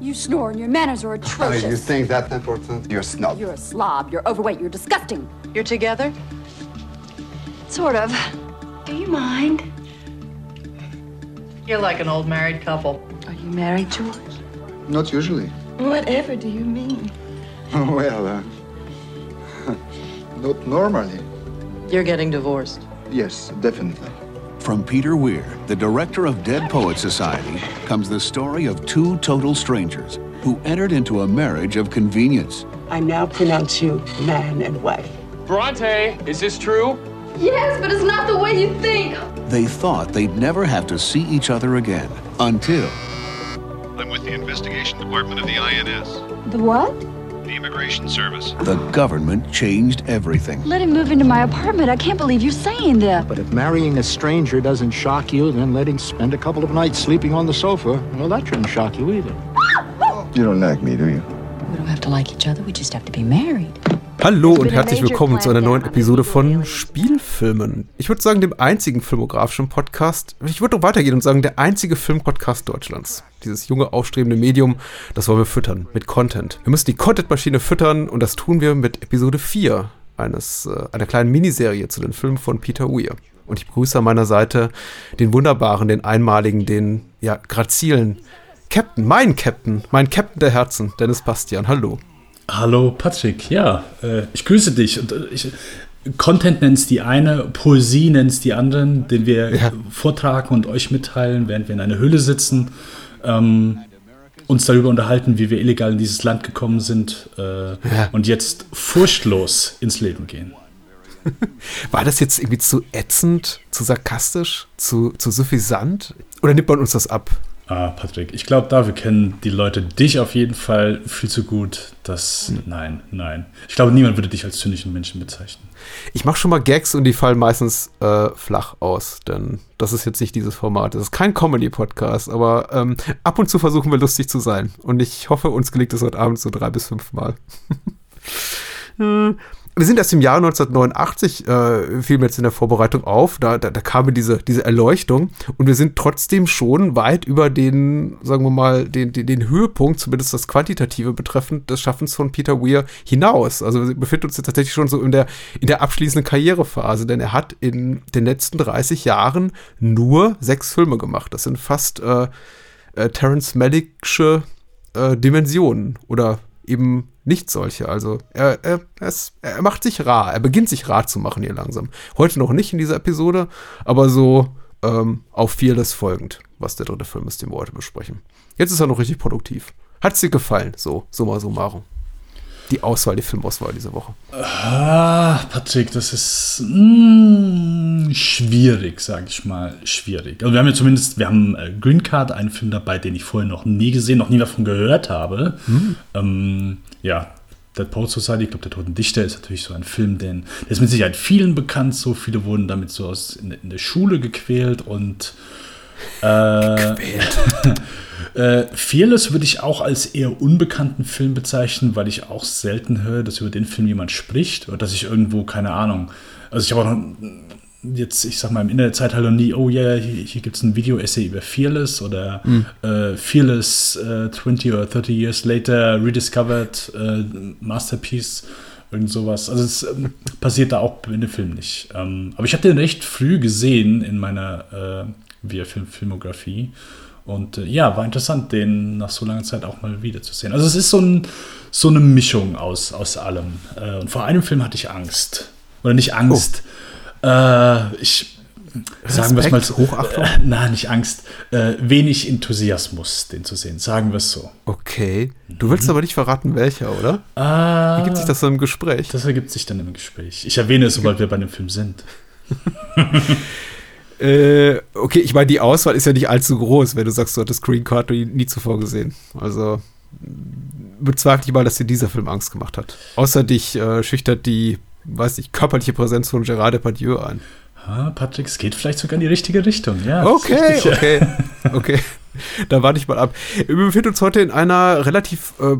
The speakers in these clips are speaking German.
You snore and your manners are Oh, atrocious. you think that's important? You're a snob. You're a slob. You're overweight. You're disgusting. You're together? Sort of. Do you mind? You're like an old married couple. Are you married, George? Not usually. Whatever do you mean? well, uh, not normally. You're getting divorced. Yes, definitely. From Peter Weir, the director of Dead Poets Society, comes the story of two total strangers who entered into a marriage of convenience. I now pronounce you man and wife. Bronte, is this true? Yes, but it's not the way you think. They thought they'd never have to see each other again until I'm with the investigation department of the INS, The what? The Immigration Service. the government changed everything. Let him move into my apartment. I can't believe you're saying that. But if marrying a stranger doesn't shock you, then letting spend a couple of nights sleeping on the sofa, well, that shouldn't shock you either. You don't like me, do you? We don't have to like each other. We just have to be married. Hallo und herzlich willkommen zu einer neuen Episode von Spielfilmen. Ich würde sagen, dem einzigen filmografischen Podcast. Ich würde noch weitergehen und sagen, der einzige Filmpodcast Deutschlands. Dieses junge, aufstrebende Medium, das wollen wir füttern mit Content. Wir müssen die Content-Maschine füttern und das tun wir mit Episode 4 eines, äh, einer kleinen Miniserie zu den Filmen von Peter Weir. Und ich begrüße an meiner Seite den wunderbaren, den einmaligen, den ja grazilen Captain, mein Captain, mein Captain der Herzen, Dennis Bastian. Hallo. Hallo Patrick, ja, äh, ich grüße dich. Und, äh, ich, Content nennt es die eine, Poesie nennt es die anderen, den wir Ja. vortragen und euch mitteilen, während wir in einer Höhle sitzen, ähm, uns darüber unterhalten, wie wir illegal in dieses Land gekommen sind äh, und jetzt furchtlos ins Leben gehen. War das jetzt irgendwie zu ätzend, zu sarkastisch, zu, zu suffisant? Oder nimmt man uns das ab? Ah, Patrick, ich glaube, dafür kennen die Leute dich auf jeden Fall viel zu gut. Das, nein, nein. Ich glaube, niemand würde dich als zynischen Menschen bezeichnen. Ich mache schon mal Gags und die fallen meistens äh, flach aus, denn das ist jetzt nicht dieses Format. Das ist kein Comedy-Podcast, aber ähm, ab und zu versuchen wir lustig zu sein. Und ich hoffe, uns gelingt es heute Abend so drei bis fünf Mal. Wir sind erst im Jahr 1989, äh, fiel mir jetzt in der Vorbereitung auf, da, da, da kam diese, diese Erleuchtung und wir sind trotzdem schon weit über den, sagen wir mal, den, den, den Höhepunkt, zumindest das Quantitative betreffend, des Schaffens von Peter Weir hinaus. Also wir befinden uns jetzt tatsächlich schon so in der, in der abschließenden Karrierephase, denn er hat in den letzten 30 Jahren nur sechs Filme gemacht. Das sind fast äh, äh, Terence Malicksche äh, Dimensionen oder eben nicht solche. Also er, er, ist, er macht sich rar, er beginnt sich rar zu machen hier langsam. Heute noch nicht in dieser Episode, aber so ähm, auf Fearless folgend, was der dritte Film ist, den wir heute besprechen. Jetzt ist er noch richtig produktiv. Hat es dir gefallen, so, summa summarum. Die Auswahl, die Filmauswahl diese Woche. Ah, Patrick, das ist mm, schwierig, sage ich mal, schwierig. Also wir haben ja zumindest, wir haben äh, Green Card, einen Film dabei, den ich vorher noch nie gesehen, noch nie davon gehört habe. Ähm, ja, Dead Poets Society, ich glaube, der Toten Dichter ist natürlich so ein Film, den, der ist mit Sicherheit vielen bekannt. So viele wurden damit so aus in, in der Schule gequält und äh, äh, Fearless würde ich auch als eher unbekannten Film bezeichnen, weil ich auch selten höre, dass über den Film jemand spricht oder dass ich irgendwo, keine Ahnung, also ich habe auch noch jetzt, ich sag mal, im Internetzeitalter nie, oh ja, yeah, hier, hier gibt es ein Video-Essay über Fearless oder äh, Fearless äh, 20 or 30 years later rediscovered äh, Masterpiece, irgend sowas. Also es ähm, passiert da auch in dem Film nicht. Ähm, aber ich habe den recht früh gesehen in meiner äh, Via-Film-Filmografie. Und äh, ja, war interessant, den nach so langer Zeit auch mal wiederzusehen. Also es ist so, ein, so eine Mischung aus, aus allem. Äh, und vor einem Film hatte ich Angst. Oder nicht Angst. Äh, ich sagen wir es mal Respekt, Hochachtung? Äh, nein, nicht Angst. Äh, wenig Enthusiasmus, den zu sehen. Sagen wir es so. Okay. Du willst aber nicht verraten, welcher, oder? Ah, Wie gibt sich das so im Gespräch? das ergibt sich dann im Gespräch. Ich erwähne es, sobald wir bei dem Film sind. Äh, okay, ich meine, die Auswahl ist ja nicht allzu groß, wenn du sagst, du hattest Green Card nie, nie zuvor gesehen. Also bezweifle ich mal, dass dir dieser Film Angst gemacht hat. Außer dich äh, schüchtert die, weiß nicht, körperliche Präsenz von Gerard Depardieu ein. Ah, Patrick, es geht vielleicht sogar in die richtige Richtung. Ja, Okay, richtig. okay, okay. Da warte ich mal ab. Wir befinden uns heute in einer relativ äh,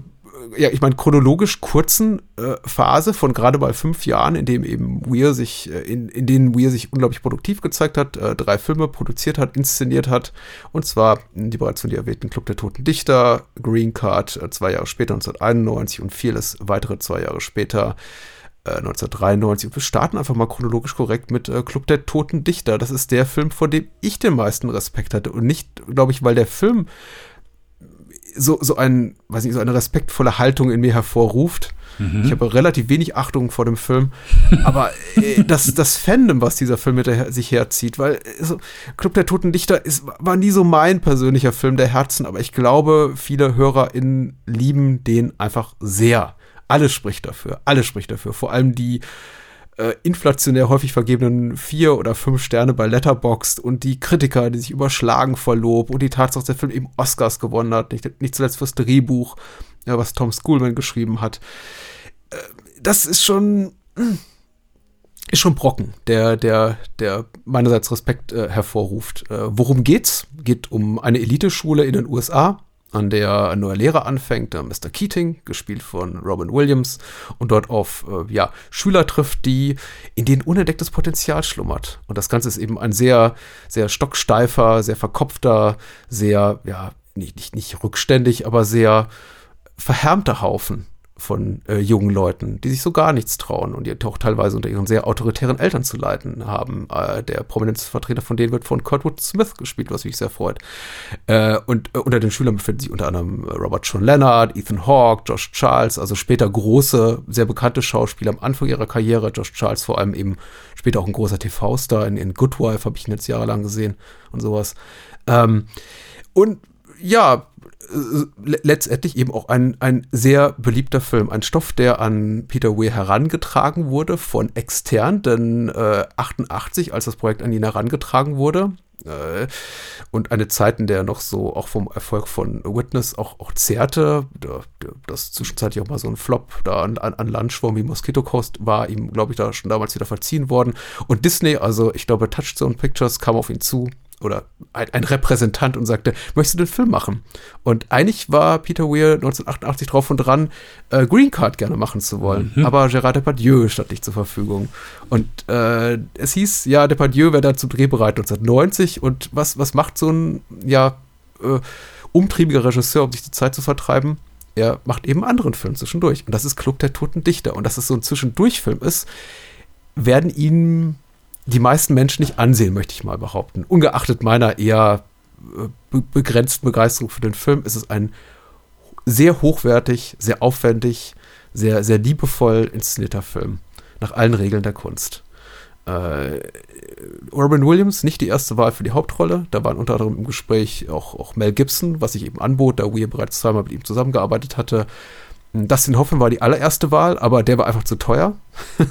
ja, ich meine, chronologisch kurzen äh, Phase von gerade mal fünf Jahren, in dem eben Weir sich, äh, in, in denen Weir sich unglaublich produktiv gezeigt hat, äh, drei Filme produziert hat, inszeniert hat, und zwar die bereits von dir erwähnten Club der Toten Dichter, Green Card äh, zwei Jahre später, 1991 und vieles weitere zwei Jahre später, 1993. Äh, und wir starten einfach mal chronologisch korrekt mit äh, Club der Toten Dichter. Das ist der Film, vor dem ich den meisten Respekt hatte. Und nicht, glaube ich, weil der Film so, so ein, weiß nicht, so eine respektvolle Haltung in mir hervorruft. Mhm. Ich habe relativ wenig Achtung vor dem Film, aber äh, das, das Fandom, was dieser Film mit der, sich herzieht, weil äh, so, Club der Toten Dichter ist, war nie so mein persönlicher Film der Herzen, aber ich glaube, viele HörerInnen lieben den einfach sehr. Alles spricht dafür, alles spricht dafür. Vor allem die äh, inflationär häufig vergebenen vier oder fünf Sterne bei Letterboxd und die Kritiker, die sich überschlagen vor Lob und die Tatsache, dass der Film eben Oscars gewonnen hat, nicht, nicht zuletzt fürs Drehbuch, ja, was Tom Schoolman geschrieben hat. Äh, das ist schon ist schon Brocken, der, der, der meinerseits Respekt äh, hervorruft. Äh, worum geht's? Geht um eine Eliteschule in den USA, an der ein neuer Lehrer anfängt, der Mr. Keating, gespielt von Robin Williams, und dort auf äh, ja, Schüler trifft, die in denen unentdecktes Potenzial schlummert. Und das Ganze ist eben ein sehr, sehr stocksteifer, sehr verkopfter, sehr, ja, nicht, nicht, nicht rückständig, aber sehr verhärmter Haufen von äh, jungen Leuten, die sich so gar nichts trauen und die auch teilweise unter ihren sehr autoritären Eltern zu leiden haben. Äh, der Prominenzvertreter von denen wird von Kurtwood Smith gespielt, was mich sehr freut. Äh, und äh, unter den Schülern befinden sich unter anderem äh, Robert John Leonard, Ethan Hawke, Josh Charles, also später große, sehr bekannte Schauspieler am Anfang ihrer Karriere. Josh Charles vor allem eben später auch ein großer TV-Star. In, in Good Wife habe ich ihn jetzt jahrelang gesehen und sowas. Ähm, und ja, letztendlich eben auch ein, ein sehr beliebter Film. Ein Stoff, der an Peter Weir herangetragen wurde von extern, denn äh, 88, als das Projekt an ihn herangetragen wurde, äh, und eine Zeit, in der er noch so auch vom Erfolg von Witness auch, auch zehrte, der, das zwischenzeitlich auch mal so ein Flop da an, an, an Lunchwurm wie Mosquito Coast war ihm, glaube ich, da schon damals wieder verziehen worden. Und Disney, also ich glaube, Touchstone Pictures kam auf ihn zu oder ein, ein, Repräsentant und sagte, möchtest du den Film machen? Und eigentlich war Peter Weir 1988 drauf und dran, äh, Green Card gerne machen zu wollen. Mhm. Aber Gérard Depardieu stand nicht zur Verfügung. Und äh, es hieß, ja, Depardieu wäre dazu drehbereit 1990. Und was, was macht so ein, ja, äh, umtriebiger Regisseur, um sich die Zeit zu vertreiben? Er macht eben anderen Film zwischendurch. Und das ist Club der Toten Dichter. Und dass es so ein Zwischendurchfilm ist, werden ihm die meisten Menschen nicht ansehen, möchte ich mal behaupten. Ungeachtet meiner eher äh, be begrenzten Begeisterung für den Film ist es ein sehr hochwertig, sehr aufwendig, sehr, sehr liebevoll inszenierter Film. Nach allen Regeln der Kunst. Äh, Robin Williams, nicht die erste Wahl für die Hauptrolle. Da waren unter anderem im Gespräch auch, auch Mel Gibson, was sich eben anbot, da Weir bereits zweimal mit ihm zusammengearbeitet hatte. Dustin Hoffman war die allererste Wahl, aber der war einfach zu teuer.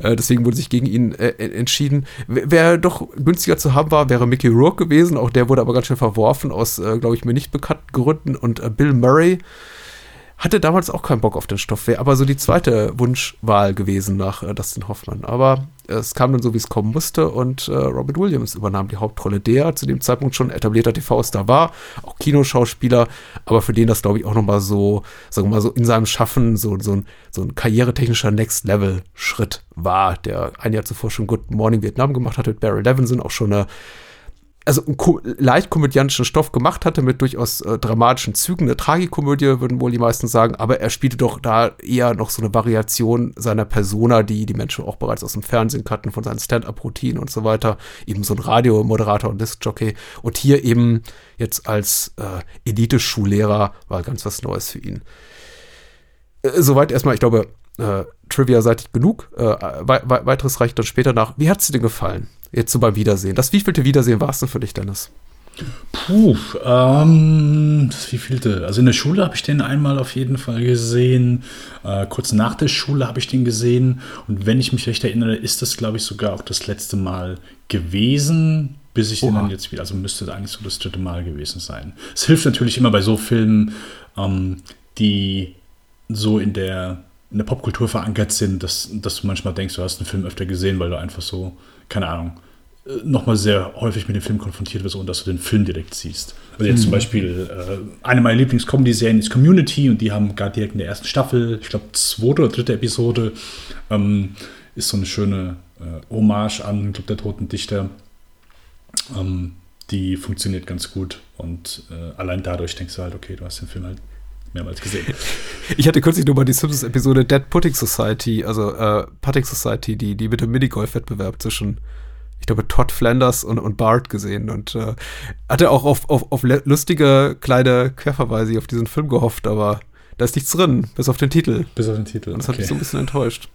Äh, deswegen wurde sich gegen ihn äh, entschieden. Wer doch günstiger zu haben war, wäre Mickey Rourke gewesen. Auch der wurde aber ganz schnell verworfen aus, äh, glaube ich, mir nicht bekannten Gründen. Und äh, Bill Murray hatte damals auch keinen Bock auf den Stoff, wäre aber so die zweite Wunschwahl gewesen nach äh, Dustin Hoffman. Aber es kam dann so, wie es kommen musste und äh, Robin Williams übernahm die Hauptrolle, der zu dem Zeitpunkt schon etablierter TV-Star war, auch Kinoschauspieler, aber für den das, glaube ich, auch nochmal so, sagen wir mal so in seinem Schaffen so, so, ein, so ein karrieretechnischer Next-Level-Schritt war, der ein Jahr zuvor schon Good Morning Vietnam gemacht hat mit Barry Levinson, auch schon eine also einen ko leicht komödiantischen Stoff gemacht hatte mit durchaus äh, dramatischen Zügen. Eine Tragikomödie, würden wohl die meisten sagen, aber er spielte doch da eher noch so eine Variation seiner Persona, die die Menschen auch bereits aus dem Fernsehen kannten, von seinen Stand-Up-Routinen und so weiter. Eben so ein Radiomoderator und Disc-Jockey. Und hier eben jetzt als äh, Elite-Schullehrer war ganz was Neues für ihn. Äh, soweit erstmal, ich glaube, äh, Trivia-seitig genug. Äh, we weiteres reicht dann später nach. Wie hat es dir denn gefallen? Jetzt so beim Wiedersehen. Das wievielte Wiedersehen war es denn für dich, Dennis? Puh, ähm, das wievielte? Also in der Schule habe ich den einmal auf jeden Fall gesehen. Äh, kurz nach der Schule habe ich den gesehen. Und wenn ich mich recht erinnere, ist das, glaube ich, sogar auch das letzte Mal gewesen, bis ich Oha. den dann jetzt wieder, also müsste eigentlich so das dritte Mal gewesen sein. Es hilft natürlich immer bei so Filmen, ähm, die so in der, in der Popkultur verankert sind, dass, dass du manchmal denkst, du hast einen Film öfter gesehen, weil du einfach so keine Ahnung, nochmal sehr häufig mit dem Film konfrontiert wirst, ohne dass du den Film direkt siehst. Also jetzt zum Beispiel, äh, eine meiner Lieblings-Comedy-Serien ist Community und die haben gerade direkt in der ersten Staffel, ich glaube zweite oder dritte Episode, ähm, ist so eine schöne äh, Hommage an Club der Toten Dichter. Ähm, die funktioniert ganz gut und äh, allein dadurch denkst du halt, okay, du hast den Film halt mehrmals gesehen. Ich hatte kürzlich nur mal die Simpsons-Episode Dead Pudding Society, also äh, Putting Society, die, die mit dem Minigolf-Wettbewerb zwischen, ich glaube, Todd Flanders und, und Bart gesehen und äh, hatte auch auf, auf, auf lustige kleine Querverweise auf diesen Film gehofft, aber da ist nichts drin, bis auf den Titel. Bis auf den Titel. Und das okay. hat mich so ein bisschen enttäuscht.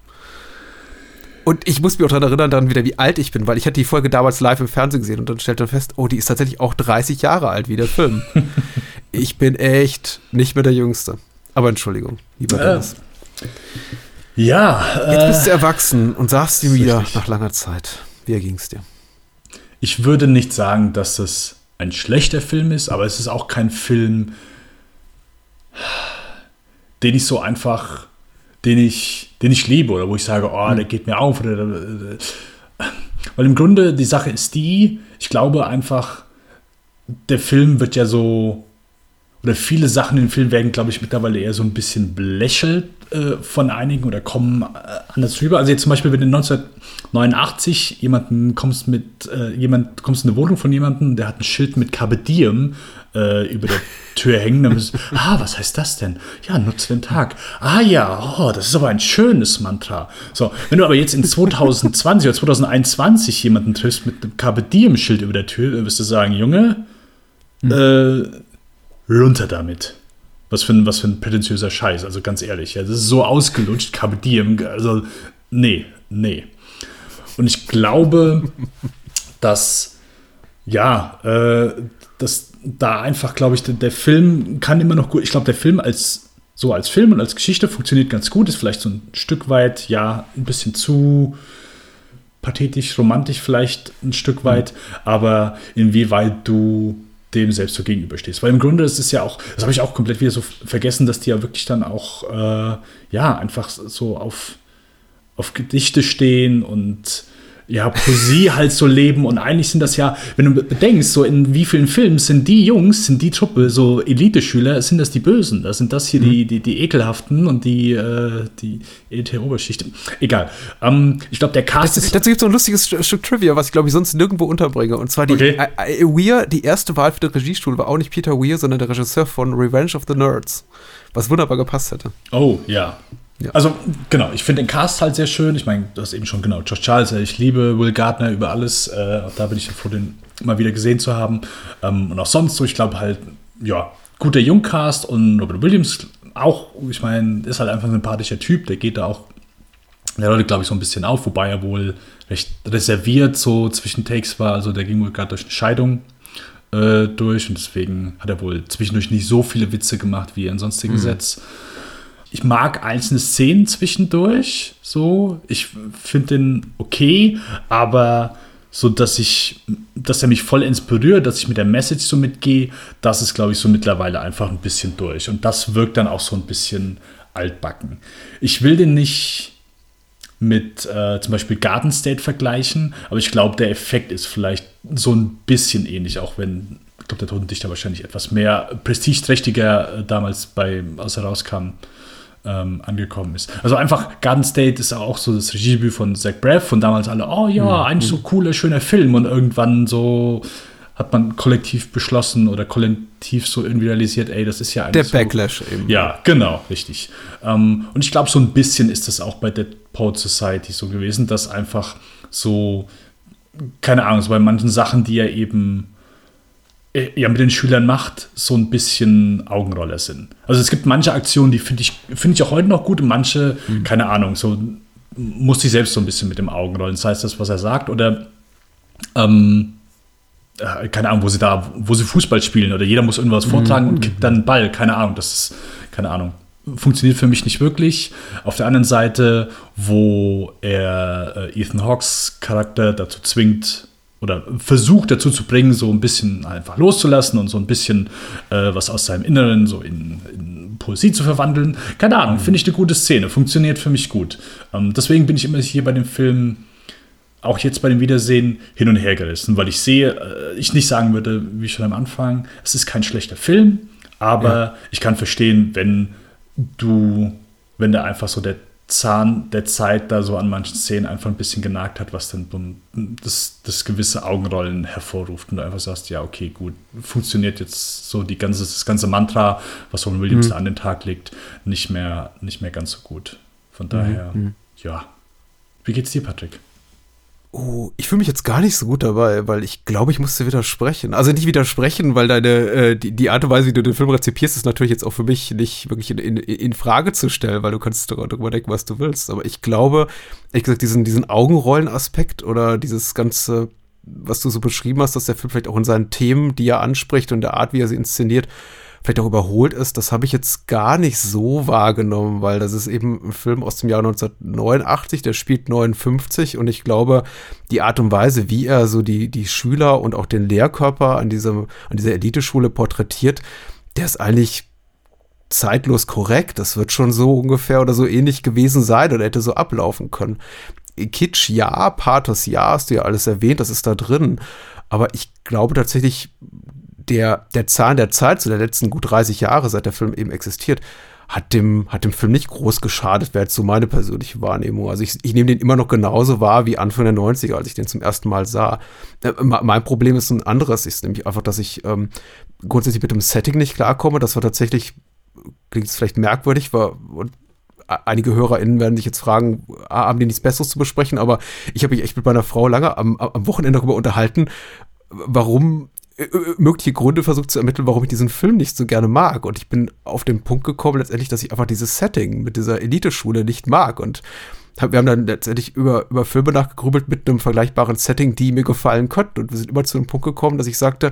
Und ich muss mich auch daran erinnern, dann wieder, wie alt ich bin, weil ich hatte die Folge damals live im Fernsehen gesehen und dann stellte man fest, oh, die ist tatsächlich auch 30 Jahre alt, wie der Film. ich bin echt nicht mehr der Jüngste. Aber Entschuldigung, lieber äh, Dennis. Ja. Jetzt bist du äh, erwachsen und sagst dir wieder nach langer Zeit. Wie ging es dir? Ich würde nicht sagen, dass das ein schlechter Film ist, aber es ist auch kein Film, den ich so einfach den ich, den ich liebe oder wo ich sage, oh, der geht mir auf. Oder, weil im Grunde die Sache ist die, ich glaube einfach, der Film wird ja so, oder viele Sachen im Film werden, glaube ich, mittlerweile eher so ein bisschen belächelt äh, von einigen oder kommen äh, anders rüber. Also jetzt zum Beispiel, wenn du 1989 jemanden kommst mit, äh, jemand kommst in eine Wohnung von jemandem, der hat ein Schild mit Carpe Diem äh, über der Tür hängen. Dann bist, ah, was heißt das denn? Ja, nutze den Tag. Ah ja, oh, das ist aber ein schönes Mantra. So, wenn du aber jetzt in 2020 oder 2021 jemanden triffst mit einem Carpe Diem-Schild über der Tür, dann wirst du sagen, Junge, hm. äh, runter damit. Was für, ein, was für ein prätentiöser Scheiß, also ganz ehrlich. Ja, das ist so ausgelutscht, Carpe Diem. Also, nee, nee. Und ich glaube, dass, ja, äh, dass da einfach, glaube ich, der, der, Film kann immer noch gut. Ich glaube, der Film als so als Film und als Geschichte funktioniert ganz gut. Ist vielleicht so ein Stück weit, ja, ein bisschen zu pathetisch, romantisch vielleicht ein Stück weit, mhm. aber inwieweit du dem selbst so gegenüberstehst. Weil im Grunde ist es ja auch, das habe ich auch komplett wieder so vergessen, dass die ja wirklich dann auch, äh, ja, einfach so auf, auf Gedichte stehen und ja, Poesie halt so leben und eigentlich sind das ja, wenn du bedenkst, so in wie vielen Filmen sind die Jungs, sind die Truppe, so Elite-Schüler, sind das die Bösen, das sind das hier mhm. die, die, die Ekelhaften und die, äh, die Elite-Oberschicht. Egal. Ähm, ich glaube, der Cast das, Dazu gibt es so ein lustiges Stück Trivia, was ich glaube ich sonst nirgendwo unterbringe und zwar die okay. I, I, Weir, die erste Wahl für den Regiestuhl war auch nicht Peter Weir, sondern der Regisseur von Revenge of the Nerds, was wunderbar gepasst hätte. Oh, ja. Ja. Also, genau, ich finde den Cast halt sehr schön. Ich meine, das ist eben schon genau Josh Charles. Ich liebe Will Gardner über alles. Äh, da bin ich froh, den mal wieder gesehen zu haben. Ähm, und auch sonst so, ich glaube halt, ja, guter Jungcast und Robert Williams auch, ich meine, ist halt einfach ein sympathischer Typ. Der geht da auch, der Leute, glaube ich, so ein bisschen auf, wobei er wohl recht reserviert so zwischen Takes war. Also, der ging wohl gerade durch eine Scheidung äh, durch und deswegen hat er wohl zwischendurch nicht so viele Witze gemacht wie in sonstigen mhm. Sets ich mag einzelne Szenen zwischendurch, so. Ich finde den okay, aber so, dass ich, dass er mich voll inspiriert, dass ich mit der Message so mitgehe, das ist, glaube ich, so mittlerweile einfach ein bisschen durch. Und das wirkt dann auch so ein bisschen altbacken. Ich will den nicht mit äh, zum Beispiel Garden State vergleichen, aber ich glaube, der Effekt ist vielleicht so ein bisschen ähnlich, auch wenn, ich glaube, der Totendichter wahrscheinlich etwas mehr prestigeträchtiger äh, damals bei, als er rauskam, ähm, angekommen ist. Also einfach Garden State ist auch so das Regiedebüt von Zach Braff von damals alle, oh ja, mhm. eigentlich so cooler, schöner Film und irgendwann so hat man kollektiv beschlossen oder kollektiv so irgendwie realisiert, ey, das ist ja eigentlich Der so, Backlash eben. Ja, genau, richtig. Ähm, und ich glaube, so ein bisschen ist das auch bei Dead Poet Society so gewesen, dass einfach so, keine Ahnung, so bei manchen Sachen, die ja eben ja mit den Schülern macht, so ein bisschen Augenroller sind. Also es gibt manche Aktionen, die finde ich, find ich auch heute noch gut und manche, mhm. keine Ahnung, so muss ich selbst so ein bisschen mit dem Augenrollen. Das heißt, das, was er sagt, oder ähm, äh, keine Ahnung, wo sie da, wo sie Fußball spielen oder jeder muss irgendwas vortragen mhm. und kickt dann einen Ball, keine Ahnung, das ist, keine Ahnung. Funktioniert für mich nicht wirklich. Auf der anderen Seite, wo er äh, Ethan Hawks Charakter dazu zwingt, oder versucht dazu zu bringen, so ein bisschen einfach loszulassen und so ein bisschen äh, was aus seinem Inneren so in, in Poesie zu verwandeln. Keine Ahnung, finde ich eine gute Szene, funktioniert für mich gut. Ähm, deswegen bin ich immer hier bei dem Film auch jetzt bei dem Wiedersehen hin und her gerissen, weil ich sehe, äh, ich nicht sagen würde, wie schon am Anfang, es ist kein schlechter Film, aber ja. ich kann verstehen, wenn du, wenn der einfach so der Zahn der Zeit da so an manchen Szenen einfach ein bisschen genagt hat, was dann das, das gewisse Augenrollen hervorruft und du einfach sagst, ja, okay, gut, funktioniert jetzt so die ganze, das ganze Mantra, was Robin Williams mhm. da an den Tag legt, nicht mehr, nicht mehr ganz so gut. Von daher, mhm. ja. Wie geht's dir, Patrick? Oh, ich fühle mich jetzt gar nicht so gut dabei, weil ich glaube, ich musste widersprechen. Also nicht widersprechen, weil deine, äh, die, die Art und Weise, wie du den Film rezipierst, ist natürlich jetzt auch für mich nicht wirklich in, in, in Frage zu stellen, weil du kannst darüber denken, was du willst. Aber ich glaube, ehrlich gesagt, diesen, diesen Augenrollen-Aspekt oder dieses ganze, was du so beschrieben hast, dass der Film vielleicht auch in seinen Themen, die er anspricht und der Art, wie er sie inszeniert, vielleicht auch überholt ist, das habe ich jetzt gar nicht so wahrgenommen, weil das ist eben ein Film aus dem Jahr 1989, der spielt 59 und ich glaube, die Art und Weise, wie er so die, die Schüler und auch den Lehrkörper an, diesem, an dieser Eliteschule porträtiert, der ist eigentlich zeitlos korrekt. Das wird schon so ungefähr oder so ähnlich gewesen sein oder hätte so ablaufen können. Kitsch ja, Pathos ja, hast du ja alles erwähnt, das ist da drin. Aber ich glaube tatsächlich, der, der Zahn der Zeit, so der letzten gut 30 Jahre, seit der Film eben existiert, hat dem, hat dem Film nicht groß geschadet, wäre jetzt so meine persönliche Wahrnehmung. Also ich, ich nehme den immer noch genauso wahr wie Anfang der 90er, als ich den zum ersten Mal sah. Äh, mein Problem ist ein anderes, ist nämlich einfach, dass ich ähm, grundsätzlich mit dem Setting nicht klarkomme. Das war tatsächlich, klingt es vielleicht merkwürdig, war, und einige HörerInnen werden sich jetzt fragen, haben die nichts Besseres zu besprechen, aber ich habe mich echt mit meiner Frau lange am, am Wochenende darüber unterhalten, warum mögliche Gründe versucht zu ermitteln, warum ich diesen Film nicht so gerne mag. Und ich bin auf den Punkt gekommen, letztendlich, dass ich einfach dieses Setting mit dieser Eliteschule nicht mag. Und wir haben dann letztendlich über, über Filme nachgegrübelt mit einem vergleichbaren Setting, die mir gefallen könnten. Und wir sind immer zu dem Punkt gekommen, dass ich sagte,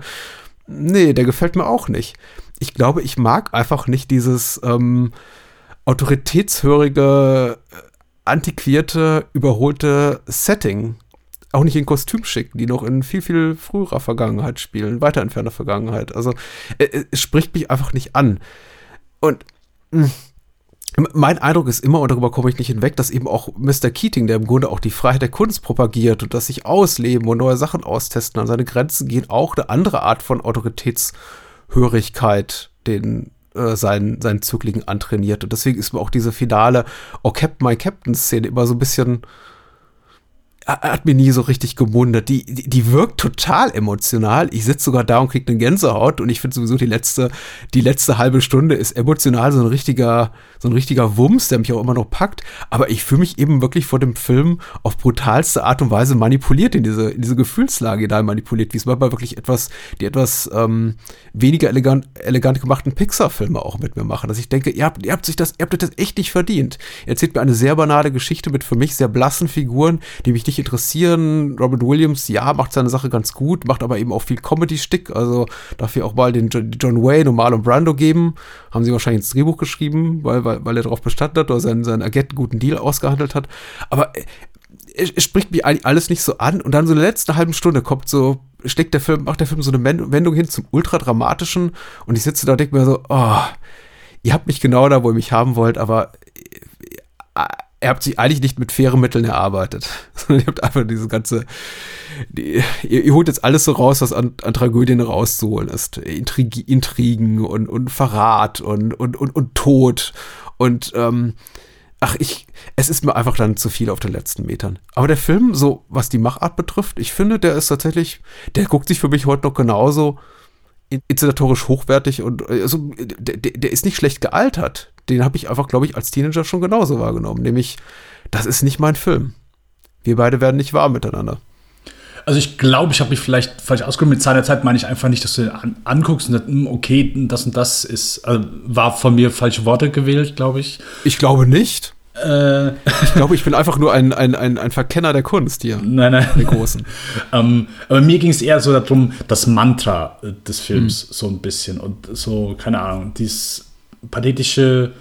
nee, der gefällt mir auch nicht. Ich glaube, ich mag einfach nicht dieses ähm, autoritätshörige, äh, antiquierte, überholte Setting auch nicht in Kostüm schicken, die noch in viel, viel früherer Vergangenheit spielen, weiter entfernter Vergangenheit. Also äh, es spricht mich einfach nicht an. Und hm, mein Eindruck ist immer, und darüber komme ich nicht hinweg, dass eben auch Mr. Keating, der im Grunde auch die Freiheit der Kunst propagiert und das sich ausleben und neue Sachen austesten, an seine Grenzen gehen, auch eine andere Art von Autoritätshörigkeit den äh, seinen, seinen Zöglingen antrainiert. Und deswegen ist mir auch diese finale Oh Captain, my Captain-Szene immer so ein bisschen hat mir nie so richtig gemundet. Die, die, die wirkt total emotional. Ich sitze sogar da und kriege eine Gänsehaut und ich finde sowieso die letzte, die letzte halbe Stunde ist emotional so ein richtiger, so ein richtiger Wumms, der mich auch immer noch packt. Aber ich fühle mich eben wirklich vor dem Film auf brutalste Art und Weise manipuliert in diese, in diese Gefühlslage da manipuliert, wie es manchmal wirklich etwas, die etwas ähm, weniger elegant, elegant gemachten Pixar-Filme auch mit mir machen. Dass ich denke, ihr habt, ihr habt sich das, ihr habt das echt nicht verdient. Ihr erzählt mir eine sehr banale Geschichte mit für mich sehr blassen Figuren, die mich nicht interessieren. Robert Williams, ja, macht seine Sache ganz gut, macht aber eben auch viel Comedy-Stick. Also darf ich auch mal den John Wayne und Marlon Brando geben. Haben sie wahrscheinlich ins Drehbuch geschrieben, weil, weil, weil er darauf bestanden hat oder seinen, seinen Agenten guten Deal ausgehandelt hat. Aber äh, es, es spricht mich alles nicht so an. Und dann so in der letzten halben Stunde kommt so, schlägt der Film, macht der Film so eine Wendung hin zum ultradramatischen. Und ich sitze da und denke mir so, oh, ihr habt mich genau da, wo ihr mich haben wollt, aber äh, ihr habt sich eigentlich nicht mit fairen Mitteln erarbeitet, sondern ihr habt einfach diese ganze, die, ihr, ihr, holt jetzt alles so raus, was an, an Tragödien rauszuholen ist. Intrig, Intrigen und, und Verrat und, und, und, und Tod und ähm, ach, ich, es ist mir einfach dann zu viel auf den letzten Metern. Aber der Film, so was die Machart betrifft, ich finde, der ist tatsächlich, der guckt sich für mich heute noch genauso inszenatorisch hochwertig und also, der, der ist nicht schlecht gealtert den habe ich einfach, glaube ich, als Teenager schon genauso wahrgenommen. Nämlich, das ist nicht mein Film. Wir beide werden nicht warm miteinander. Also ich glaube, ich habe mich vielleicht falsch ausgedrückt. Mit seiner Zeit meine ich einfach nicht, dass du den an, anguckst und sagst, hm, okay, das und das ist, also war von mir falsche Worte gewählt, glaube ich. Ich glaube nicht. Äh, ich glaube, ich bin einfach nur ein, ein, ein, ein Verkenner der Kunst hier. Nein, nein. Der Großen. ähm, aber mir ging es eher so darum, das Mantra äh, des Films hm. so ein bisschen und so, keine Ahnung, dieses pathetische,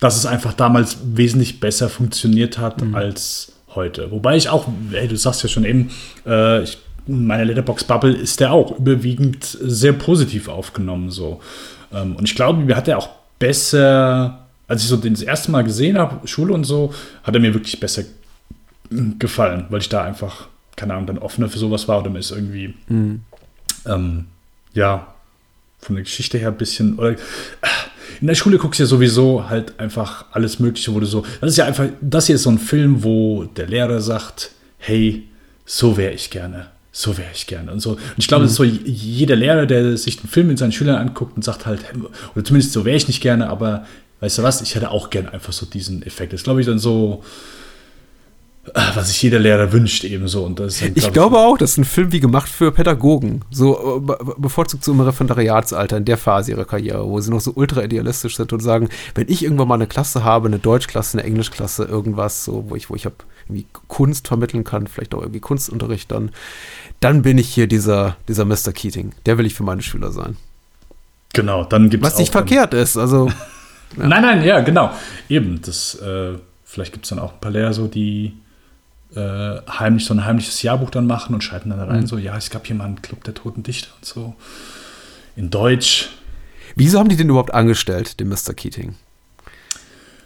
dass es einfach damals wesentlich besser funktioniert hat mhm. als heute. Wobei ich auch, hey, du sagst ja schon eben, äh, ich, meine Letterbox-Bubble ist der auch überwiegend sehr positiv aufgenommen. So. Ähm, und ich glaube, mir hat er auch besser, als ich so den das erste Mal gesehen habe, Schule und so, hat er mir wirklich besser gefallen, weil ich da einfach, keine Ahnung, dann offener für sowas war oder mir ist irgendwie, Mhm. ähm, ja, von der Geschichte her ein bisschen, oder in der Schule guckst du ja sowieso halt einfach alles Mögliche, wo du so, das ist ja einfach, das hier ist so ein Film, wo der Lehrer sagt, hey, so wäre ich gerne, so wäre ich gerne und so. Und ich glaube, das ist so jeder Lehrer, der sich den Film mit seinen Schülern anguckt und sagt halt, oder zumindest so wäre ich nicht gerne, aber weißt du was, ich hätte auch gerne einfach so diesen Effekt. Das ist, glaube ich, dann so, was sich jeder Lehrer wünscht eben so. Und das ist dann, Ich glaub glaube auch, das ist ein Film wie gemacht für Pädagogen. So äh, be bevorzugt so im Referendariatsalter, in der Phase ihrer Karriere, wo sie noch so ultra idealistisch sind und sagen, wenn ich irgendwann mal eine Klasse habe, eine Deutschklasse, eine Englischklasse, irgendwas, so, wo ich, wo ich hab irgendwie Kunst vermitteln kann, vielleicht auch irgendwie Kunstunterricht, dann, dann bin ich hier dieser, dieser Mr. Keating. Der will ich für meine Schüler sein. Genau, dann gibt es Was nicht verkehrt ist, also. Ja. Nein, nein, ja, genau. Eben, das, äh, vielleicht gibt es dann auch ein paar Lehrer so, die äh, heimlich so ein heimliches Jahrbuch dann machen und schalten dann rein, Mhm. so, ja, es gab hier mal einen Club der toten Dichter und so. In Deutsch. Wieso haben die den überhaupt angestellt, den Mr. Keating?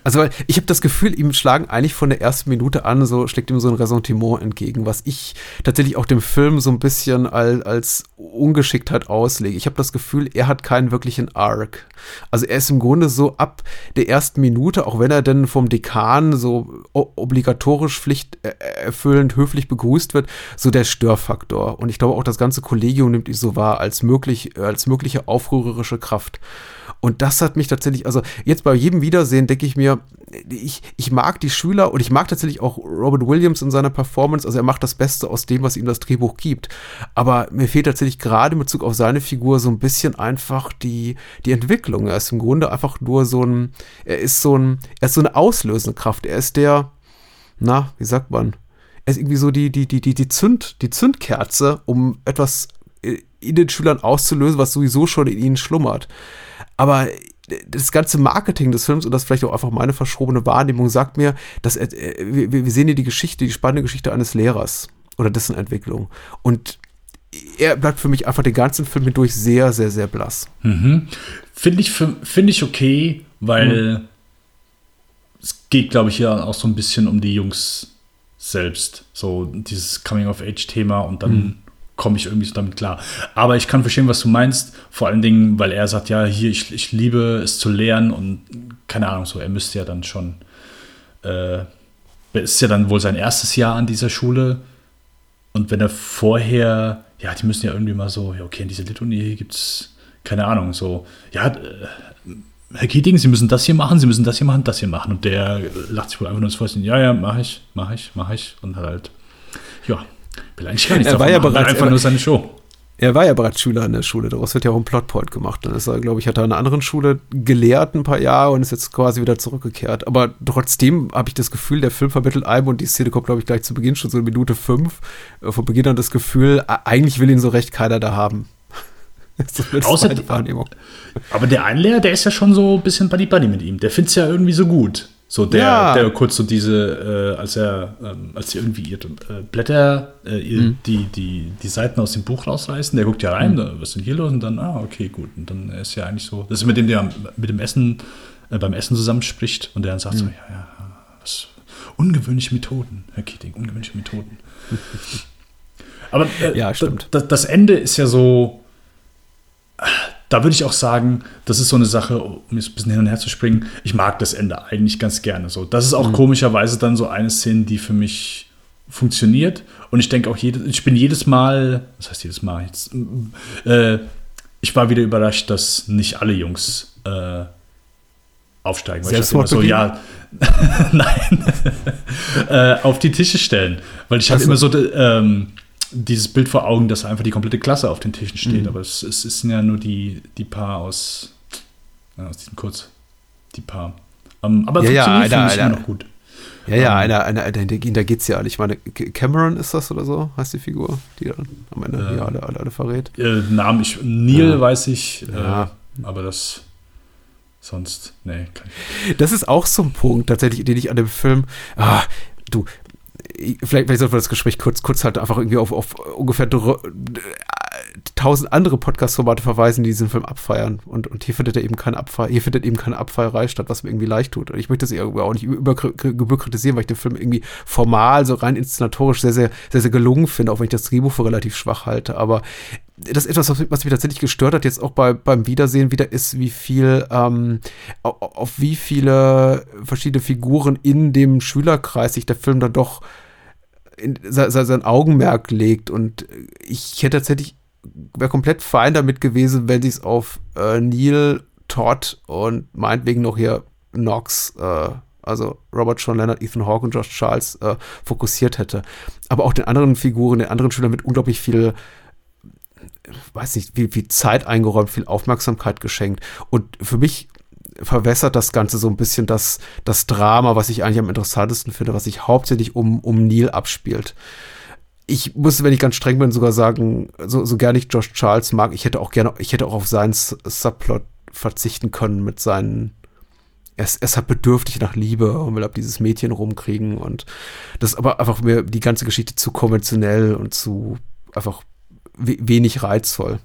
Also, ich habe das Gefühl, ihm schlagen eigentlich von der ersten Minute an, so schlägt ihm so ein Ressentiment entgegen, was ich tatsächlich auch dem Film so ein bisschen als, als Ungeschicktheit auslege. Ich habe das Gefühl, er hat keinen wirklichen Arc. Also er ist im Grunde so ab der ersten Minute, auch wenn er dann vom Dekan so obligatorisch pflichterfüllend höflich begrüßt wird, so der Störfaktor. Und ich glaube auch das ganze Kollegium nimmt ihn so wahr als möglich, als mögliche aufrührerische Kraft. Und das hat mich tatsächlich, also jetzt bei jedem Wiedersehen denke ich mir, ich, ich mag die Schüler und ich mag tatsächlich auch Robert Williams in seiner Performance. Also er macht das Beste aus dem, was ihm das Drehbuch gibt. Aber mir fehlt tatsächlich gerade in Bezug auf seine Figur so ein bisschen einfach die, die Entwicklung. Er ist im Grunde einfach nur so ein, er ist so ein, er ist so eine auslösende Kraft. Er ist der, na, wie sagt man? Er ist irgendwie so die, die, die, die, die Zünd, die Zündkerze, um etwas in den Schülern auszulösen, was sowieso schon in ihnen schlummert. Aber das ganze Marketing des Films und das vielleicht auch einfach meine verschrobene Wahrnehmung sagt mir, dass äh, wir, wir sehen hier die Geschichte, die spannende Geschichte eines Lehrers oder dessen Entwicklung. Und er bleibt für mich einfach den ganzen Film hindurch sehr, sehr, sehr blass. Mhm. Finde ich, find ich okay, weil Mhm. es geht, glaube ich, ja auch so ein bisschen um die Jungs selbst. So dieses Coming-of-Age-Thema und dann Mhm. Komme ich irgendwie so damit klar. Aber ich kann verstehen, was du meinst. Vor allen Dingen, weil er sagt, ja, hier, ich, ich liebe es zu lernen und keine Ahnung, so, er müsste ja dann schon, äh, ist ja dann wohl sein erstes Jahr an dieser Schule. Und wenn er vorher, ja, die müssen ja irgendwie mal so, ja, okay, in dieser Lit-Uni gibt es, keine Ahnung, so, ja, äh, Herr Keating, Sie müssen das hier machen, Sie müssen das hier machen, das hier machen. Und der lacht sich wohl einfach nur ins Fäustchen, ja, ja, mach ich, mach ich, mach ich. Und halt, ja, will eigentlich gar nichts Er war ja bereits- einfach nur seine Show. Er war ja bereits Schüler an der Schule, daraus wird ja auch ein Plotpoint gemacht. Dann ist er, glaube ich, hat er an einer anderen Schule gelehrt ein paar Jahre und ist jetzt quasi wieder zurückgekehrt. Aber trotzdem habe ich das Gefühl, der Film vermittelt einem und die Szene kommt, glaube ich, gleich zu Beginn schon so in Minute fünf. äh, Von Beginn an das Gefühl, eigentlich will ihn so recht keiner da haben. Außer- meine Wahrnehmung. Aber der Einlehrer, der ist ja schon so ein bisschen Buddy-Buddy mit ihm. Der findet es ja irgendwie so gut. So der, Ja. der kurz so diese, äh, als er, ähm, als sie irgendwie ihre äh, Blätter, äh, ihr, Mhm. die, die, die Seiten aus dem Buch rausreißen, der guckt ja rein, da, was ist denn hier los? Und dann, ah, okay, gut. Und dann ist ja eigentlich so, das ist mit dem, der mit dem Essen, äh, beim Essen zusammenspricht und der dann sagt so, Mhm. ja, ja, was, ungewöhnliche Methoden, Herr Keating, ungewöhnliche Methoden. Aber äh, Ja, stimmt. Das, das Ende ist ja so, da würde ich auch sagen, das ist so eine Sache, um jetzt ein bisschen hin und her zu springen. Ich mag das Ende eigentlich ganz gerne so. Das ist auch Mhm. komischerweise dann so eine Szene, die für mich funktioniert. Und ich denke auch, jede, ich bin jedes Mal, was heißt jedes Mal jetzt? Äh, ich war wieder überrascht, dass nicht alle Jungs äh, aufsteigen. Weil ich dachte immer so, ja, nein, äh, auf die Tische stellen. Weil ich hatte immer so ähm, dieses Bild vor Augen, dass einfach die komplette Klasse auf den Tischen steht. Mhm. Aber es, es, es sind ja nur die, die Paar aus, ja, aus diesem Kurz, die Paar. Ähm, aber Ja, ja, immer noch gut. Ja, ja, Ähm, einer, einer, einer, der, da geht's ja. Ich meine, Cameron ist das oder so, heißt die Figur, die dann am Ende ja, alle, alle, alle verrät. Äh, Namen ich, Neil Ja. weiß ich, Ja. äh, aber das sonst, nee, kann ich. Das ist auch so ein Punkt, tatsächlich, den ich an dem Film. Ah, du, vielleicht, vielleicht sollten wir das Gespräch kurz, kurz halt einfach irgendwie auf, auf ungefähr dr- tausend andere Podcast-Formate verweisen, die diesen Film abfeiern. Und, und hier findet er eben keine Abfeier, hier findet eben keine Abfeierei statt, was mir irgendwie leicht tut. Und ich möchte das irgendwie auch nicht überkritisieren, weil ich den Film irgendwie formal, so rein inszenatorisch sehr, sehr, sehr, sehr gelungen finde, auch wenn ich das Drehbuch für relativ schwach halte. Aber das ist etwas, was, was mich tatsächlich gestört hat, jetzt auch bei, beim Wiedersehen wieder, ist, wie viel, ähm, auf wie viele verschiedene Figuren in dem Schülerkreis sich der Film dann doch in, sein, sein Augenmerk legt. Und ich hätte tatsächlich, wäre komplett fein damit gewesen, wenn sie es auf äh, Neil, Todd und meinetwegen noch hier Knox, äh, also Robert Sean Leonard, Ethan Hawke und Josh Charles äh, fokussiert hätte. Aber auch den anderen Figuren, den anderen Schülern mit unglaublich viel weiß nicht, viel, viel Zeit eingeräumt, viel Aufmerksamkeit geschenkt. Und für mich verwässert das Ganze so ein bisschen das, das Drama, was ich eigentlich am interessantesten finde, was sich hauptsächlich um, um Neil abspielt. Ich muss, wenn ich ganz streng bin, sogar sagen, so, so gerne ich Josh Charles mag, ich hätte auch gerne, ich hätte auch auf seinen Subplot verzichten können mit seinen er ist, er ist halt bedürftig nach Liebe und will ab dieses Mädchen rumkriegen und das ist aber einfach mir die ganze Geschichte zu konventionell und zu einfach wenig reizvoll.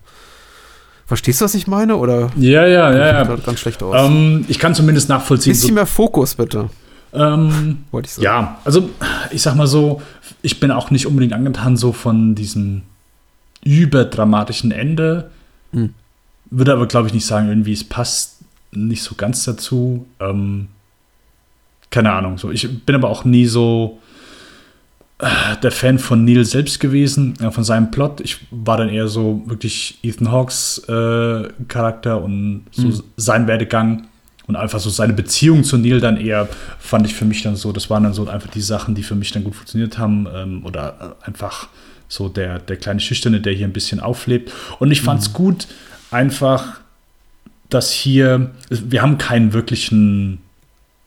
Verstehst du, was ich meine? Oder ja, ja, ja, ja. Ganz schlecht aus. Ähm, ich kann zumindest nachvollziehen. Bisschen so, mehr Fokus, bitte. Ähm, Wollte ich sagen. Ja, also ich sag mal so, ich bin auch nicht unbedingt angetan so von diesem überdramatischen Ende. Hm. Würde aber, glaube ich, nicht sagen, irgendwie es passt nicht so ganz dazu. Ähm, keine Ahnung. So. Ich bin aber auch nie so der Fan von Neil selbst gewesen, ja, von seinem Plot. Ich war dann eher so wirklich Ethan Hawks äh, Charakter und so mhm. sein Werdegang und einfach so seine Beziehung zu Neil dann eher fand ich für mich dann so, das waren dann so einfach die Sachen, die für mich dann gut funktioniert haben ähm, oder einfach so der, der kleine Schüchterne, der hier ein bisschen auflebt. Und ich fand es mhm. gut, einfach, dass hier, wir haben keinen wirklichen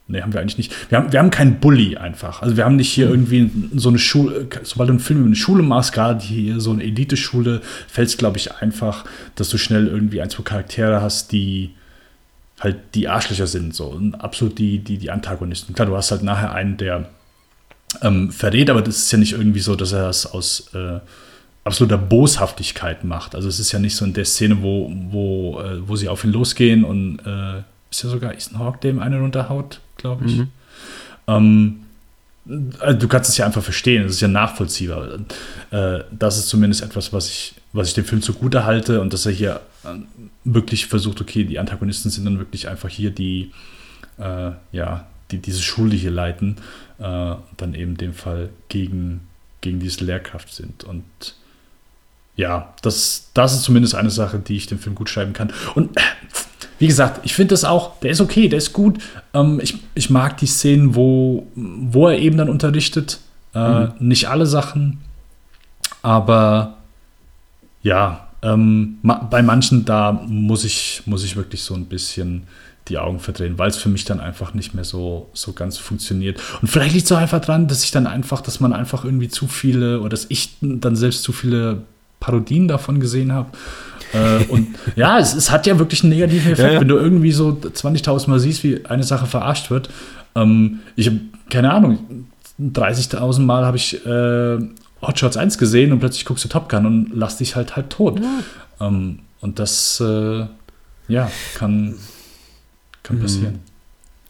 Nee, haben wir eigentlich nicht. Wir haben, wir haben keinen Bully einfach. Also wir haben nicht hier hm. irgendwie so eine Schule, sobald du einen Film über eine Schule machst, gerade hier so eine Elite-Schule, fällt es, glaube ich, einfach, dass du schnell irgendwie ein, zwei Charaktere hast, die halt die Arschlöcher sind, so und absolut die, die, die Antagonisten. Klar, du hast halt nachher einen, der ähm, verrät, aber das ist ja nicht irgendwie so, dass er das aus äh, absoluter Boshaftigkeit macht. Also es ist ja nicht so in der Szene, wo, wo, äh, wo sie auf ihn losgehen und äh, ist ja sogar Ethan Hawke, dem einen runterhaut, glaube ich. Mhm. Ähm, also du kannst es ja einfach verstehen, es ist ja nachvollziehbar. Äh, das ist zumindest etwas, was ich, was ich dem Film zugute halte und dass er hier äh, wirklich versucht, okay, die Antagonisten sind dann wirklich einfach hier die, äh, ja, die diese Schule hier leiten, äh, dann eben in dem Fall gegen, gegen diese Lehrkraft sind. Und ja, das, das ist zumindest eine Sache, die ich dem Film gut schreiben kann. Und wie gesagt, ich finde das auch, der ist okay, der ist gut. Ähm, ich, ich mag die Szenen, wo, wo er eben dann unterrichtet. Äh, mhm. Nicht alle Sachen, aber ja, ähm, bei manchen da muss ich, muss ich wirklich so ein bisschen die Augen verdrehen, weil es für mich dann einfach nicht mehr so, so ganz funktioniert. Und vielleicht liegt es auch einfach dran, dass ich dann einfach, dass man einfach irgendwie zu viele oder dass ich dann selbst zu viele Parodien davon gesehen habe äh, und ja, es, es, hat ja wirklich einen negativen Effekt, ja, ja. wenn du irgendwie so 20.000 Mal siehst, wie eine Sache verarscht wird. Ähm, ich habe keine Ahnung, 30.000 Mal habe ich äh, Hot Shots 1 gesehen und plötzlich guckst du Top Gun und lass dich halt halt tot. Ja. Ähm, und das, äh, ja, kann, kann passieren.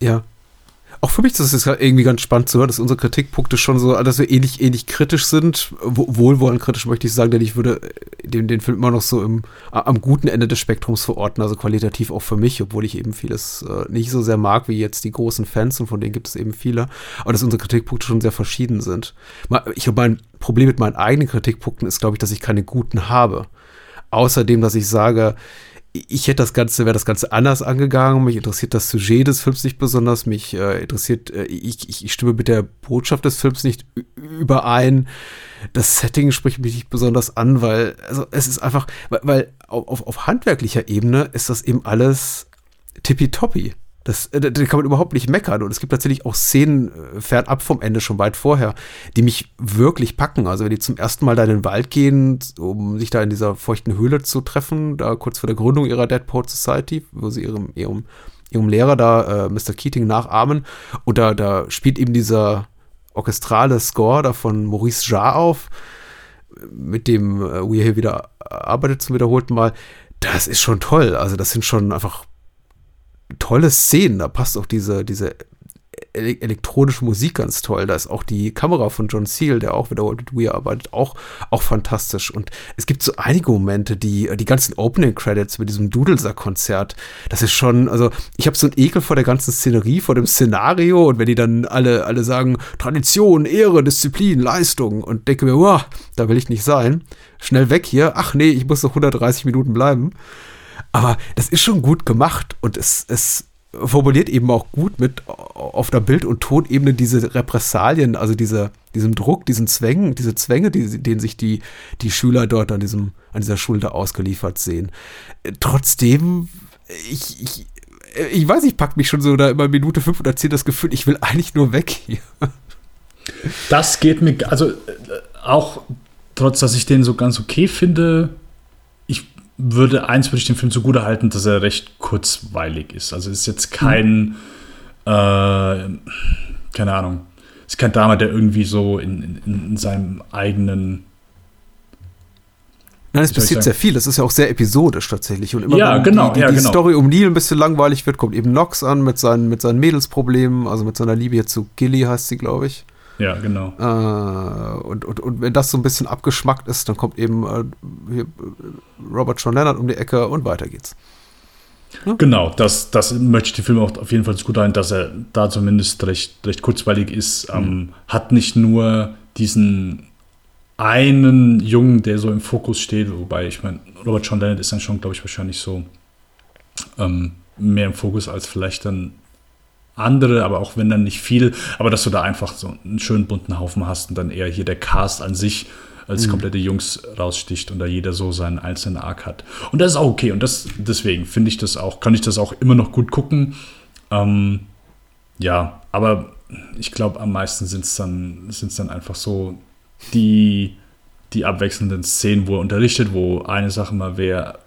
Ja, auch für mich ist es irgendwie ganz spannend zu hören, dass unsere Kritikpunkte schon so, dass wir ähnlich, ähnlich kritisch sind. Wohlwollend kritisch möchte ich sagen, denn ich würde den, den Film immer noch so im, am guten Ende des Spektrums verorten, also qualitativ auch für mich, obwohl ich eben vieles äh, nicht so sehr mag wie jetzt die großen Fans und von denen gibt es eben viele. Aber dass unsere Kritikpunkte schon sehr verschieden sind. Ich habe mein Problem mit meinen eigenen Kritikpunkten ist, glaube ich, dass ich keine guten habe. Außerdem, dass ich sage, ich hätte das Ganze, wäre das Ganze anders angegangen. Mich interessiert das Sujet des Films nicht besonders. Mich äh, interessiert, äh, ich, ich, ich stimme mit der Botschaft des Films nicht überein. Das Setting spricht mich nicht besonders an, weil, also es ist einfach, weil, weil auf, auf handwerklicher Ebene ist das eben alles tippitoppi. Das, äh, da kann man überhaupt nicht meckern. Und es gibt tatsächlich auch Szenen äh, fernab vom Ende, schon weit vorher, die mich wirklich packen. Also wenn die zum ersten Mal da in den Wald gehen, um sich da in dieser feuchten Höhle zu treffen, da kurz vor der Gründung ihrer Dead Society, wo sie ihrem, ihrem, ihrem Lehrer da, äh, Mr. Keating, nachahmen. Und da, da spielt eben dieser orchestrale Score da von Maurice Jarre auf mit dem äh, Weir hier wieder arbeitet zum wiederholten Mal, das ist schon toll. Also das sind schon einfach tolle Szenen. Da passt auch diese, diese ele elektronische Musik ganz toll. Da ist auch die Kamera von John Seal, der auch wiederholt mit Weir arbeitet, auch, auch fantastisch. Und es gibt so einige Momente, die, die ganzen Opening Credits mit diesem Dudelsack-Konzert, das ist schon, also ich habe so einen Ekel vor der ganzen Szenerie, vor dem Szenario und wenn die dann alle, alle sagen, Tradition, Ehre, Disziplin, Leistung und denke mir, wow, da will ich nicht sein. Schnell weg hier. Ach nee, ich muss noch 130 Minuten bleiben. Aber das ist schon gut gemacht und es, es formuliert eben auch gut mit auf der Bild- und Tonebene diese Repressalien, also diese, diesen Druck, diesen Zwängen, diese Zwänge, die, denen sich die, die Schüler dort an, diesem, an dieser Schule ausgeliefert sehen. Trotzdem, ich, ich, ich weiß, ich packe mich schon so da immer Minute 5 oder 10 das Gefühl, ich will eigentlich nur weg hier. Das geht mir, also äh, auch trotz, dass ich den so ganz okay finde, würde eins würde ich dem Film zugute halten, dass er recht kurzweilig ist. Also ist jetzt kein, mhm. äh, keine Ahnung, ist kein Drama, der irgendwie so in, in, in seinem eigenen Nein, es passiert sehr viel. Das ist ja auch sehr episodisch tatsächlich. Und immer ja, wenn genau, die, die, ja, die genau. Story um Neil ein bisschen langweilig wird, kommt eben Nox an mit seinen, mit seinen Mädelsproblemen, also mit seiner Liebe zu Gilly heißt sie, glaube ich. Ja, genau. Äh, und, und, und wenn das so ein bisschen abgeschmackt ist, dann kommt eben äh, Robert John Leonard um die Ecke und weiter geht's. Ja? Genau, das, das möchte ich den Film auch auf jeden Fall gut ein, dass er da zumindest recht, recht kurzweilig ist. Mhm. Ähm, hat nicht nur diesen einen Jungen, der so im Fokus steht, wobei ich meine, Robert John Leonard ist dann schon, glaube ich, wahrscheinlich so ähm, mehr im Fokus als vielleicht dann andere, aber auch wenn dann nicht viel, aber dass du da einfach so einen schönen bunten Haufen hast und dann eher hier der Cast an sich als mhm. komplette Jungs raussticht und da jeder so seinen einzelnen Arc hat. Und das ist auch okay und das deswegen finde ich das auch, kann ich das auch immer noch gut gucken. Ähm, ja, aber ich glaube, am meisten sind es dann, sind's dann einfach so die, die abwechselnden Szenen, wo er unterrichtet, wo eine Sache mal wäre,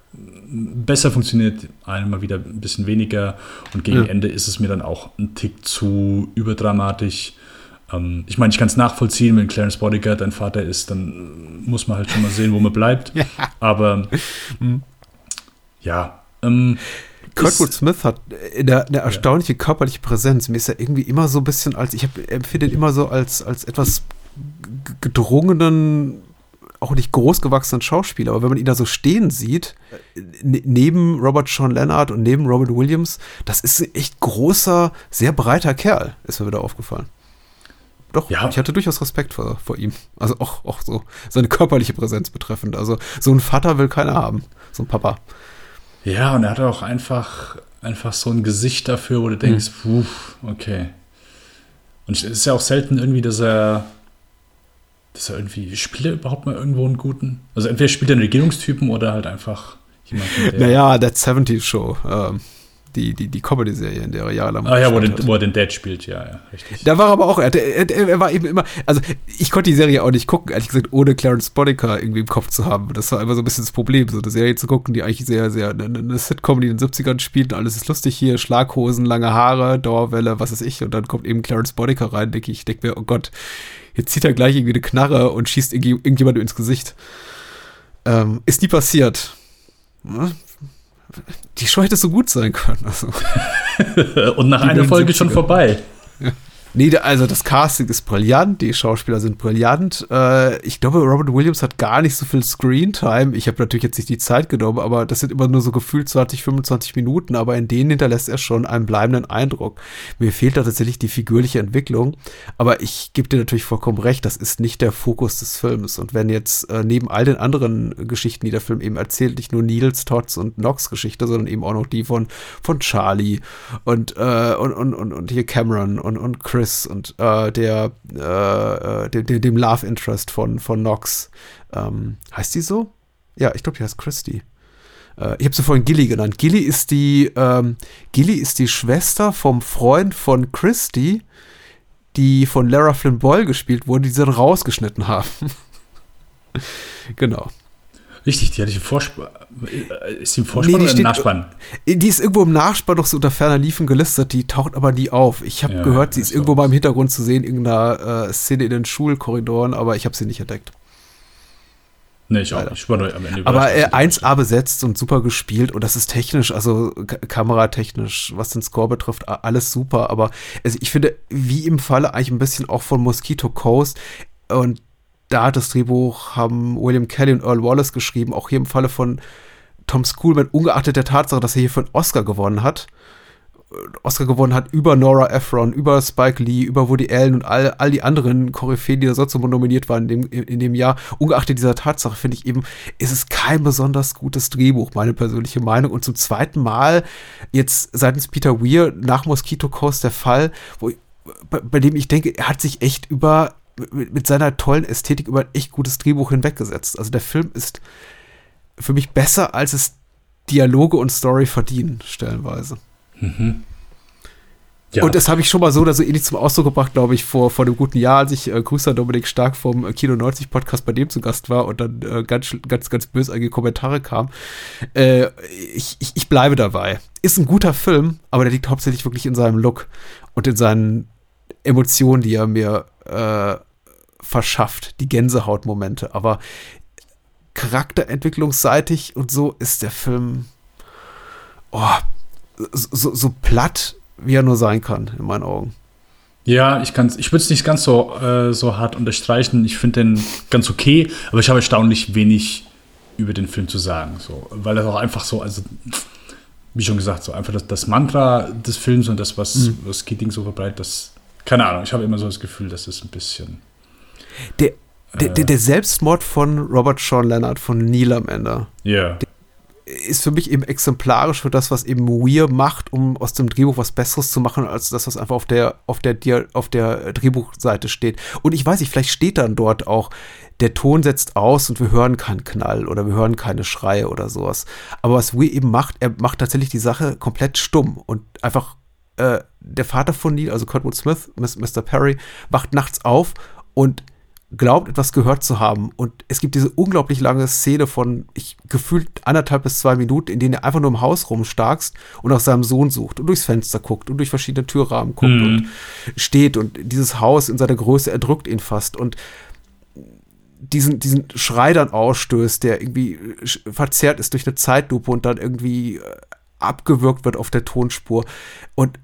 besser funktioniert, einmal wieder ein bisschen weniger und gegen ja. Ende ist es mir dann auch ein Tick zu überdramatisch. Ähm, ich meine, ich kann es nachvollziehen, wenn Clarence Bodyguard dein Vater ist, dann muss man halt schon mal sehen, wo man bleibt. ja. Aber mhm. ja. Ähm, Kurtwood Smith hat eine, eine erstaunliche ja. körperliche Präsenz. Mir ist er irgendwie immer so ein bisschen als, ich empfinde ihn immer so als, als etwas gedrungenen auch nicht großgewachsenen Schauspieler, aber wenn man ihn da so stehen sieht, ne, neben Robert Sean Leonard und neben Robert Williams, das ist ein echt großer, sehr breiter Kerl, ist mir wieder aufgefallen. Doch, ja. ich hatte durchaus Respekt vor, vor ihm. Also auch, auch so seine körperliche Präsenz betreffend. Also so ein Vater will keiner haben, so ein Papa. Ja, und er hat auch einfach, einfach so ein Gesicht dafür, wo du denkst, hm. puh, okay. Und es ist ja auch selten irgendwie, dass er dass er irgendwie, spielt er überhaupt mal irgendwo einen guten? Also entweder spielt er einen Regierungstypen oder halt einfach jemanden, der. Naja, That 70 Show. Ähm, die, die, die Comedy-Serie, in der er jahrelang Ah ja, wo, den, wo er den Dad spielt, ja, ja, richtig. Da war aber auch, er, er, er, war eben immer, also ich konnte die Serie auch nicht gucken, ehrlich gesagt, ohne Clarence Boddicker irgendwie im Kopf zu haben. Das war immer so ein bisschen das Problem, so eine Serie zu gucken, die eigentlich sehr, sehr, eine, eine Sitcom, die in den 70ern spielt, alles ist lustig hier, Schlaghosen, lange Haare, Dauerwelle, was weiß ich, und dann kommt eben Clarence Boddicker rein, denke ich, denke mir, oh Gott, jetzt zieht er gleich irgendwie eine Knarre und schießt irgendjemand ins Gesicht. Ähm, ist nie passiert. Die Show hätte so gut sein können. Also. und nach einer Folge schon vorbei. Nee, also das Casting ist brillant, die Schauspieler sind brillant. Äh, ich glaube, Robert Williams hat gar nicht so viel Screentime. Ich habe natürlich jetzt nicht die Zeit genommen, aber das sind immer nur so gefühlt 20, 25 Minuten, aber in denen hinterlässt er schon einen bleibenden Eindruck. Mir fehlt da tatsächlich die figürliche Entwicklung, aber ich gebe dir natürlich vollkommen recht, das ist nicht der Fokus des Films. Und wenn jetzt äh, neben all den anderen Geschichten, die der Film eben erzählt, nicht nur Niels, Tots und Nox Geschichte, sondern eben auch noch die von, von Charlie und, äh, und, und, und, und hier Cameron und, und Chris Chris und äh, der, äh, äh dem, dem, Love Interest von, von Nox. Ähm, heißt die so? Ja, ich glaube, die heißt Christy. Äh, ich habe sie vorhin Gilly genannt. Gilly ist die, ähm, Gilly ist die Schwester vom Freund von Christy, die von Lara Flynn Boyle gespielt wurde, die sie dann rausgeschnitten haben. genau. Richtig, die hatte ich im Vorspann. Äh, ist die im Vorspann nee, die oder steht, im Nachspann? Die ist irgendwo im Nachspann noch so unter ferner Liefen gelistet, die taucht aber nie auf. Ich habe ja, gehört, sie ist irgendwo mal im Hintergrund zu sehen, irgendeiner äh, Szene in den Schulkorridoren, aber ich habe sie nicht entdeckt. Nee, ich auch Leider. nicht. Ich war am Ende Aber äh, dass sie 1A besetzt und super gespielt und das ist technisch, also kameratechnisch, was den Score betrifft, alles super. Aber also ich finde, wie im Falle eigentlich ein bisschen auch von Mosquito Coast und da hat das Drehbuch haben William Kelly und Earl Wallace geschrieben, auch hier im Falle von Tom Schoolman, ungeachtet der Tatsache, dass er hier für einen Oscar gewonnen hat. Oscar gewonnen hat über Nora Ephron, über Spike Lee, über Woody Allen und all, all die anderen Koryphäen, die da sonst so nominiert waren in dem, in, dem Jahr. Ungeachtet dieser Tatsache finde ich eben, ist es kein besonders gutes Drehbuch, meine persönliche Meinung. Und zum zweiten Mal jetzt seitens Peter Weir nach Mosquito Coast der Fall, wo bei, bei dem ich denke, er hat sich echt über mit, seiner tollen Ästhetik über ein echt gutes Drehbuch hinweggesetzt. Also der Film ist für mich besser, als es Dialoge und Story verdienen, stellenweise. Ja. Und das habe ich schon mal so oder so ähnlich zum Ausdruck gebracht, glaube ich, vor, vor einem guten Jahr, als ich äh, Grüße an Dominik Stark vom äh, Kino 90 Podcast bei dem zu Gast war und dann äh, ganz, ganz, ganz bösartige Kommentare kamen. Äh, ich, ich, ich bleibe dabei. Ist ein guter Film, aber der liegt hauptsächlich wirklich in seinem Look und in seinen Emotionen, die er mir äh, verschafft, die Gänsehautmomente. Aber charakterentwicklungsseitig und so ist der Film oh, so, so platt, wie er nur sein kann, in meinen Augen. Ja, ich ich würde es nicht ganz so, äh, so hart unterstreichen. Ich finde den ganz okay, aber ich habe erstaunlich wenig über den Film zu sagen. So, weil er auch einfach so, also wie schon gesagt, so einfach das, das Mantra des Films und das, was, Mhm. was Keating so verbreitet, das, keine Ahnung, ich habe immer so das Gefühl, das ist ein bisschen. Der, der, der, der Selbstmord von Robert Sean Leonard, von Neil am Ende, Ja. ist für mich eben exemplarisch für das, was eben Weir macht, um aus dem Drehbuch was Besseres zu machen, als das, was einfach auf der, auf der, auf der Drehbuchseite steht. Und ich weiß nicht, vielleicht steht dann dort auch, der Ton setzt aus und wir hören keinen Knall oder wir hören keine Schreie oder sowas. Aber was Weir eben macht, er macht tatsächlich die Sache komplett stumm und einfach äh, der Vater von Neil, also Kurtwood Smith, Mr. Perry, wacht nachts auf und glaubt, etwas gehört zu haben. Und es gibt diese unglaublich lange Szene von, ich gefühlt anderthalb bis zwei Minuten, in denen er einfach nur im Haus rumstarkst und nach seinem Sohn sucht und durchs Fenster guckt und durch verschiedene Türrahmen guckt Mhm. und steht und dieses Haus in seiner Größe erdrückt ihn fast und diesen, diesen Schrei dann ausstößt, der irgendwie verzerrt ist durch eine Zeitlupe und dann irgendwie äh, abgewürgt wird auf der Tonspur. Und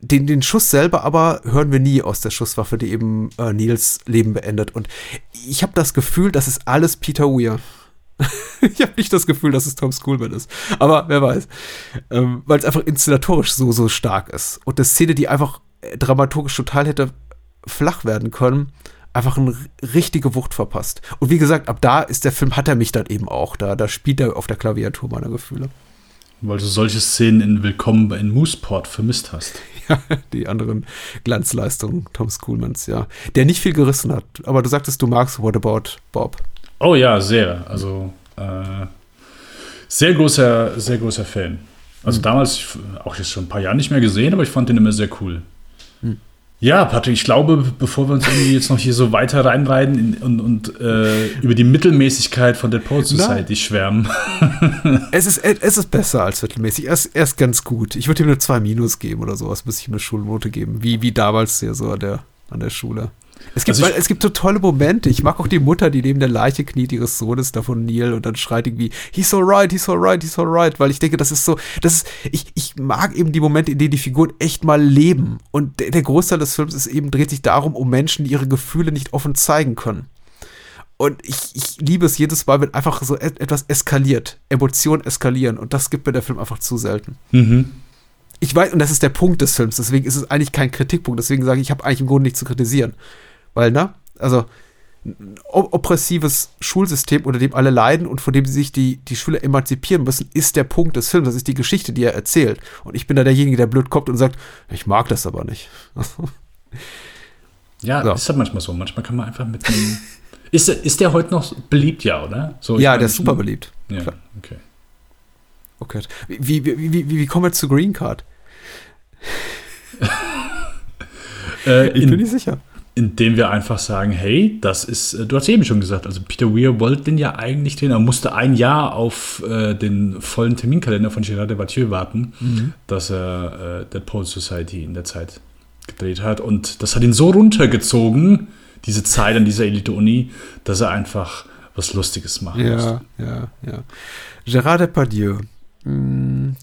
den, den Schuss selber aber hören wir nie aus der Schusswaffe, die eben äh, Nils Leben beendet. Und ich habe das Gefühl, das ist alles Peter Weir. ich habe nicht das Gefühl, dass es Tom Schoolman ist. Aber wer weiß. Ähm, Weil es einfach inszenatorisch so, so stark ist. Und eine Szene, die einfach äh, dramaturgisch total hätte flach werden können, einfach eine richtige Wucht verpasst. Und wie gesagt, ab da ist der Film, hat er mich dann eben auch. Da, da spielt er auf der Klaviatur meiner Gefühle. Weil du solche Szenen in Willkommen in Mooseport vermisst hast. Ja, die anderen Glanzleistungen Tom Schoolmans, ja. Der nicht viel gerissen hat. Aber du sagtest, du magst What About Bob. Oh ja, sehr. Also äh, sehr großer, sehr großer Fan. Also damals, ich- auch jetzt schon ein paar Jahre nicht mehr gesehen, aber ich fand den immer sehr cool. Ja, Patrick, ich glaube, bevor wir uns irgendwie jetzt noch hier so weiter reinreiten in, und, und äh, über die Mittelmäßigkeit von der Poet Society schwärmen. Es ist, es ist besser als mittelmäßig. Er ist, er ist ganz gut. Ich würde ihm eine 2 Minus geben oder sowas, müsste ich ihm eine Schulnote geben. Wie, wie damals hier so an der, an der Schule. Es gibt, Also ich- es gibt so tolle Momente. Ich mag auch die Mutter, die neben der Leiche kniet ihres Sohnes da von Neil und dann schreit irgendwie, he's alright, he's alright, he's alright, weil ich denke, das ist so, das ist, ich, ich mag eben die Momente, in denen die Figuren echt mal leben. Und der, der Großteil des Films ist eben, dreht sich darum, um Menschen, die ihre Gefühle nicht offen zeigen können. Und ich, ich liebe es jedes Mal, wenn einfach so et etwas eskaliert, Emotionen eskalieren. Und das gibt mir der Film einfach zu selten. Mhm. Ich weiß, und das ist der Punkt des Films, deswegen ist es eigentlich kein Kritikpunkt. Deswegen sage ich, ich habe eigentlich im Grunde nichts zu kritisieren. Weil, ne? Also, ein op- oppressives Schulsystem, unter dem alle leiden und von dem sich die, die Schüler emanzipieren müssen, ist der Punkt des Films. Das ist die Geschichte, die er erzählt. Und ich bin da derjenige, der blöd kommt und sagt, ich mag das aber nicht. Ja, So. ist halt manchmal so. Manchmal kann man einfach mit einem. ist, der- ist der heute noch beliebt, ja, oder? So, ja, meine, der ist super beliebt. Ja, Klar. okay. Okay. Wie, wie, wie, wie, wie kommen wir zu Green Card? Äh, Ich bin in, nicht sicher. Indem wir einfach sagen, hey, das ist, äh, du hast eben schon gesagt, also Peter Weir wollte den ja eigentlich drehen, er musste ein Jahr auf äh, den vollen Terminkalender von Gérard Depardieu warten, Mhm. dass er äh, Dead Poet Society in der Zeit gedreht hat und das hat ihn so runtergezogen, diese Zeit an dieser Elite-Uni, dass er einfach, was Lustiges machen. Ja, ja, ja. Gérard Depardieu, mh,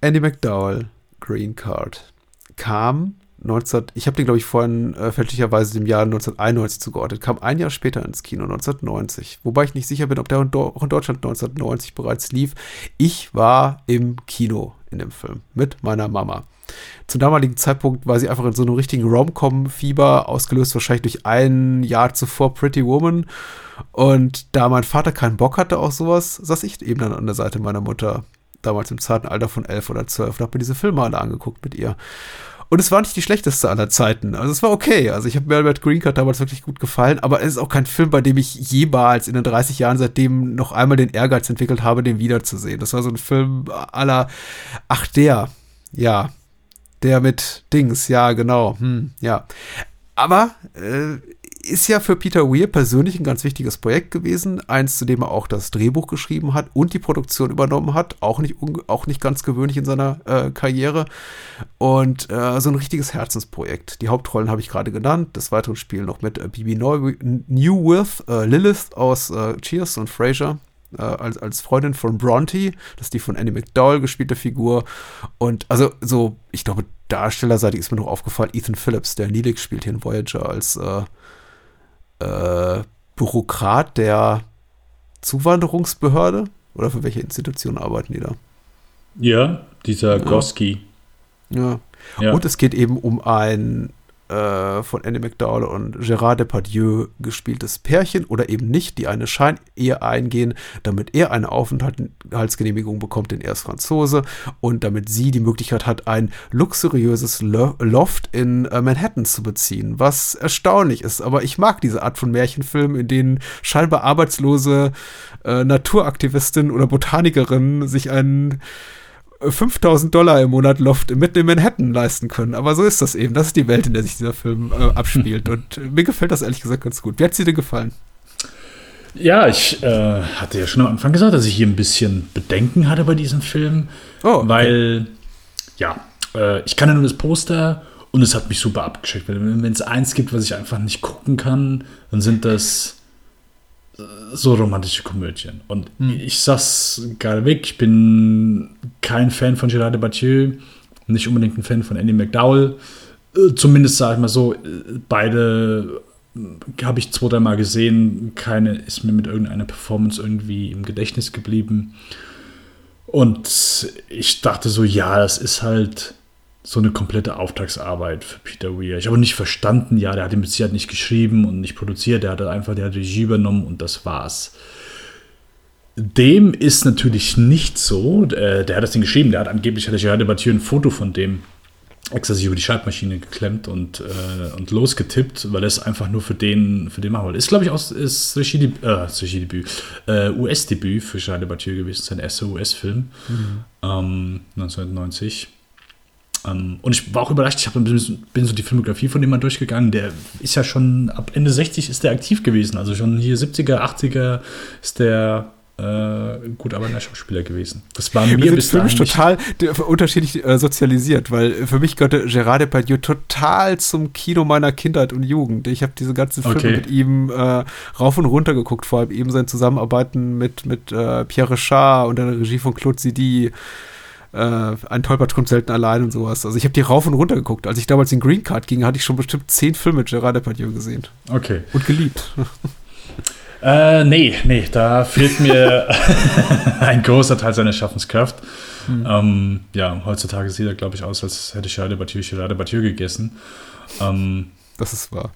Andy McDowell, Green Card, kam 19, ich habe den, glaube ich, vorhin äh, fälschlicherweise dem Jahr 1991 zugeordnet, kam ein Jahr später ins Kino, 1990. Wobei ich nicht sicher bin, ob der auch in Deutschland 1990 bereits lief. Ich war im Kino in dem Film mit meiner Mama. Zum damaligen Zeitpunkt war sie einfach in so einem richtigen Rom-Com-Fieber, ausgelöst wahrscheinlich durch ein Jahr zuvor Pretty Woman. Und da mein Vater keinen Bock hatte auf sowas, saß ich eben dann an der Seite meiner Mutter, damals im zarten Alter von elf oder zwölf, und habe mir diese Filme alle angeguckt mit ihr. Und es war nicht die schlechteste aller Zeiten. Also es war okay. Also ich habe mir Albert Green Card damals wirklich gut gefallen, aber es ist auch kein Film, bei dem ich jemals in den 30 Jahren seitdem noch einmal den Ehrgeiz entwickelt habe, den wiederzusehen. Das war so ein Film aller, ach der, ja, der mit Dings, ja, genau, hm, ja. Aber äh, ist ja für Peter Weir persönlich ein ganz wichtiges Projekt gewesen. Eins, zu dem er auch das Drehbuch geschrieben hat und die Produktion übernommen hat. Auch nicht, auch nicht ganz gewöhnlich in seiner äh, Karriere. Und äh, so ein richtiges Herzensprojekt. Die Hauptrollen habe ich gerade genannt. Des Weiteren spielen noch mit äh, Bibi Newworth, äh, Lilith aus äh, Cheers und Frasier. Äh, als, als Freundin von Bronte, das ist die von Annie McDowell gespielte Figur. Und also so, ich glaube, darstellerseitig ist mir noch aufgefallen, Ethan Phillips, der Neelix spielt hier in Voyager als äh, Bürokrat der Zuwanderungsbehörde? Oder für welche Institution arbeiten die da? Ja, dieser ja. Goski. Ja. ja. Und es geht eben um ein äh, von Annie McDowell und Gérard Depardieu gespieltes Pärchen oder eben nicht, die eine Scheinehe eingehen, damit er eine Aufenthaltsgenehmigung bekommt, denn er ist Franzose und damit sie die Möglichkeit hat, ein luxuriöses Loft in äh, Manhattan zu beziehen, was erstaunlich ist. Aber ich mag diese Art von Märchenfilmen, in denen scheinbar arbeitslose äh, Naturaktivistinnen oder Botanikerinnen sich einen 5000 Dollar im Monat Loft mitten in Manhattan leisten können. Aber so ist das eben. Das ist die Welt, in der sich dieser Film äh, abspielt. Und mir gefällt das ehrlich gesagt ganz gut. Wie hat es dir denn gefallen? Ja, ich äh, hatte ja schon am Anfang gesagt, dass ich hier ein bisschen Bedenken hatte bei diesem Film. Oh, okay. Weil, ja, äh, ich kann ja nur das Poster und es hat mich super abgeschickt. Wenn es eins gibt, was ich einfach nicht gucken kann, dann sind das so romantische Komödien. Und hm. ich sag's gerade weg, ich bin kein Fan von Gerard Depardieu, nicht unbedingt ein Fan von Andy McDowell. Äh, zumindest sage ich mal so, äh, beide äh, habe ich zwei, dreimal gesehen. Keine ist mir mit irgendeiner Performance irgendwie im Gedächtnis geblieben. Und ich dachte so, ja, das ist halt so eine komplette Auftragsarbeit für Peter Weir. Ich habe nicht verstanden, ja, der hat den Sicherheit nicht geschrieben und nicht produziert, der hat einfach der hat Regie übernommen und das war's. Dem ist natürlich nicht so. Äh, der hat das Ding geschrieben, der hat angeblich, hatte Gerard Debattieu ein Foto von dem extra sich über die Schreibmaschine geklemmt und, äh, und losgetippt, weil er es einfach nur für den, für den machen wollte. Ist, glaube ich, auch ist Regiedebüt, äh, äh, US-Debüt für Gerard Debattieu gewesen, sein erster US-Film, mhm. ähm, 1990. Ähm, und ich war auch überrascht, ich bin, bin so die Filmografie von dem mal durchgegangen. Der ist ja schon ab Ende 60 ist der aktiv gewesen. Also schon hier 70er, 80er ist der äh, gut aber ein Schauspieler gewesen. Das war mir bis für mich total unterschiedlich äh, sozialisiert, weil für mich gehörte Gérard Depardieu total zum Kino meiner Kindheit und Jugend. Ich habe diese ganzen Filme okay. mit ihm äh, rauf und runter geguckt, vor allem eben sein Zusammenarbeiten mit, mit äh, Pierre Richard und der Regie von Claude Zidi äh, ein Tollpatsch kommt selten allein und sowas. Also ich habe die rauf und runter geguckt. Als ich damals in Green Card ging, hatte ich schon bestimmt zehn Filme mit Gerard Depardieu gesehen. Okay. Und geliebt. Äh, nee, nee, da fehlt mir ein großer Teil seiner Schaffenskraft. Hm. Ähm, ja, heutzutage sieht er, glaube ich, aus, als hätte Gerard Depardieu Gerard Depardieu gegessen. Ähm, das ist wahr.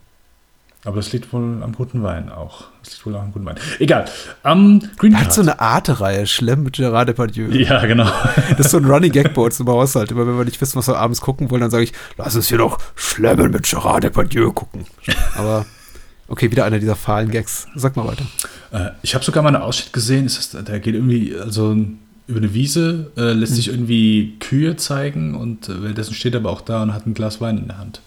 Aber das liegt wohl am guten Wein auch. Das liegt wohl auch am guten Wein. Egal. Um, Green er hat so eine Arte-Reihe, Schlemm mit Gerard Depardieu. Ja, genau. Das ist so ein Running Gag bei uns im Haushalt. Immer wenn wir nicht wissen, was wir abends gucken wollen, dann sage ich, lass uns hier doch Schlemmen mit Gerard Depardieu gucken. Aber okay, wieder einer dieser fahlen Gags. Sag mal weiter. Äh, ich habe sogar mal einen Ausschnitt gesehen. Ist das, der geht irgendwie, also über eine Wiese, äh, lässt hm. sich irgendwie Kühe zeigen und äh, währenddessen steht er aber auch da und hat ein Glas Wein in der Hand.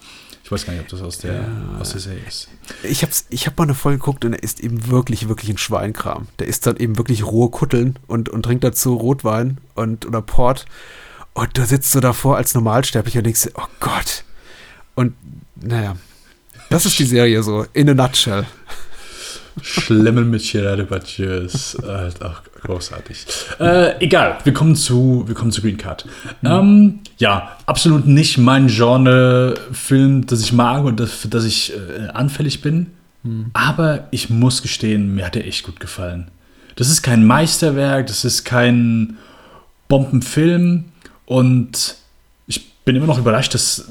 Ich weiß gar nicht, ob das aus der, ja. aus der Serie ist. Ich habe ich hab mal eine Folge geguckt und er ist eben wirklich, wirklich ein Schweinkram. Der isst dann eben wirklich rohe Kutteln und, und trinkt dazu Rotwein und, oder Port. Und du sitzt so davor als Normalsterblicher und denkst, oh Gott. Und naja, das ist die Serie so, in a nutshell. Schlemmen mit Gerard Depardieu ist halt auch großartig. Äh, egal, wir kommen zu, wir kommen zu Green Card. Mhm. Ähm, ja, absolut nicht mein Genre-Film, das ich mag und das, für das ich äh, anfällig bin. Mhm. Aber ich muss gestehen, mir hat er echt gut gefallen. Das ist kein Meisterwerk, das ist kein Bombenfilm und ich bin immer noch überrascht, dass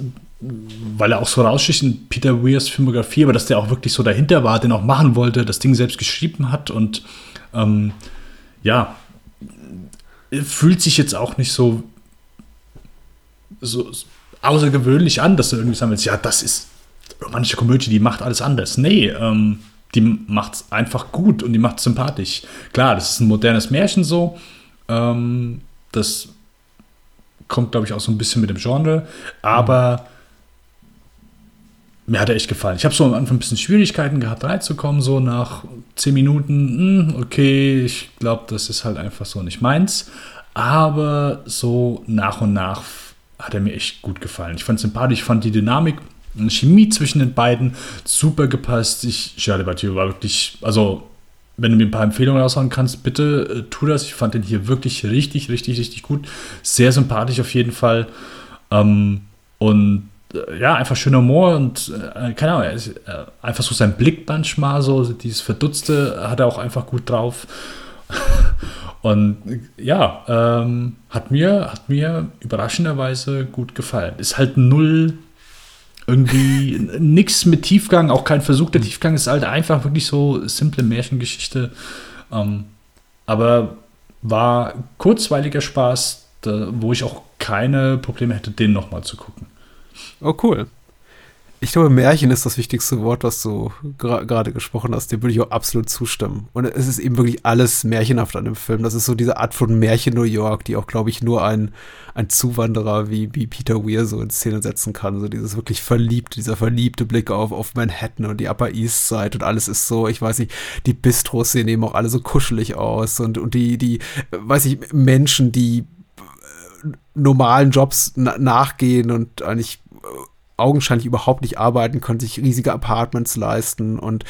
weil er auch so raussticht in Peter Weirs Filmografie, aber dass der auch wirklich so dahinter war, den auch machen wollte, das Ding selbst geschrieben hat und ähm, ja, fühlt sich jetzt auch nicht so, so außergewöhnlich an, dass du irgendwie sagen willst, ja, das ist romantische Komödie, die macht alles anders. Nee, ähm, die macht es einfach gut und die macht es sympathisch. Klar, das ist ein modernes Märchen so, ähm, das kommt, glaube ich, auch so ein bisschen mit dem Genre, aber mir hat er echt gefallen. Ich habe so am Anfang ein bisschen Schwierigkeiten gehabt, reinzukommen, so nach zehn Minuten, hm, okay, ich glaube, das ist halt einfach so nicht meins. Aber so nach und nach hat er mir echt gut gefallen. Ich fand es sympathisch, ich fand die Dynamik und Chemie zwischen den beiden super gepasst. Ich, Charlie Battieu war wirklich, also wenn du mir ein paar Empfehlungen raushauen kannst, bitte äh, tu das. Ich fand den hier wirklich richtig, richtig, richtig gut. Sehr sympathisch auf jeden Fall. Ähm, und ja, einfach schöner Humor und äh, keine Ahnung, ist, äh, einfach so sein Blick manchmal, so dieses Verdutzte hat er auch einfach gut drauf. und ja, ähm, hat, mir, hat mir überraschenderweise gut gefallen. Ist halt null irgendwie nichts mit Tiefgang, auch kein Versuch der Tiefgang, ist halt einfach wirklich so simple Märchengeschichte. Ähm, aber war kurzweiliger Spaß, da, wo ich auch keine Probleme hätte, den nochmal zu gucken. Oh, cool. Ich glaube, Märchen ist das wichtigste Wort, was du gerade gesprochen hast. Dem würde ich auch absolut zustimmen. Und es ist eben wirklich alles märchenhaft an dem Film. Das ist so diese Art von Märchen New York, die auch, glaube ich, nur ein, ein Zuwanderer wie, wie Peter Weir so in Szene setzen kann. So dieses wirklich verliebte, dieser verliebte Blick auf, auf Manhattan und die Upper East Side und alles ist so, ich weiß nicht, die Bistros sehen eben auch alle so kuschelig aus und, und die, die, weiß ich, Menschen, die äh, normalen Jobs na nachgehen und eigentlich augenscheinlich überhaupt nicht arbeiten, können sich riesige Apartments leisten und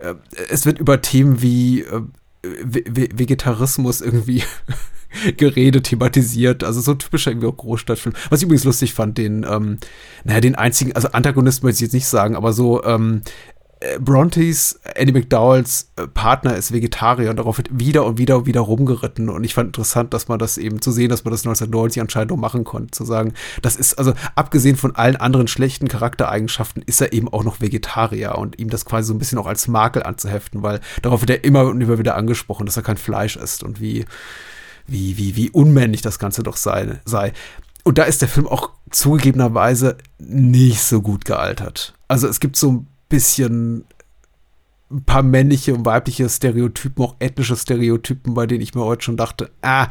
äh, es wird über Themen wie äh, Vegetarismus irgendwie geredet, thematisiert, also so typischer irgendwie auch Großstadtfilm. Was ich übrigens lustig fand, den, ähm, naja, den einzigen, also Antagonisten möchte ich jetzt nicht sagen, aber so ähm, äh, Brontes, Annie McDowells äh, Partner ist Vegetarier und darauf wird wieder und wieder und wieder rumgeritten. Und ich fand interessant, dass man das eben zu sehen, dass man das 1990 anscheinend auch machen konnte. Zu sagen, das ist, also abgesehen von allen anderen schlechten Charaktereigenschaften, ist er eben auch noch Vegetarier und ihm das quasi so ein bisschen auch als Makel anzuheften, weil darauf wird er immer und immer wieder angesprochen, dass er kein Fleisch isst und wie, wie, wie, wie unmännlich das Ganze doch sei. sei. Und da ist der Film auch zugegebenerweise nicht so gut gealtert. Also es gibt so ein bisschen ein paar männliche und weibliche Stereotypen, auch ethnische Stereotypen, bei denen ich mir heute schon dachte, ah,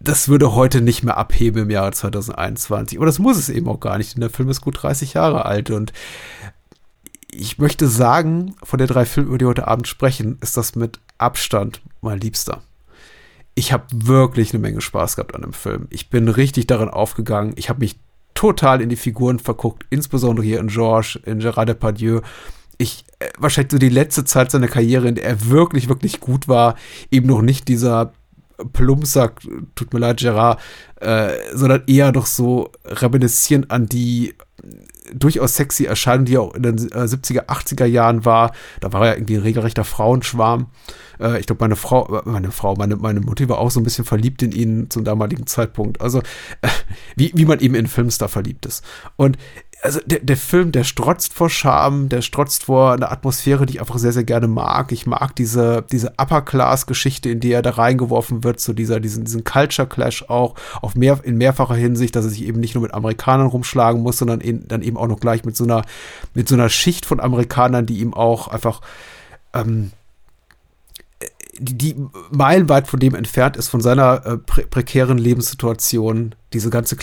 das würde heute nicht mehr abheben im Jahre 2021. Und das muss es eben auch gar nicht, denn der Film ist gut 30 Jahre alt und ich möchte sagen, von der drei Filme, über die heute Abend sprechen, ist das mit Abstand mein Liebster. Ich habe wirklich eine Menge Spaß gehabt an dem Film. Ich bin richtig darin aufgegangen. Ich habe mich total in die Figuren verguckt, insbesondere hier in Georges, in Gerard Depardieu. Ich, äh, wahrscheinlich so die letzte Zeit seiner Karriere, in der er wirklich, wirklich gut war, eben noch nicht dieser Plumpsack, tut mir leid, Gerard, äh, sondern eher doch so reminiszierend an die durchaus sexy Erscheinung, die auch in den 70er, äh, 80er Jahren war. Da war er irgendwie ein regelrechter Frauenschwarm. Äh, ich glaube, meine Frau, meine Frau, meine, meine Mutti war auch so ein bisschen verliebt in ihn zum damaligen Zeitpunkt. Also, äh, wie, wie man eben in Filmstar verliebt ist. Und also der, der Film, der strotzt vor Charme, der strotzt vor einer Atmosphäre, die ich einfach sehr, sehr gerne mag. Ich mag diese, diese Upper-Class-Geschichte, in die er da reingeworfen wird, zu dieser, diesen, diesen Culture-Clash auch, auf mehr, in mehrfacher Hinsicht, dass er sich eben nicht nur mit Amerikanern rumschlagen muss, sondern in, dann eben auch noch gleich mit so einer, mit so einer Schicht von Amerikanern, die ihm auch einfach, ähm, die, die meilenweit von dem entfernt ist, von seiner äh, pre prekären Lebenssituation, diese ganze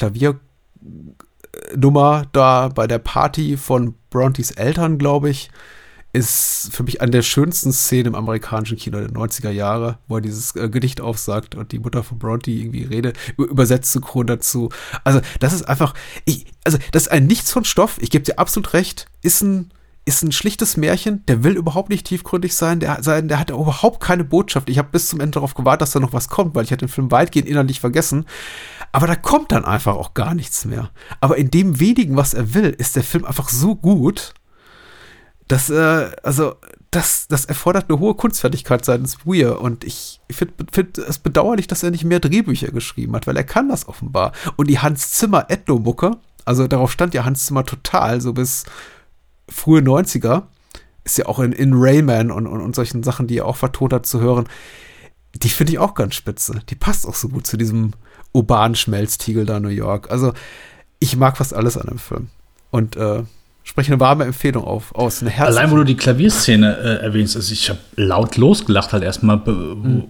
Klaviernummer da bei der Party von Brontys Eltern, glaube ich, ist für mich eine der schönsten Szenen im amerikanischen Kino der 90er Jahre, wo er dieses äh, Gedicht aufsagt und die Mutter von Bronte irgendwie Rede übersetzt synchron dazu. Also, das ist einfach, ich, also, das ist ein Nichts von Stoff, ich gebe dir absolut recht, ist ein ist ein schlichtes Märchen, der will überhaupt nicht tiefgründig sein, der, sein, der hat überhaupt keine Botschaft. Ich habe bis zum Ende darauf gewartet, dass da noch was kommt, weil ich hatte den Film weitgehend innerlich vergessen. Aber da kommt dann einfach auch gar nichts mehr. Aber in dem wenigen, was er will, ist der Film einfach so gut, dass, äh, also, das, das erfordert eine hohe Kunstfertigkeit seitens Weir. Und ich finde find es bedauerlich, dass er nicht mehr Drehbücher geschrieben hat, weil er kann das offenbar. Und die Hans Zimmer Ethno-Mucke, also darauf stand ja Hans Zimmer total, so bis frühe 90er, ist ja auch in, in Rayman und, und, und solchen Sachen, die er auch vertont hat, zu hören. Die finde ich auch ganz spitze. Die passt auch so gut zu diesem urbanen Schmelztiegel da New York. Also, ich mag fast alles an dem Film. Und äh, spreche eine warme Empfehlung auf, aus. Eine Allein, wo du die Klavierszene äh, erwähnst, also ich habe laut losgelacht halt erstmal. Mhm.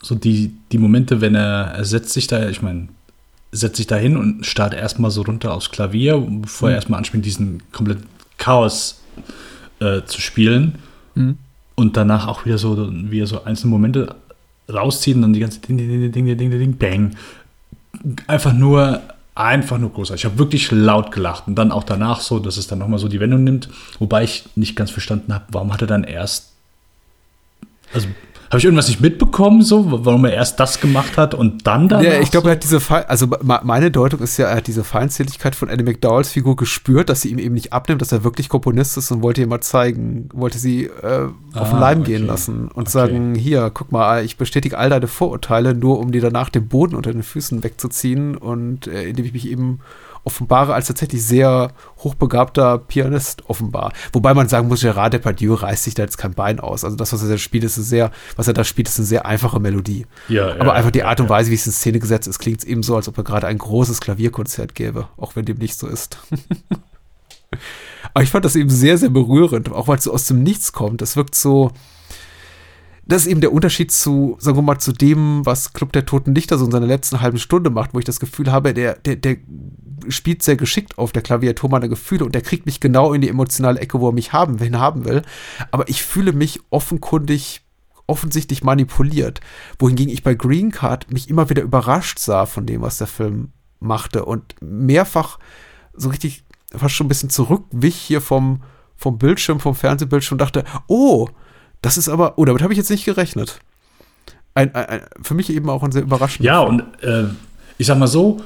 So die, die Momente, wenn er, er setzt sich da, ich meine, setzt sich da hin und startet erstmal so runter aufs Klavier, bevor mhm. er erstmal anspielt, diesen kompletten Chaos äh, zu spielen. Mhm. Und danach auch wieder so, wie er so einzelne Momente rauszieht und die ganze Ding, Ding, Ding, Ding, Ding, Ding, Bang. Einfach nur, einfach nur großartig. Ich habe wirklich laut gelacht. Und dann auch danach so, dass es dann nochmal so die Wendung nimmt. Wobei ich nicht ganz verstanden habe, warum hat er dann erst. Also habe ich irgendwas nicht mitbekommen, so, warum er erst das gemacht hat und dann dann? Ja, ich glaube, er hat diese, Fe also meine Deutung ist ja, er hat diese Feindseligkeit von Andy McDowells Figur gespürt, dass sie ihm eben nicht abnimmt, dass er wirklich Komponist ist und wollte ihr mal zeigen, wollte sie äh, auf den ah, Leim okay. gehen lassen und okay. sagen, hier, guck mal, ich bestätige all deine Vorurteile, nur um dir danach den Boden unter den Füßen wegzuziehen und äh, indem ich mich eben offenbare als tatsächlich sehr hochbegabter Pianist offenbar. Wobei man sagen muss, Gerard Depardieu reißt sich da jetzt kein Bein aus. Also das, was er da spielt, ist sehr, was er da spielt, ist eine sehr einfache Melodie. Ja, Aber ja, einfach die Art und Weise, wie es in Szene gesetzt ist, klingt es eben so, als ob er gerade ein großes Klavierkonzert gäbe, auch wenn dem nicht so ist. Aber ich fand das eben sehr, sehr berührend, auch weil es so aus dem Nichts kommt. Das wirkt so, das ist eben der Unterschied zu, sagen wir mal, zu dem, was Club der Toten Lichter so in seiner letzten halben Stunde macht, wo ich das Gefühl habe, der, der, der spielt sehr geschickt auf der Klaviatur meiner Gefühle und der kriegt mich genau in die emotionale Ecke, wo er mich haben, hin haben will. Aber ich fühle mich offenkundig, offensichtlich manipuliert. Wohingegen ich bei Green Card mich immer wieder überrascht sah von dem, was der Film machte und mehrfach so richtig fast schon ein bisschen zurückwich hier vom, vom Bildschirm, vom Fernsehbildschirm und dachte, oh, das ist aber, oh, damit habe ich jetzt nicht gerechnet. Ein, ein, ein, für mich eben auch ein sehr überraschender. Ja, und äh, ich sag mal so,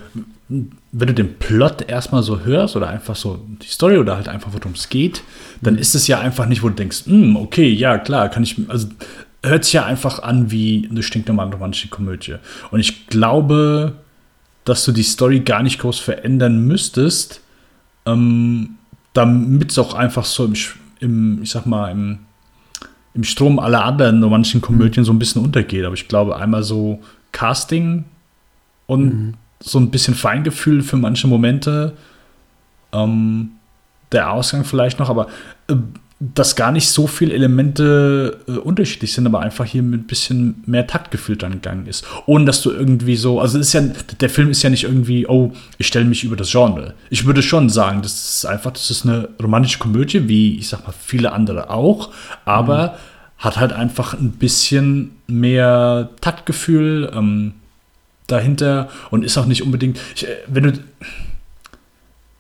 wenn du den Plot erstmal so hörst oder einfach so die Story oder halt einfach, worum es geht, dann mhm. ist es ja einfach nicht, wo du denkst, hm, okay, ja, klar, kann ich, also hört sich ja einfach an wie eine stinknormale romantische Komödie. Und ich glaube, dass du die Story gar nicht groß verändern müsstest, ähm, damit es auch einfach so im, im, ich sag mal, im, im Strom aller anderen romantischen Komödien so ein bisschen untergeht. Aber ich glaube, einmal so Casting und mhm so ein bisschen Feingefühl für manche Momente. Ähm, der Ausgang vielleicht noch, aber äh, dass gar nicht so viele Elemente äh, unterschiedlich sind, aber einfach hier mit ein bisschen mehr Taktgefühl dann gegangen ist. Ohne dass du irgendwie so, also ist ja, der Film ist ja nicht irgendwie, oh, ich stelle mich über das Genre. Ich würde schon sagen, das ist einfach, das ist eine romantische Komödie, wie ich sag mal viele andere auch, aber mhm. hat halt einfach ein bisschen mehr Taktgefühl, ähm, dahinter und ist auch nicht unbedingt, ich, äh, wenn du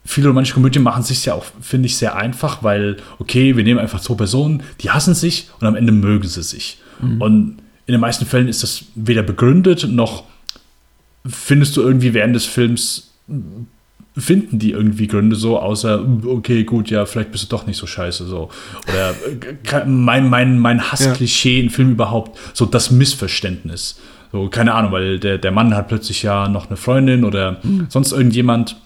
viele romantische Komödien machen sich ja auch, finde ich, sehr einfach, weil, okay, wir nehmen einfach zwei Personen, die hassen sich und am Ende mögen sie sich. Mhm. Und in den meisten Fällen ist das weder begründet, noch findest du irgendwie während des Films, finden die irgendwie Gründe so, außer, okay, gut, ja, vielleicht bist du doch nicht so scheiße, so. Oder äh, mein, mein, mein Hassklischee ja. in Filmen überhaupt, so das Missverständnis. So, keine Ahnung, weil der, der Mann hat plötzlich ja noch eine Freundin oder mhm. sonst irgendjemand,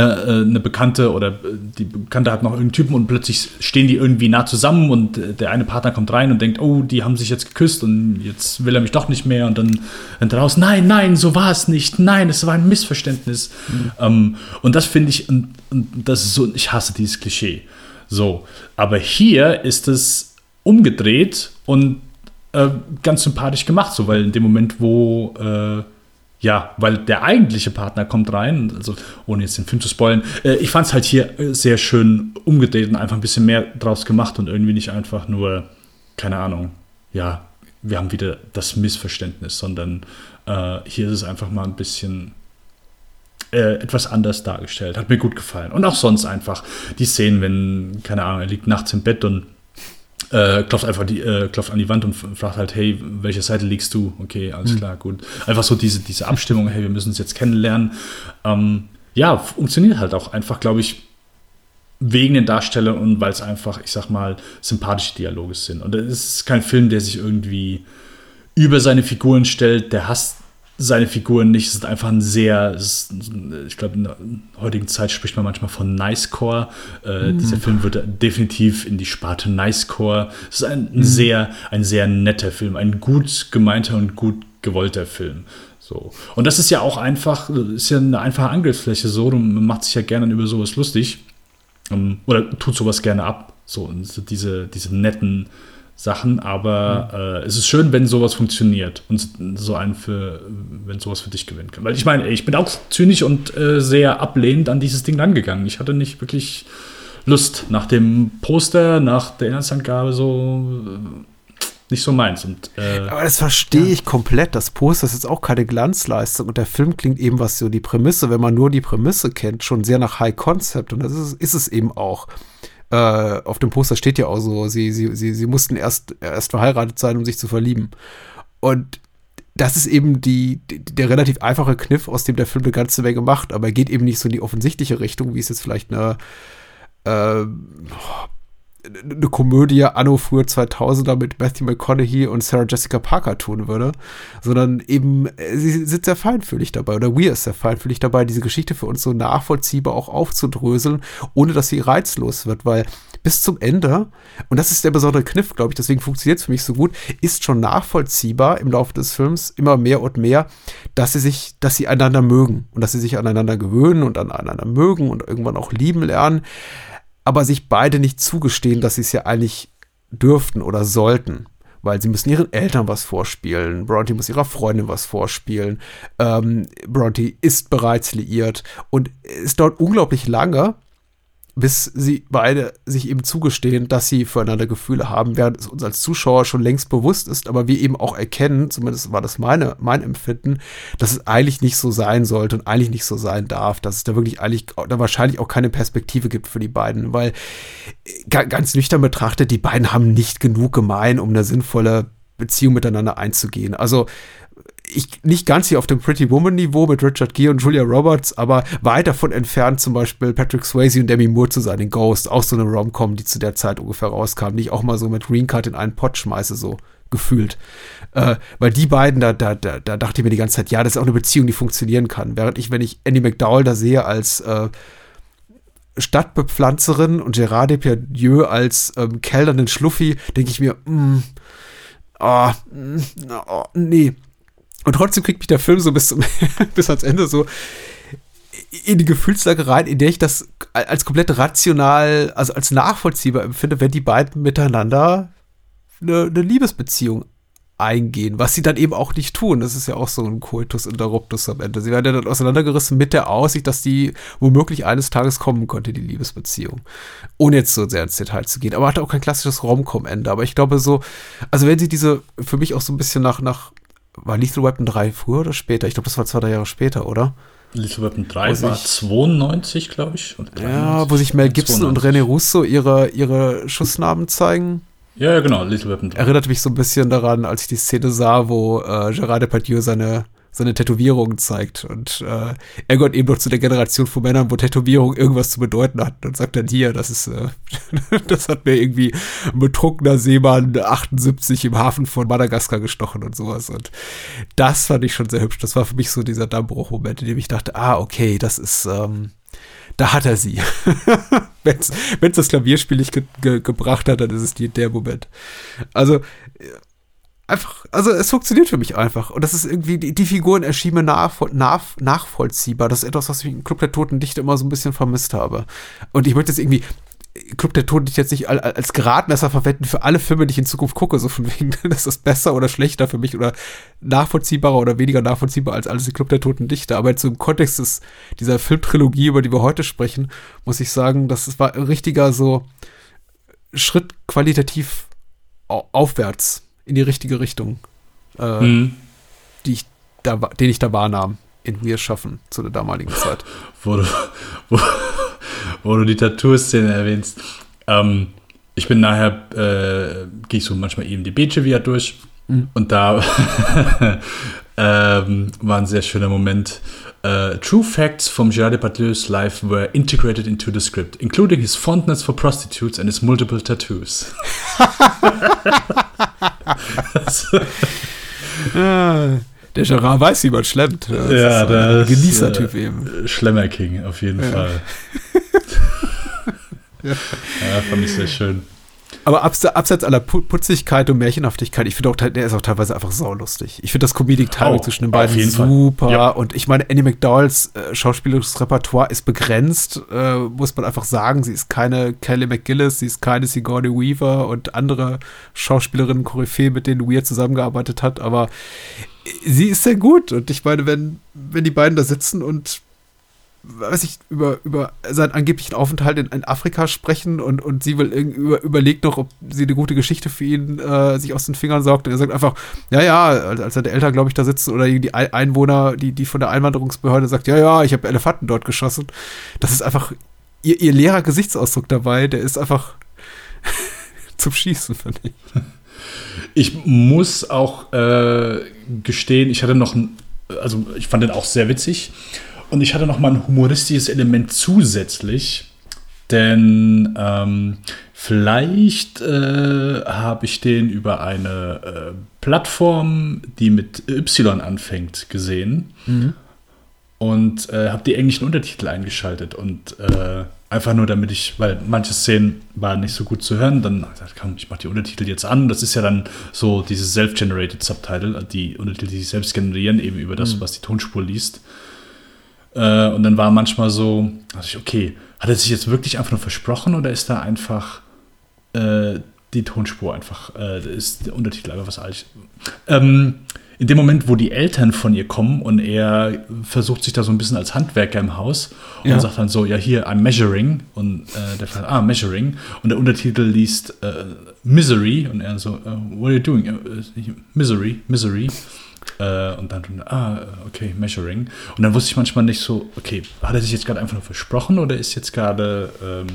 eine Bekannte oder äh, die Bekannte hat noch irgendeinen Typen und plötzlich stehen die irgendwie nah zusammen und äh, der eine Partner kommt rein und denkt, oh, die haben sich jetzt geküsst und jetzt will er mich doch nicht mehr und dann er raus, nein, nein, so war es nicht, nein, es war ein Missverständnis. Mhm. Ähm, und das finde ich, und, und das ist so, ich hasse dieses Klischee. So, aber hier ist es umgedreht und äh, ganz sympathisch gemacht, so weil in dem Moment, wo äh, ja, weil der eigentliche Partner kommt rein, also ohne jetzt den Film zu spoilen, äh, ich fand es halt hier äh, sehr schön umgedreht und einfach ein bisschen mehr draus gemacht und irgendwie nicht einfach nur, keine Ahnung, ja, wir haben wieder das Missverständnis, sondern äh, hier ist es einfach mal ein bisschen äh, etwas anders dargestellt. Hat mir gut gefallen. Und auch sonst einfach die Szenen, wenn, keine Ahnung, er liegt nachts im Bett und äh, klopft einfach die, äh, klopft an die Wand und fragt halt, hey, welche Seite liegst du? Okay, alles mhm. klar, gut. Einfach so diese, diese Abstimmung, hey, wir müssen uns jetzt kennenlernen. Ähm, ja, funktioniert halt auch einfach, glaube ich, wegen den Darstellern und weil es einfach, ich sag mal, sympathische Dialoge sind. Und es ist kein Film, der sich irgendwie über seine Figuren stellt, der hasst seine Figuren nicht. Es ist einfach ein sehr, ist, ich glaube, in der heutigen Zeit spricht man manchmal von Nicecore. Äh, mhm. Dieser Film wird definitiv in die Sparte Nicecore. Es ist ein, mhm. sehr, ein sehr netter Film, ein gut gemeinter und gut gewollter Film. So. Und das ist ja auch einfach, ist ja eine einfache Angriffsfläche so, man macht sich ja gerne über sowas lustig. Ähm, oder tut sowas gerne ab. So, so diese, diese netten Sachen, aber mhm. äh, es ist schön, wenn sowas funktioniert und so einen für, wenn sowas für dich gewinnen kann. Weil ich meine, ich bin auch zynisch und äh, sehr ablehnend an dieses Ding rangegangen. Ich hatte nicht wirklich Lust nach dem Poster, nach der Inhaltsangabe so äh, nicht so meins. Und, äh, aber das verstehe ja. ich komplett. Das Poster ist jetzt auch keine Glanzleistung und der Film klingt eben, was so die Prämisse, wenn man nur die Prämisse kennt, schon sehr nach High Concept und das ist, ist es eben auch. Äh, auf dem Poster steht ja auch so, sie, sie, sie, sie mussten erst, erst verheiratet sein, um sich zu verlieben. Und das ist eben die, der relativ einfache Kniff, aus dem der Film eine ganze Menge macht, aber er geht eben nicht so in die offensichtliche Richtung, wie es jetzt vielleicht eine, äh, eine Komödie anno früher 2000er mit Matthew McConaughey und Sarah Jessica Parker tun würde, sondern eben, äh, sie sind sehr feinfühlig dabei oder wir ist sehr feinfühlig dabei, diese Geschichte für uns so nachvollziehbar auch aufzudröseln, ohne dass sie reizlos wird, weil bis zum Ende, und das ist der besondere Kniff, glaube ich, deswegen funktioniert es für mich so gut, ist schon nachvollziehbar im Laufe des Films immer mehr und mehr, dass sie sich, dass sie einander mögen und dass sie sich aneinander gewöhnen und aneinander mögen und irgendwann auch lieben lernen aber sich beide nicht zugestehen, dass sie es ja eigentlich dürften oder sollten. Weil sie müssen ihren Eltern was vorspielen. Bronte muss ihrer Freundin was vorspielen. Ähm, Bronte ist bereits liiert. Und es dauert unglaublich lange, bis sie beide sich eben zugestehen, dass sie füreinander Gefühle haben, während es uns als Zuschauer schon längst bewusst ist, aber wir eben auch erkennen, zumindest war das meine, mein Empfinden, dass es eigentlich nicht so sein sollte und eigentlich nicht so sein darf, dass es da wirklich eigentlich, da wahrscheinlich auch keine Perspektive gibt für die beiden, weil ganz nüchtern betrachtet, die beiden haben nicht genug gemein, um eine sinnvolle Beziehung miteinander einzugehen. Also ich nicht ganz hier auf dem Pretty Woman Niveau mit Richard Gere und Julia Roberts, aber weit davon entfernt zum Beispiel Patrick Swayze und Demi Moore zu sein in Ghost, auch so eine Rom-Com, die zu der Zeit ungefähr rauskam, die ich auch mal so mit Green Card in einen Pot schmeiße, so gefühlt. Äh, weil die beiden, da, da, da, da dachte ich mir die ganze Zeit, ja, das ist auch eine Beziehung, die funktionieren kann. Während ich, wenn ich Andy McDowell da sehe als äh, Stadtbepflanzerin und Gerard Depardieu als ähm, kellnernden Schluffi, denke ich mir, mm, oh, mm, oh, nee, und trotzdem kriegt mich der Film so bis, zum, bis ans Ende so in die Gefühlslage rein, in der ich das als komplett rational, also als nachvollziehbar empfinde, wenn die beiden miteinander eine, eine Liebesbeziehung eingehen, was sie dann eben auch nicht tun. Das ist ja auch so ein Coitus interruptus am Ende. Sie werden ja dann auseinandergerissen mit der Aussicht, dass die womöglich eines Tages kommen könnte, die Liebesbeziehung. Ohne jetzt so sehr ins Detail zu gehen. Aber hat auch kein klassisches Rom-Com-Ende. Aber ich glaube so, also wenn sie diese für mich auch so ein bisschen nach, nach war Lethal Weapon 3 früher oder später? Ich glaube, das war zwei, drei Jahre später, oder? Lethal Weapon 3 wo war sich, 92, glaube ich. ja, wo sich Mel Gibson 92. und René Russo ihre, ihre Schussnamen zeigen. Ja, ja, genau, Little Weapon 3. Erinnert mich so ein bisschen daran, als ich die Szene sah, wo äh, Gerard Depardieu seine seine Tätowierungen zeigt. Und äh, er gehört eben noch zu der Generation von Männern, wo Tätowierung irgendwas zu bedeuten hat. Und sagt dann hier, das ist, äh, das hat mir irgendwie ein betrunkener Seemann 78 im Hafen von Madagaskar gestochen und sowas. Und das fand ich schon sehr hübsch. Das war für mich so dieser Dammbruch-Moment, in dem ich dachte, ah, okay, das ist, ähm, da hat er sie. Wenn es das Klavierspiel nicht ge ge gebracht hat, dann ist es die, der Moment. Also, einfach, also es funktioniert für mich einfach. Und das ist irgendwie, die, die Figuren erschienen mir nach, nach, nachvollziehbar. Das ist etwas, was ich im Club der Toten Dichte immer so ein bisschen vermisst habe. Und ich möchte jetzt irgendwie Club der Toten Dichte jetzt nicht als Gradmesser verwenden für alle Filme, die ich in Zukunft gucke. So von wegen, das ist besser oder schlechter für mich oder nachvollziehbarer oder weniger nachvollziehbar als alles in Club der Toten Dichte. Aber jetzt im Kontext des, dieser Filmtrilogie, über die wir heute sprechen, muss ich sagen, das war ein richtiger so Schritt qualitativ aufwärts in die richtige Richtung, äh, mhm. die ich da, den ich da wahrnahm. in Wir schaffen zu der damaligen Zeit. wo, du, wo, wo du die Tattoo-Szene erwähnst. Ähm, ich bin nachher, äh, gehe ich so manchmal IMDb-Trivia durch Mhm. und da ähm, war ein sehr schöner Moment. Uh, true facts from Gérard Depardieu's life were integrated into the script, including his fondness for prostitutes and his multiple tattoos. Der Gerard weiß, wie man schlemmt. Das ja, der ist, Genießertyp äh, eben. Schlemmerking, auf jeden Ja. Fall. ja, fand ich sehr schön. Aber abs abseits aller Pu Putzigkeit und Märchenhaftigkeit, ich finde auch, der ist auch teilweise einfach saulustig. Ich finde das Comedic Timing Oh, zwischen den beiden super. Ja. Und ich meine, Annie McDowells äh, schauspielerisches Repertoire ist begrenzt, äh, muss man einfach sagen. Sie ist keine Kelly McGillis, sie ist keine Sigourney Weaver und andere Schauspielerinnen Koryphäe, mit denen Weir zusammengearbeitet hat. Aber sie ist sehr gut. Und ich meine, wenn, wenn die beiden da sitzen und weiß ich, über, über seinen angeblichen Aufenthalt in, in Afrika sprechen und, und sie will über, überlegt noch, ob sie eine gute Geschichte für ihn äh, sich aus den Fingern saugt. Und er sagt einfach, ja, ja, als, als seine Eltern, glaube ich, da sitzen oder die Ei- Einwohner, die, die von der Einwanderungsbehörde sagt, ja, ja, ich habe Elefanten dort geschossen. Das ist einfach ihr, ihr leerer Gesichtsausdruck dabei, der ist einfach zum Schießen, finde ich. Ich muss auch äh, gestehen, ich hatte noch, also ich fand den auch sehr witzig und ich hatte noch mal ein humoristisches Element zusätzlich, denn ähm, vielleicht äh, habe ich den über eine äh, Plattform, die mit Y anfängt, gesehen und äh, habe die englischen Untertitel eingeschaltet und äh, einfach nur damit ich, weil manche Szenen waren nicht so gut zu hören, dann habe ich gesagt, komm, ich mache die Untertitel jetzt an. Das ist ja dann so dieses self-generated Subtitle, die Untertitel, die sich selbst generieren, eben über das, Mhm. was die Tonspur liest. Äh, und dann war manchmal so, dachte ich, okay, hat er sich jetzt wirklich einfach nur versprochen oder ist da einfach äh, die Tonspur einfach, äh, ist der Untertitel einfach was alt? Ähm, in dem Moment, wo die Eltern von ihr kommen und er versucht sich da so ein bisschen als Handwerker im Haus und Ja. sagt dann so, ja hier, I'm measuring und äh, der fragt, ah, measuring und der Untertitel liest äh, Misery und er so, äh, what are you doing? Misery, Misery. Äh, und dann, ah, okay, measuring. Und dann wusste ich manchmal nicht so, okay, hat er sich jetzt gerade einfach nur versprochen oder ist jetzt gerade, ähm,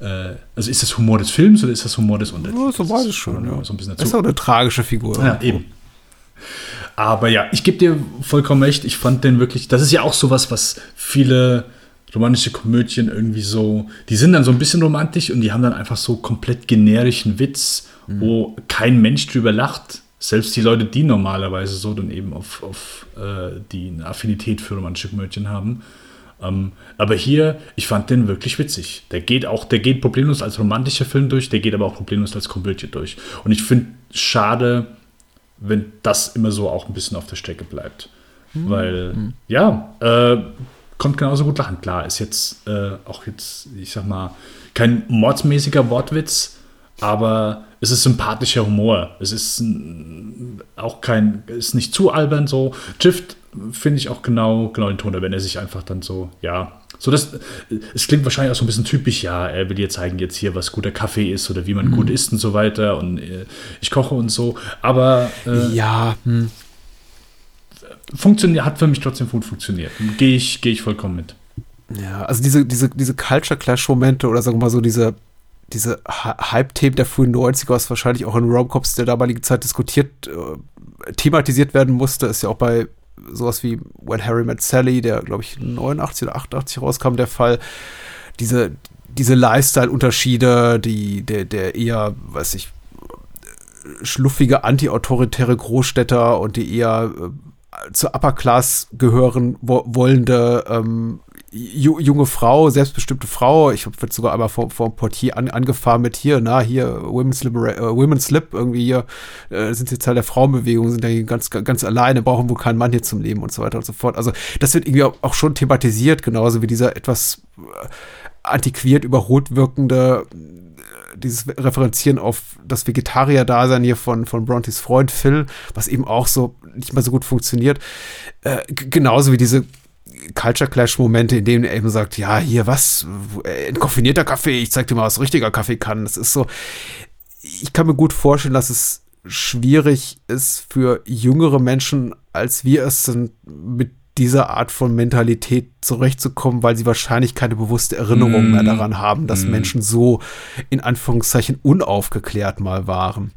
äh, also ist das Humor des Films oder ist das Humor des Untertitels? So war es schon, ja. So ein bisschen Das ist dazu. auch eine tragische Figur. Ja, eben. Aber ja, ich gebe dir vollkommen recht. Ich fand den wirklich, das ist ja auch sowas, was viele romantische Komödien irgendwie so, die sind dann so ein bisschen romantisch und die haben dann einfach so komplett generischen Witz, wo kein Mensch drüber lacht. Selbst die Leute, die normalerweise so dann eben auf, auf äh, die eine Affinität für romantische Komödien haben. Ähm, aber hier, ich fand den wirklich witzig. Der geht auch, der geht problemlos als romantischer Film durch, der geht aber auch problemlos als Komödie durch. Und ich finde schade, wenn das immer so auch ein bisschen auf der Strecke bleibt. Weil, ja, äh, kommt genauso gut lachen. Klar, ist jetzt äh, auch jetzt, ich sag mal, kein mordsmäßiger Wortwitz, aber es ist sympathischer Humor. Es ist auch kein, ist nicht zu albern so. Trifft, finde ich auch genau, genau den Ton, wenn er sich einfach dann so, ja, so das, es klingt wahrscheinlich auch so ein bisschen typisch, ja, er will dir zeigen jetzt hier, was guter Kaffee ist oder wie man gut isst und so weiter und äh, ich koche und so, aber äh, Ja, hm. funktioniert, hat für mich trotzdem gut funktioniert. Gehe ich, gehe ich vollkommen mit. Ja, also diese, diese, diese Culture Clash-Momente oder sagen wir mal so diese, diese Hy- Hype-Themen der frühen 90er, was wahrscheinlich auch in Romcops der damaligen Zeit diskutiert, äh, thematisiert werden musste, ist ja auch bei sowas wie When Harry Met Sally, der glaube ich 89 oder 88 rauskam, der Fall. Diese, diese Lifestyle-Unterschiede, die, der, der eher, weiß ich, schluffige anti-autoritäre Großstädter und die eher äh, zur Upper Class gehören wo wollende ähm, junge Frau, selbstbestimmte Frau. Ich jetzt sogar einmal vor, vor dem Portier an, angefahren mit hier, na, hier, Women's, Libera äh, Women's Lib, irgendwie hier, äh, sind jetzt Teil der Frauenbewegung, sind hier ganz, ganz alleine, brauchen wohl keinen Mann hier zum Leben und so weiter und so fort. Also, das wird irgendwie auch, schon thematisiert, genauso wie dieser etwas äh, antiquiert, überholt wirkende dieses Referenzieren auf das Vegetarier-Dasein hier von, von Brontys Freund Phil, was eben auch so nicht mehr so gut funktioniert. Äh, genauso wie diese Culture Clash-Momente, in denen er eben sagt, ja, hier was, äh, entkoffinierter Kaffee, ich zeig dir mal, was richtiger Kaffee kann. Das ist so, ich kann mir gut vorstellen, dass es schwierig ist für jüngere Menschen, als wir es sind, mit dieser Art von Mentalität zurechtzukommen, weil sie wahrscheinlich keine bewusste Erinnerung Mm. mehr daran haben, dass Mm. Menschen so in Anführungszeichen unaufgeklärt mal waren.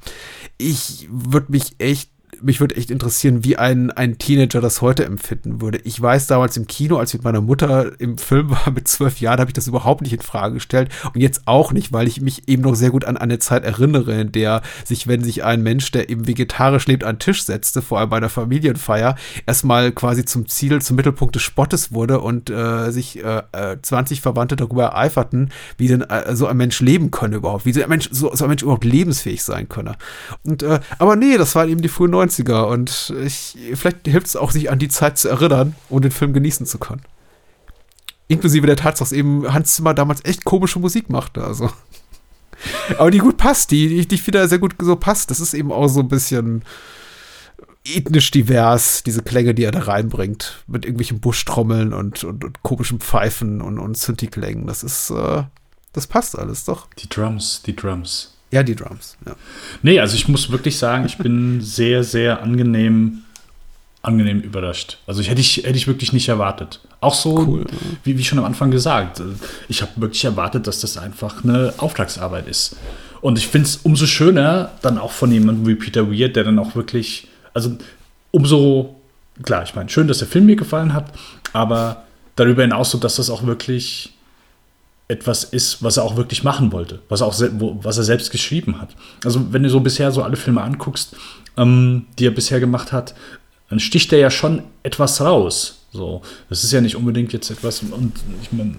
Ich würde mich echt mich würde echt interessieren, wie ein, ein Teenager das heute empfinden würde. Ich weiß damals im Kino, als ich mit meiner Mutter im Film war, mit zwölf Jahren, habe ich das überhaupt nicht in Frage gestellt. Und jetzt auch nicht, weil ich mich eben noch sehr gut an eine Zeit erinnere, in der sich, wenn sich ein Mensch, der eben vegetarisch lebt, an den Tisch setzte, vor allem bei einer Familienfeier, erstmal quasi zum Ziel, zum Mittelpunkt des Spottes wurde und äh, sich äh, äh, 20 Verwandte darüber ereiferten, wie denn äh, so ein Mensch leben könne überhaupt, wie so ein Mensch, so, so ein Mensch überhaupt lebensfähig sein könne. Und äh, aber nee, das waren eben die frühen 90er und ich, vielleicht hilft es auch, sich an die Zeit zu erinnern und den Film genießen zu können. Inklusive der Tatsache, dass eben Hans Zimmer damals echt komische Musik machte, also. Aber die gut passt, die, die, die wieder sehr gut so passt. Das ist eben auch so ein bisschen ethnisch divers, diese Klänge, die er da reinbringt. Mit irgendwelchen Buschtrommeln und, und, und komischen Pfeifen und, und Synthi-Klängen. Das ist, äh, das passt alles doch. Die Drums, die Drums. Ja, die Drums, ja. Nee, also ich muss wirklich sagen, ich bin sehr, sehr angenehm, angenehm überrascht. Also ich hätte ich, hätte ich wirklich nicht erwartet. Auch so, Cool. wie, wie schon am Anfang gesagt, ich habe wirklich erwartet, dass das einfach eine Auftragsarbeit ist. Und ich finde es umso schöner, dann auch von jemandem wie Peter Weir, der dann auch wirklich, also umso, klar, ich meine, schön, dass der Film mir gefallen hat, aber darüber hinaus so, dass das auch wirklich etwas ist, was er auch wirklich machen wollte, was er auch wo, was er selbst geschrieben hat. Also wenn du so bisher so alle Filme anguckst, ähm, die er bisher gemacht hat, dann sticht er ja schon etwas raus. So, das ist ja nicht unbedingt jetzt etwas und ich meine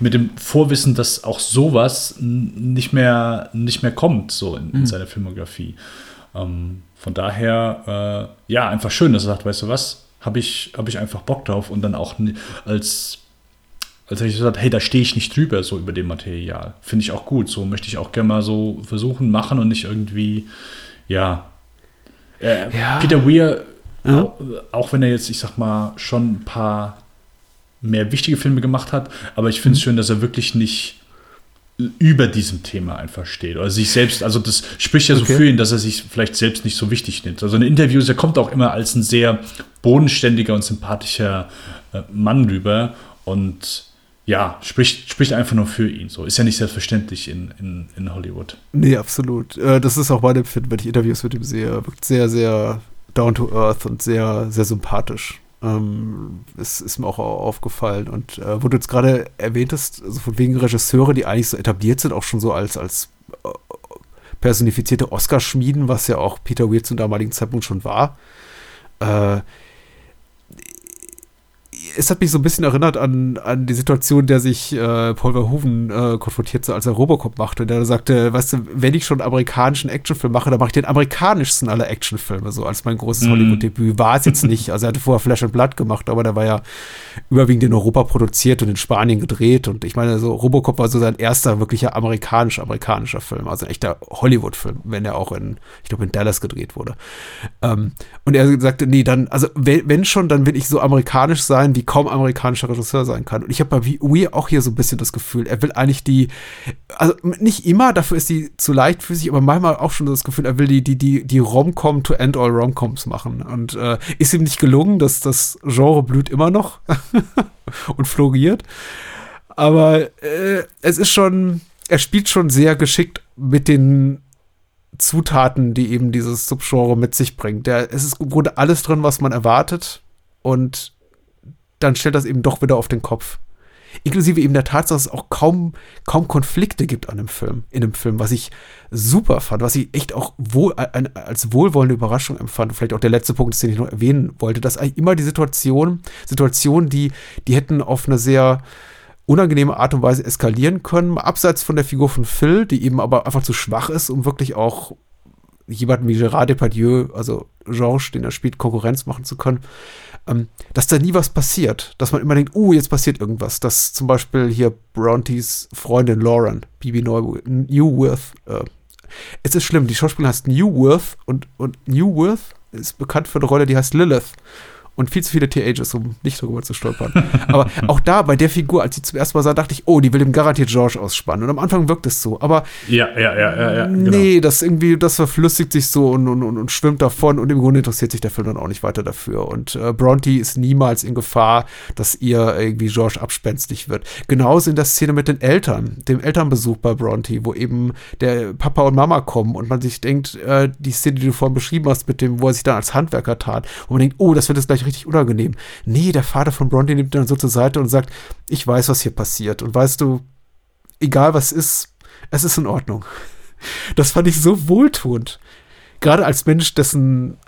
mit dem Vorwissen, dass auch sowas nicht mehr nicht mehr kommt so in, in seiner Filmografie. Ähm, von daher äh, ja einfach schön, dass er sagt, weißt du was, habe ich habe ich einfach Bock drauf und dann auch als als hätte ich gesagt, hey, da stehe ich nicht drüber, so über dem Material. Finde ich auch gut. So möchte ich auch gerne mal so versuchen, machen und nicht irgendwie, ja. Äh, Ja. Peter Weir, Ja. auch, auch wenn er jetzt, ich sag mal, schon ein paar mehr wichtige Filme gemacht hat, aber ich Mhm. finde es schön, dass er wirklich nicht über diesem Thema einfach steht oder sich selbst, also das spricht ja so Okay. für ihn, dass er sich vielleicht selbst nicht so wichtig nimmt. Also in Interviews, er kommt auch immer als ein sehr bodenständiger und sympathischer äh, Mann rüber und ja, spricht, spricht einfach nur für ihn. So ist ja nicht selbstverständlich in, in, in Hollywood. Nee, absolut. Äh, das ist auch mein Empfinden, wenn ich Interviews mit ihm sehe. Er wirkt sehr, sehr down to earth und sehr, sehr sympathisch. Ähm, es ist mir auch aufgefallen. Und äh, wo du jetzt gerade erwähntest, also von wegen Regisseure, die eigentlich so etabliert sind, auch schon so als, als äh, personifizierte Oscar-Schmieden, was ja auch Peter Weir zum damaligen Zeitpunkt schon war. Äh, es hat mich so ein bisschen erinnert an, an die Situation, der sich äh, Paul Verhoeven äh, konfrontierte, als er Robocop machte. Der sagte, weißt du, wenn ich schon einen amerikanischen Actionfilm mache, dann mache ich den amerikanischsten aller Actionfilme, so als mein großes Mhm. Hollywood-Debüt. War es jetzt nicht. Also er hatte vorher Flash and Blood gemacht, aber der war ja überwiegend in Europa produziert und in Spanien gedreht. Und ich meine, so Robocop war so sein erster wirklicher amerikanisch-amerikanischer Film, also ein echter Hollywood-Film, wenn er auch in, ich glaube, in Dallas gedreht wurde. Ähm, und er sagte, nee, dann, also wenn, wenn schon, dann will ich so amerikanisch sein, wie kaum amerikanischer Regisseur sein kann. Und ich habe bei Weir auch hier so ein bisschen das Gefühl, er will eigentlich die, also nicht immer, dafür ist die zu leichtfüßig, aber manchmal auch schon das Gefühl, er will die, die, die, die Rom-Com to end all Rom-Coms machen. Und äh, ist ihm nicht gelungen, dass das Genre blüht immer noch und floriert. Aber äh, es ist schon, er spielt schon sehr geschickt mit den Zutaten, die eben dieses Subgenre mit sich bringt. Der, es ist im Grunde alles drin, was man erwartet. Und dann stellt das eben doch wieder auf den Kopf. Inklusive eben der Tatsache, dass es auch kaum, kaum Konflikte gibt an dem Film, in dem Film, was ich super fand, was ich echt auch wohl, als wohlwollende Überraschung empfand. Vielleicht auch der letzte Punkt, den ich noch erwähnen wollte, dass eigentlich immer die Situation, Situationen, die, die hätten auf eine sehr unangenehme Art und Weise eskalieren können, abseits von der Figur von Phil, die eben aber einfach zu schwach ist, um wirklich auch jemanden wie Gerard Depardieu, also Georges, den er spielt, Konkurrenz machen zu können, ähm, dass da nie was passiert. Dass man immer denkt, uh, jetzt passiert irgendwas. Dass zum Beispiel hier Brontys Freundin Lauren, Bibi Newworth, äh, es ist schlimm, die Schauspielerin heißt Newworth und, und Newworth ist bekannt für eine Rolle, die heißt Lilith. Und viel zu viele T-Ages, um nicht darüber zu stolpern. Aber auch da, bei der Figur, als ich zum ersten Mal sah, dachte ich, oh, die will ihm garantiert George ausspannen. Und am Anfang wirkt es so. Aber Ja, ja, ja, ja, ja. Genau. nee, das irgendwie, das verflüssigt sich so und, und, und, und schwimmt davon und im Grunde interessiert sich der Film dann auch nicht weiter dafür. Und äh, Bronte ist niemals in Gefahr, dass ihr irgendwie George abspenstig wird. Genauso in der Szene mit den Eltern, dem Elternbesuch bei Bronte, wo eben der Papa und Mama kommen und man sich denkt, äh, die Szene, die du vorhin beschrieben hast, mit dem, wo er sich dann als Handwerker tat, wo man denkt, oh, das wird jetzt gleich richtig unangenehm. Nee, der Vater von Bronte nimmt ihn dann so zur Seite und sagt, ich weiß, was hier passiert. Und weißt du, egal was ist, es ist in Ordnung. Das fand ich so wohltuend. Gerade als Mensch, dessen,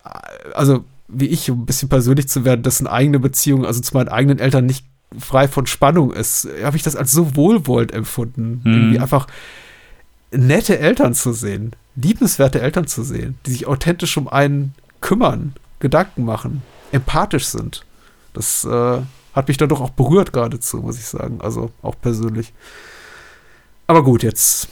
also wie ich, um ein bisschen persönlich zu werden, dessen eigene Beziehung, also zu meinen eigenen Eltern nicht frei von Spannung ist, habe ich das als so wohlwollend empfunden. Mhm. Irgendwie einfach nette Eltern zu sehen, liebenswerte Eltern zu sehen, die sich authentisch um einen kümmern, Gedanken machen, empathisch sind. Das äh, hat mich dann doch auch berührt geradezu, muss ich sagen. Also auch persönlich. Aber gut, jetzt,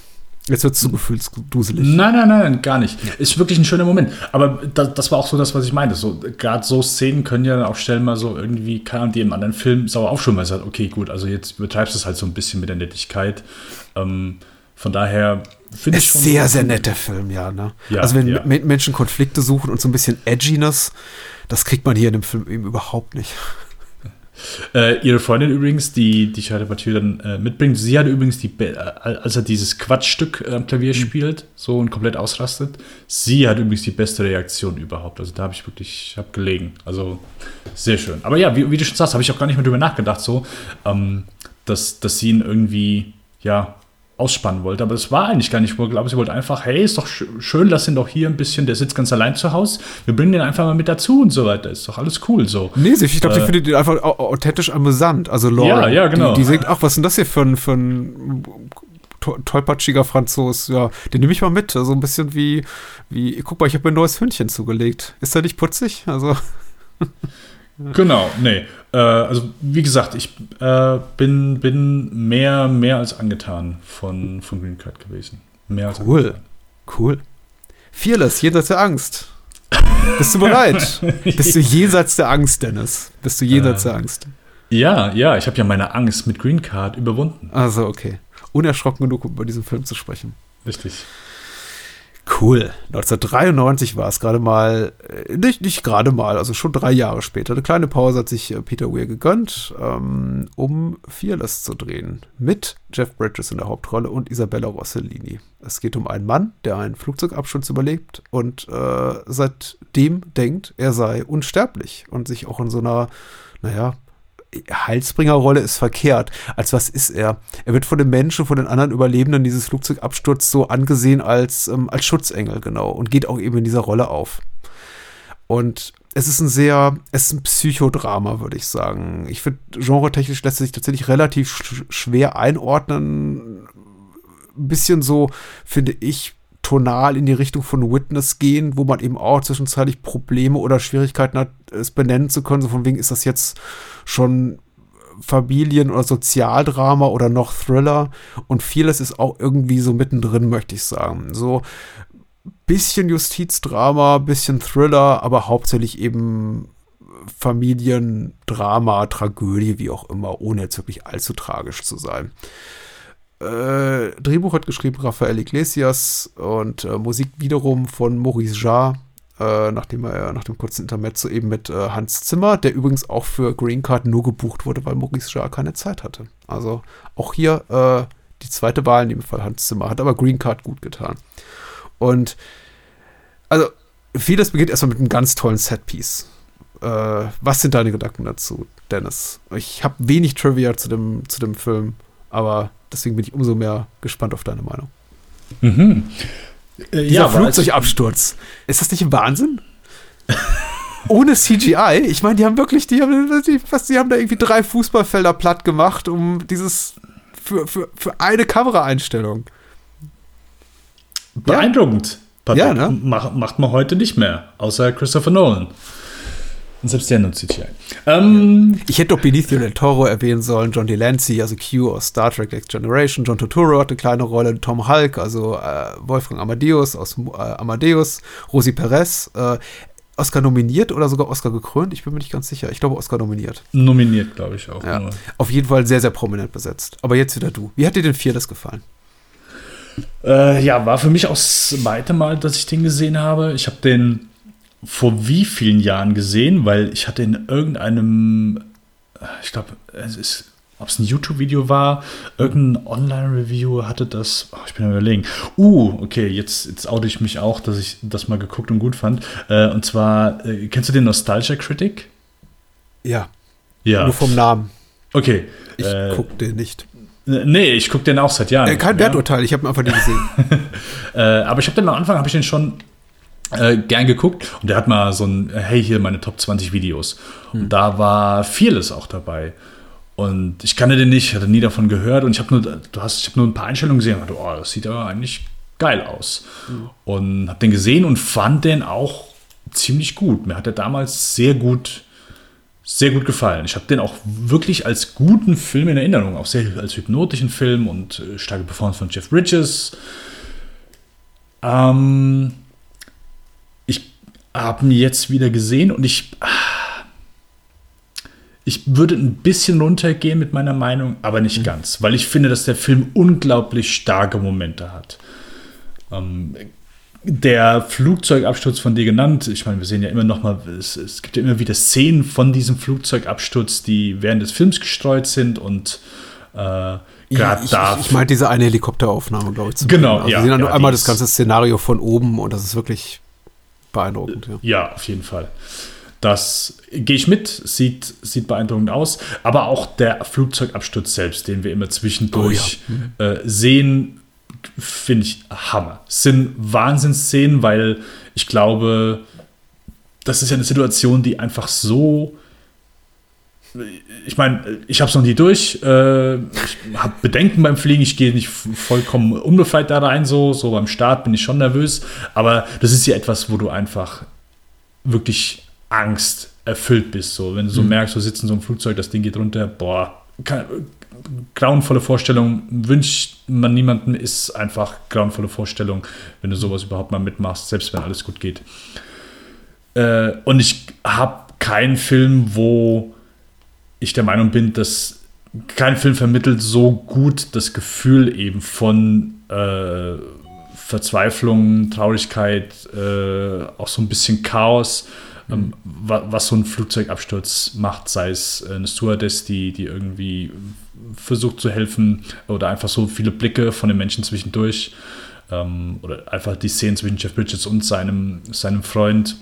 jetzt wird es zu gefühlsduselig. Nein, nein, nein, gar nicht. Ist wirklich ein schöner Moment. Aber das, das war auch so das, was ich meinte. So, Gerade so Szenen können ja dann auch stellen mal so irgendwie, Ahnung, die im anderen Film sauer aufschauen, weil es sagt, okay, gut, also jetzt übertreibst du es halt so ein bisschen mit der Nettigkeit. Ähm, von daher finde ich schon. sehr, sehr netter Film, ja. Ne? Ja, also wenn ja. Menschen Konflikte suchen und so ein bisschen Edginess, das kriegt man hier in dem Film eben überhaupt nicht. Äh, ihre Freundin übrigens, die, die Shia Battier dann äh, mitbringt, sie hat übrigens, die, Be- äh, als er dieses Quatschstück äh, am Klavier spielt, so und komplett ausrastet, sie hat übrigens die beste Reaktion überhaupt. Also da habe ich wirklich, ich habe gelegen. Also sehr schön. Aber ja, wie, wie du schon sagst, habe ich auch gar nicht mehr drüber nachgedacht, so, ähm, dass, dass sie ihn irgendwie, ja, ausspannen wollte. Aber es war eigentlich gar nicht. Ich glaube, sie wollte einfach, hey, ist doch sch schön, lass ihn doch hier ein bisschen, der sitzt ganz allein zu Hause. Wir bringen den einfach mal mit dazu und so weiter. Ist doch alles cool so. Nee, ich glaube, sie Äh, findet ihn einfach au- authentisch amüsant. Also Laura, Ja, ja, genau. die, die denkt, ach, was ist denn das hier für ein, für ein to- tollpatschiger Franzos? Ja, den nehme ich mal mit. So ein bisschen wie, wie, guck mal, ich habe mir ein neues Hündchen zugelegt. Ist der nicht putzig? Also, Genau, nee. Äh, also wie gesagt, ich äh, bin, bin mehr, mehr als angetan von, von Green Card gewesen. Mehr als Cool. angetan. cool. Fearless, jenseits der Angst. Bist du bereit? Bist du jenseits der Angst, Dennis? Bist du jenseits Äh. der Angst? Ja, ja, ich habe ja meine Angst mit Green Card überwunden. Also, okay. Unerschrocken genug, um über diesen Film zu sprechen. Richtig. Cool. 1993 war es gerade mal, äh, nicht, nicht gerade mal, also schon drei Jahre später. Eine kleine Pause hat sich äh, Peter Weir gegönnt, ähm, um Fearless zu drehen. Mit Jeff Bridges in der Hauptrolle und Isabella Rossellini. Es geht um einen Mann, der einen Flugzeugabsturz überlebt und äh, seitdem denkt, er sei unsterblich und sich auch in so einer, naja, Heilsbringerrolle ist verkehrt. Als was ist er? Er wird von den Menschen, von den anderen Überlebenden dieses Flugzeugabsturz so angesehen als, ähm, als Schutzengel, genau, und geht auch eben in dieser Rolle auf. Und es ist ein sehr, es ist ein Psychodrama, würde ich sagen. Ich finde, genretechnisch lässt es sich tatsächlich relativ sch schwer einordnen. Ein bisschen so, finde ich, tonal in die Richtung von Witness gehen, wo man eben auch zwischenzeitlich Probleme oder Schwierigkeiten hat, es benennen zu können. So von wegen, ist das jetzt schon Familien- oder Sozialdrama oder noch Thriller? Und vieles ist auch irgendwie so mittendrin, möchte ich sagen. So bisschen Justizdrama, bisschen Thriller, aber hauptsächlich eben Familiendrama, Tragödie, wie auch immer, ohne jetzt wirklich allzu tragisch zu sein. Äh, Drehbuch hat geschrieben Rafael Iglesias und äh, Musik wiederum von Maurice Jarre, äh, nachdem er nach dem kurzen Intermezzo eben mit äh, Hans Zimmer, der übrigens auch für Green Card nur gebucht wurde, weil Maurice Jarre keine Zeit hatte. Also auch hier äh, die zweite Wahl in dem Fall Hans Zimmer, hat aber Green Card gut getan. Und also vieles beginnt erstmal mit einem ganz tollen Setpiece. Äh, was sind deine Gedanken dazu, Dennis? Ich habe wenig Trivia zu dem, zu dem Film, aber deswegen bin ich umso mehr gespannt auf deine Meinung. Mhm. Äh, Dieser aber als- Flugzeugabsturz. Ist das nicht ein Wahnsinn? Ohne CGI? Ich meine, die haben wirklich, die haben, die, was, die haben da irgendwie drei Fußballfelder platt gemacht, um dieses für, für, für eine Kameraeinstellung. Beeindruckend. Patrick. Ja, ne? Mach, macht man heute nicht mehr, außer Christopher Nolan. Und selbst der nutzt CGI. Ähm, Ich hätte doch Benicio del Toro erwähnen sollen, John Delancey, also Q aus Star Trek Next Generation, John Turturro hat eine kleine Rolle, Tom Hulk, also äh, Wolfgang Amadeus aus äh, Amadeus, Rosi Perez. Äh, Oscar nominiert oder sogar Oscar gekrönt. Ich bin mir nicht ganz sicher. Ich glaube, Oscar nominiert. Nominiert, glaube ich auch. Ja. nur. Auf jeden Fall sehr, sehr prominent besetzt. Aber jetzt wieder du. Wie hat dir denn Fearless gefallen? Äh, ja, war für mich auch das zweite Mal, dass ich den gesehen habe. Ich habe den vor wie vielen Jahren gesehen, weil ich hatte in irgendeinem, äh, ich glaube, es ist, ob es ein YouTube-Video war, irgendein Online-Review hatte das, oh, ich bin am überlegen. Uh, okay, jetzt, jetzt oute ich mich auch, dass ich das mal geguckt und gut fand. Äh, und zwar, äh, kennst du den Nostalgia Critic? Ja. Ja. Nur vom Namen. Okay. Ich äh, guck den nicht. Nee, ich gucke den auch seit Jahren. Äh, kein Ja. Werturteil, ich habe ihn einfach nicht gesehen. Äh, aber ich habe den am Anfang, habe ich den schon äh, gern geguckt und der hat mal so ein, äh, hey, hier meine Top 20 Videos. Und da war Fearless auch dabei. Und ich kannte den nicht, hatte nie davon gehört und ich habe nur, du hast, ich habe nur ein paar Einstellungen gesehen und dachte, oh, das sieht aber eigentlich geil aus. Und habe den gesehen und fand den auch ziemlich gut. Mir hat er damals sehr gut, sehr gut gefallen. Ich habe den auch wirklich als guten Film in Erinnerung, auch sehr als hypnotischen Film und äh, starke Performance von Jeff Bridges. Ähm, habe ihn jetzt wieder gesehen und ich, ich würde ein bisschen runtergehen mit meiner Meinung, aber nicht ganz, weil ich finde, dass der Film unglaublich starke Momente hat. Ähm, der Flugzeugabsturz von dir genannt, ich meine, wir sehen ja immer noch mal, es, es gibt ja immer wieder Szenen von diesem Flugzeugabsturz, die während des Films gestreut sind und äh, gerade ich, da. Ich, ich meine diese eine Helikopteraufnahme, glaube ich. zu Genau, also ja, Wir sehen dann ja, nur einmal das ganze Szenario von oben und das ist wirklich beeindruckend. Ja. Ja, auf jeden Fall. Das gehe ich mit, sieht, sieht beeindruckend aus. Aber auch der Flugzeugabsturz selbst, den wir immer zwischendurch äh, sehen, finde ich Hammer. Es sind Wahnsinnsszenen, weil ich glaube, das ist ja eine Situation, die einfach so. Ich meine, ich habe es noch nie durch. Äh, ich habe Bedenken beim Fliegen. Ich gehe nicht vollkommen unbefreit da rein. So, so beim Start bin ich schon nervös. Aber das ist ja etwas, wo du einfach wirklich Angst erfüllt bist. So, wenn du so merkst, du sitzt in so einem Flugzeug, das Ding geht runter, boah, kann, grauenvolle Vorstellung, wünscht man niemandem, ist einfach grauenvolle Vorstellung, wenn du sowas überhaupt mal mitmachst, selbst wenn alles gut geht. Äh, und ich habe keinen Film, wo ich der Meinung bin, dass kein Film vermittelt so gut das Gefühl eben von äh, Verzweiflung, Traurigkeit, äh, auch so ein bisschen Chaos, ähm, wa was so ein Flugzeugabsturz macht, sei es äh, eine Stewardess, die, die irgendwie versucht zu helfen oder einfach so viele Blicke von den Menschen zwischendurch ähm, oder einfach die Szenen zwischen Jeff Bridges und seinem, seinem Freund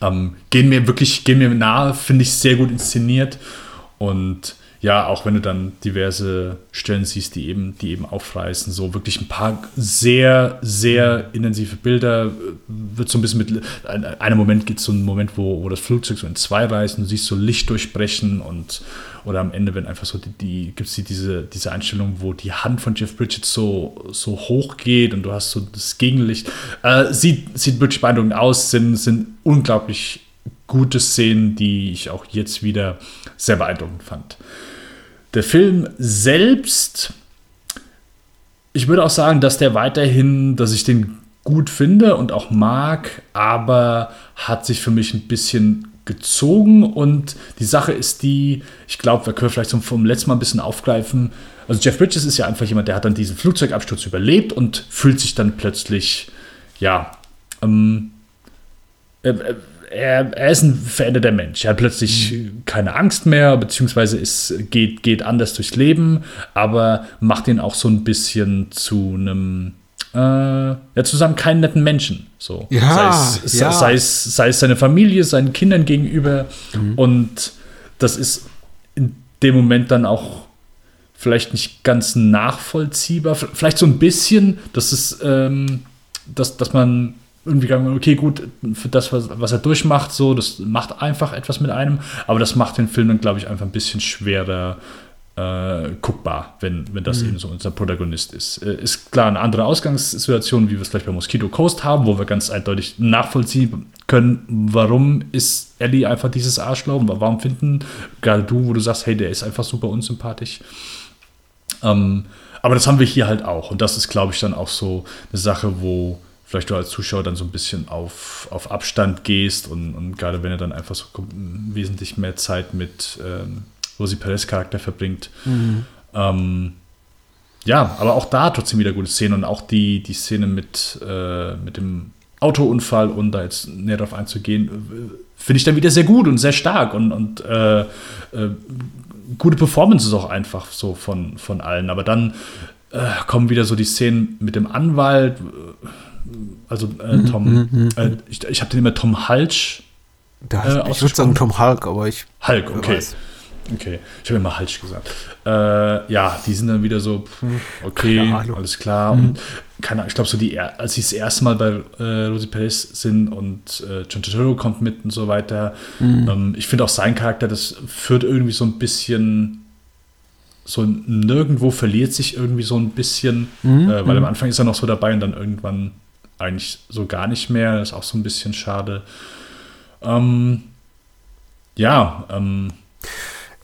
ähm, gehen mir wirklich, gehen mir nahe, finde ich sehr gut inszeniert und ja, auch wenn du dann diverse Stellen siehst, die eben, die eben aufreißen, so wirklich ein paar sehr, sehr intensive Bilder, äh, wird so ein bisschen mit, ein, einem Moment gibt es so einen Moment, wo, wo das Flugzeug so in zwei reißt und du siehst so Licht durchbrechen und oder am Ende, wenn einfach so die, die gibt es die, diese, diese Einstellung, wo die Hand von Jeff Bridges so, so hoch geht und du hast so das Gegenlicht. Äh, sieht, sieht wirklich beeindruckend aus, sind, sind unglaublich gute Szenen, die ich auch jetzt wieder sehr beeindruckend fand. Der Film selbst, ich würde auch sagen, dass der weiterhin, dass ich den gut finde und auch mag, aber hat sich für mich ein bisschen gezogen und die Sache ist die, ich glaube, wir können vielleicht so vom letzten Mal ein bisschen aufgreifen. Also Jeff Bridges ist ja einfach jemand, der hat dann diesen Flugzeugabsturz überlebt und fühlt sich dann plötzlich, ja, ähm, er, er, er ist ein veränderter Mensch. Er hat plötzlich keine Angst mehr, beziehungsweise ist, geht, geht anders durchs Leben, aber macht ihn auch so ein bisschen zu einem, äh, ja, zusammen keinen netten Menschen. So. Ja, sei, es, ja. sei, es, sei es seine Familie, seinen Kindern gegenüber. Und das ist in dem Moment dann auch vielleicht nicht ganz nachvollziehbar. Vielleicht so ein bisschen, dass es, ähm, dass, dass man irgendwie sagen, okay, gut, für das, was, was er durchmacht, so, das macht einfach etwas mit einem, aber das macht den Film dann, glaube ich, einfach ein bisschen schwerer äh, guckbar, wenn, wenn das eben so unser Protagonist ist. Äh, ist klar eine andere Ausgangssituation, wie wir es vielleicht bei Mosquito Coast haben, wo wir ganz eindeutig nachvollziehen können, warum ist Ellie einfach dieses Arschloch, warum finden gerade du, wo du sagst, hey, der ist einfach super unsympathisch. Ähm, aber das haben wir hier halt auch. Und das ist, glaube ich, dann auch so eine Sache, wo vielleicht du als Zuschauer dann so ein bisschen auf, auf Abstand gehst und, und gerade wenn er dann einfach so wesentlich mehr Zeit mit ähm, Rosie Perez Charakter verbringt. Mhm. Ähm, ja, aber auch da trotzdem wieder gute Szenen und auch die, die Szene mit, äh, mit dem Autounfall und da jetzt näher darauf einzugehen, äh, finde ich dann wieder sehr gut und sehr stark und, und äh, äh, gute Performances auch einfach so von, von allen. Aber dann äh, kommen wieder so die Szenen mit dem Anwalt, äh, also äh, Tom, Mhm, mhm, äh, ich, ich habe den immer Tom Halsch. Da, ich würde sagen Tom Hulk, aber ich. Hulk, okay. weiß. Okay, ich habe immer Halsch gesagt. Äh, ja, die sind dann wieder so, pff, okay, alles klar. Mhm. Und keine Ahnung, ich glaube, so die, als sie das erste Mal bei äh, Rosie Perez sind und äh, John Turturro kommt mit und so weiter. Mhm. Ähm, ich finde auch sein Charakter, das führt irgendwie so ein bisschen, so nirgendwo verliert sich irgendwie so ein bisschen, Mhm, äh, weil am mhm. Anfang ist er noch so dabei und dann irgendwann eigentlich so gar nicht mehr. Das ist auch so ein bisschen schade. Ähm, ja, ähm,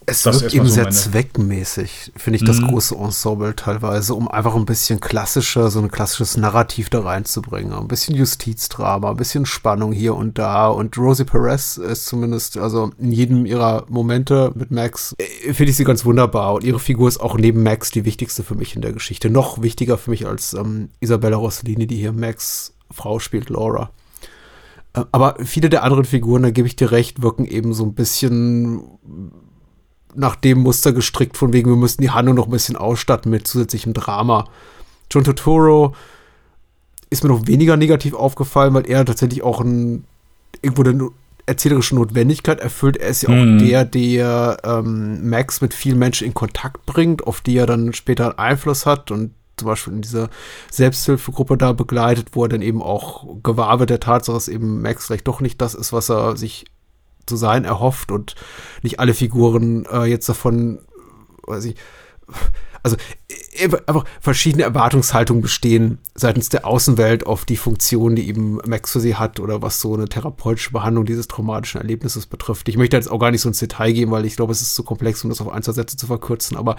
Es das wirkt eben so sehr zweckmäßig, finde ich, das Mhm. große Ensemble teilweise, um einfach ein bisschen klassischer, so ein klassisches Narrativ da reinzubringen. Ein bisschen Justizdrama, ein bisschen Spannung hier und da. Und Rosie Perez ist zumindest, also in jedem ihrer Momente mit Max, äh, finde ich sie ganz wunderbar. Und ihre Figur ist auch neben Max die wichtigste für mich in der Geschichte. Noch wichtiger für mich als ähm, Isabella Rossellini, die hier Max Frau spielt, Laura. Äh, Aber viele der anderen Figuren, da gebe ich dir recht, wirken eben so ein bisschen nach dem Muster gestrickt, von wegen, wir müssen die Handlung noch ein bisschen ausstatten mit zusätzlichem Drama. John Turturro ist mir noch weniger negativ aufgefallen, weil er tatsächlich auch ein, irgendwo eine erzählerische Notwendigkeit erfüllt. Er ist ja auch Mhm. der, der ähm, Max mit vielen Menschen in Kontakt bringt, auf die er dann später einen Einfluss hat und zum Beispiel in dieser Selbsthilfegruppe da begleitet, wo er dann eben auch gewahr wird der Tatsache, dass eben Max vielleicht doch nicht das ist, was er sich zu sein erhofft und nicht alle Figuren äh, jetzt davon, weiß ich, also äh, einfach verschiedene Erwartungshaltungen bestehen seitens der Außenwelt auf die Funktion, die eben Max für sie hat oder was so eine therapeutische Behandlung dieses traumatischen Erlebnisses betrifft. Ich möchte jetzt auch gar nicht so ins Detail gehen, weil ich glaube, es ist zu komplex, um das auf ein, zwei Sätze zu verkürzen, aber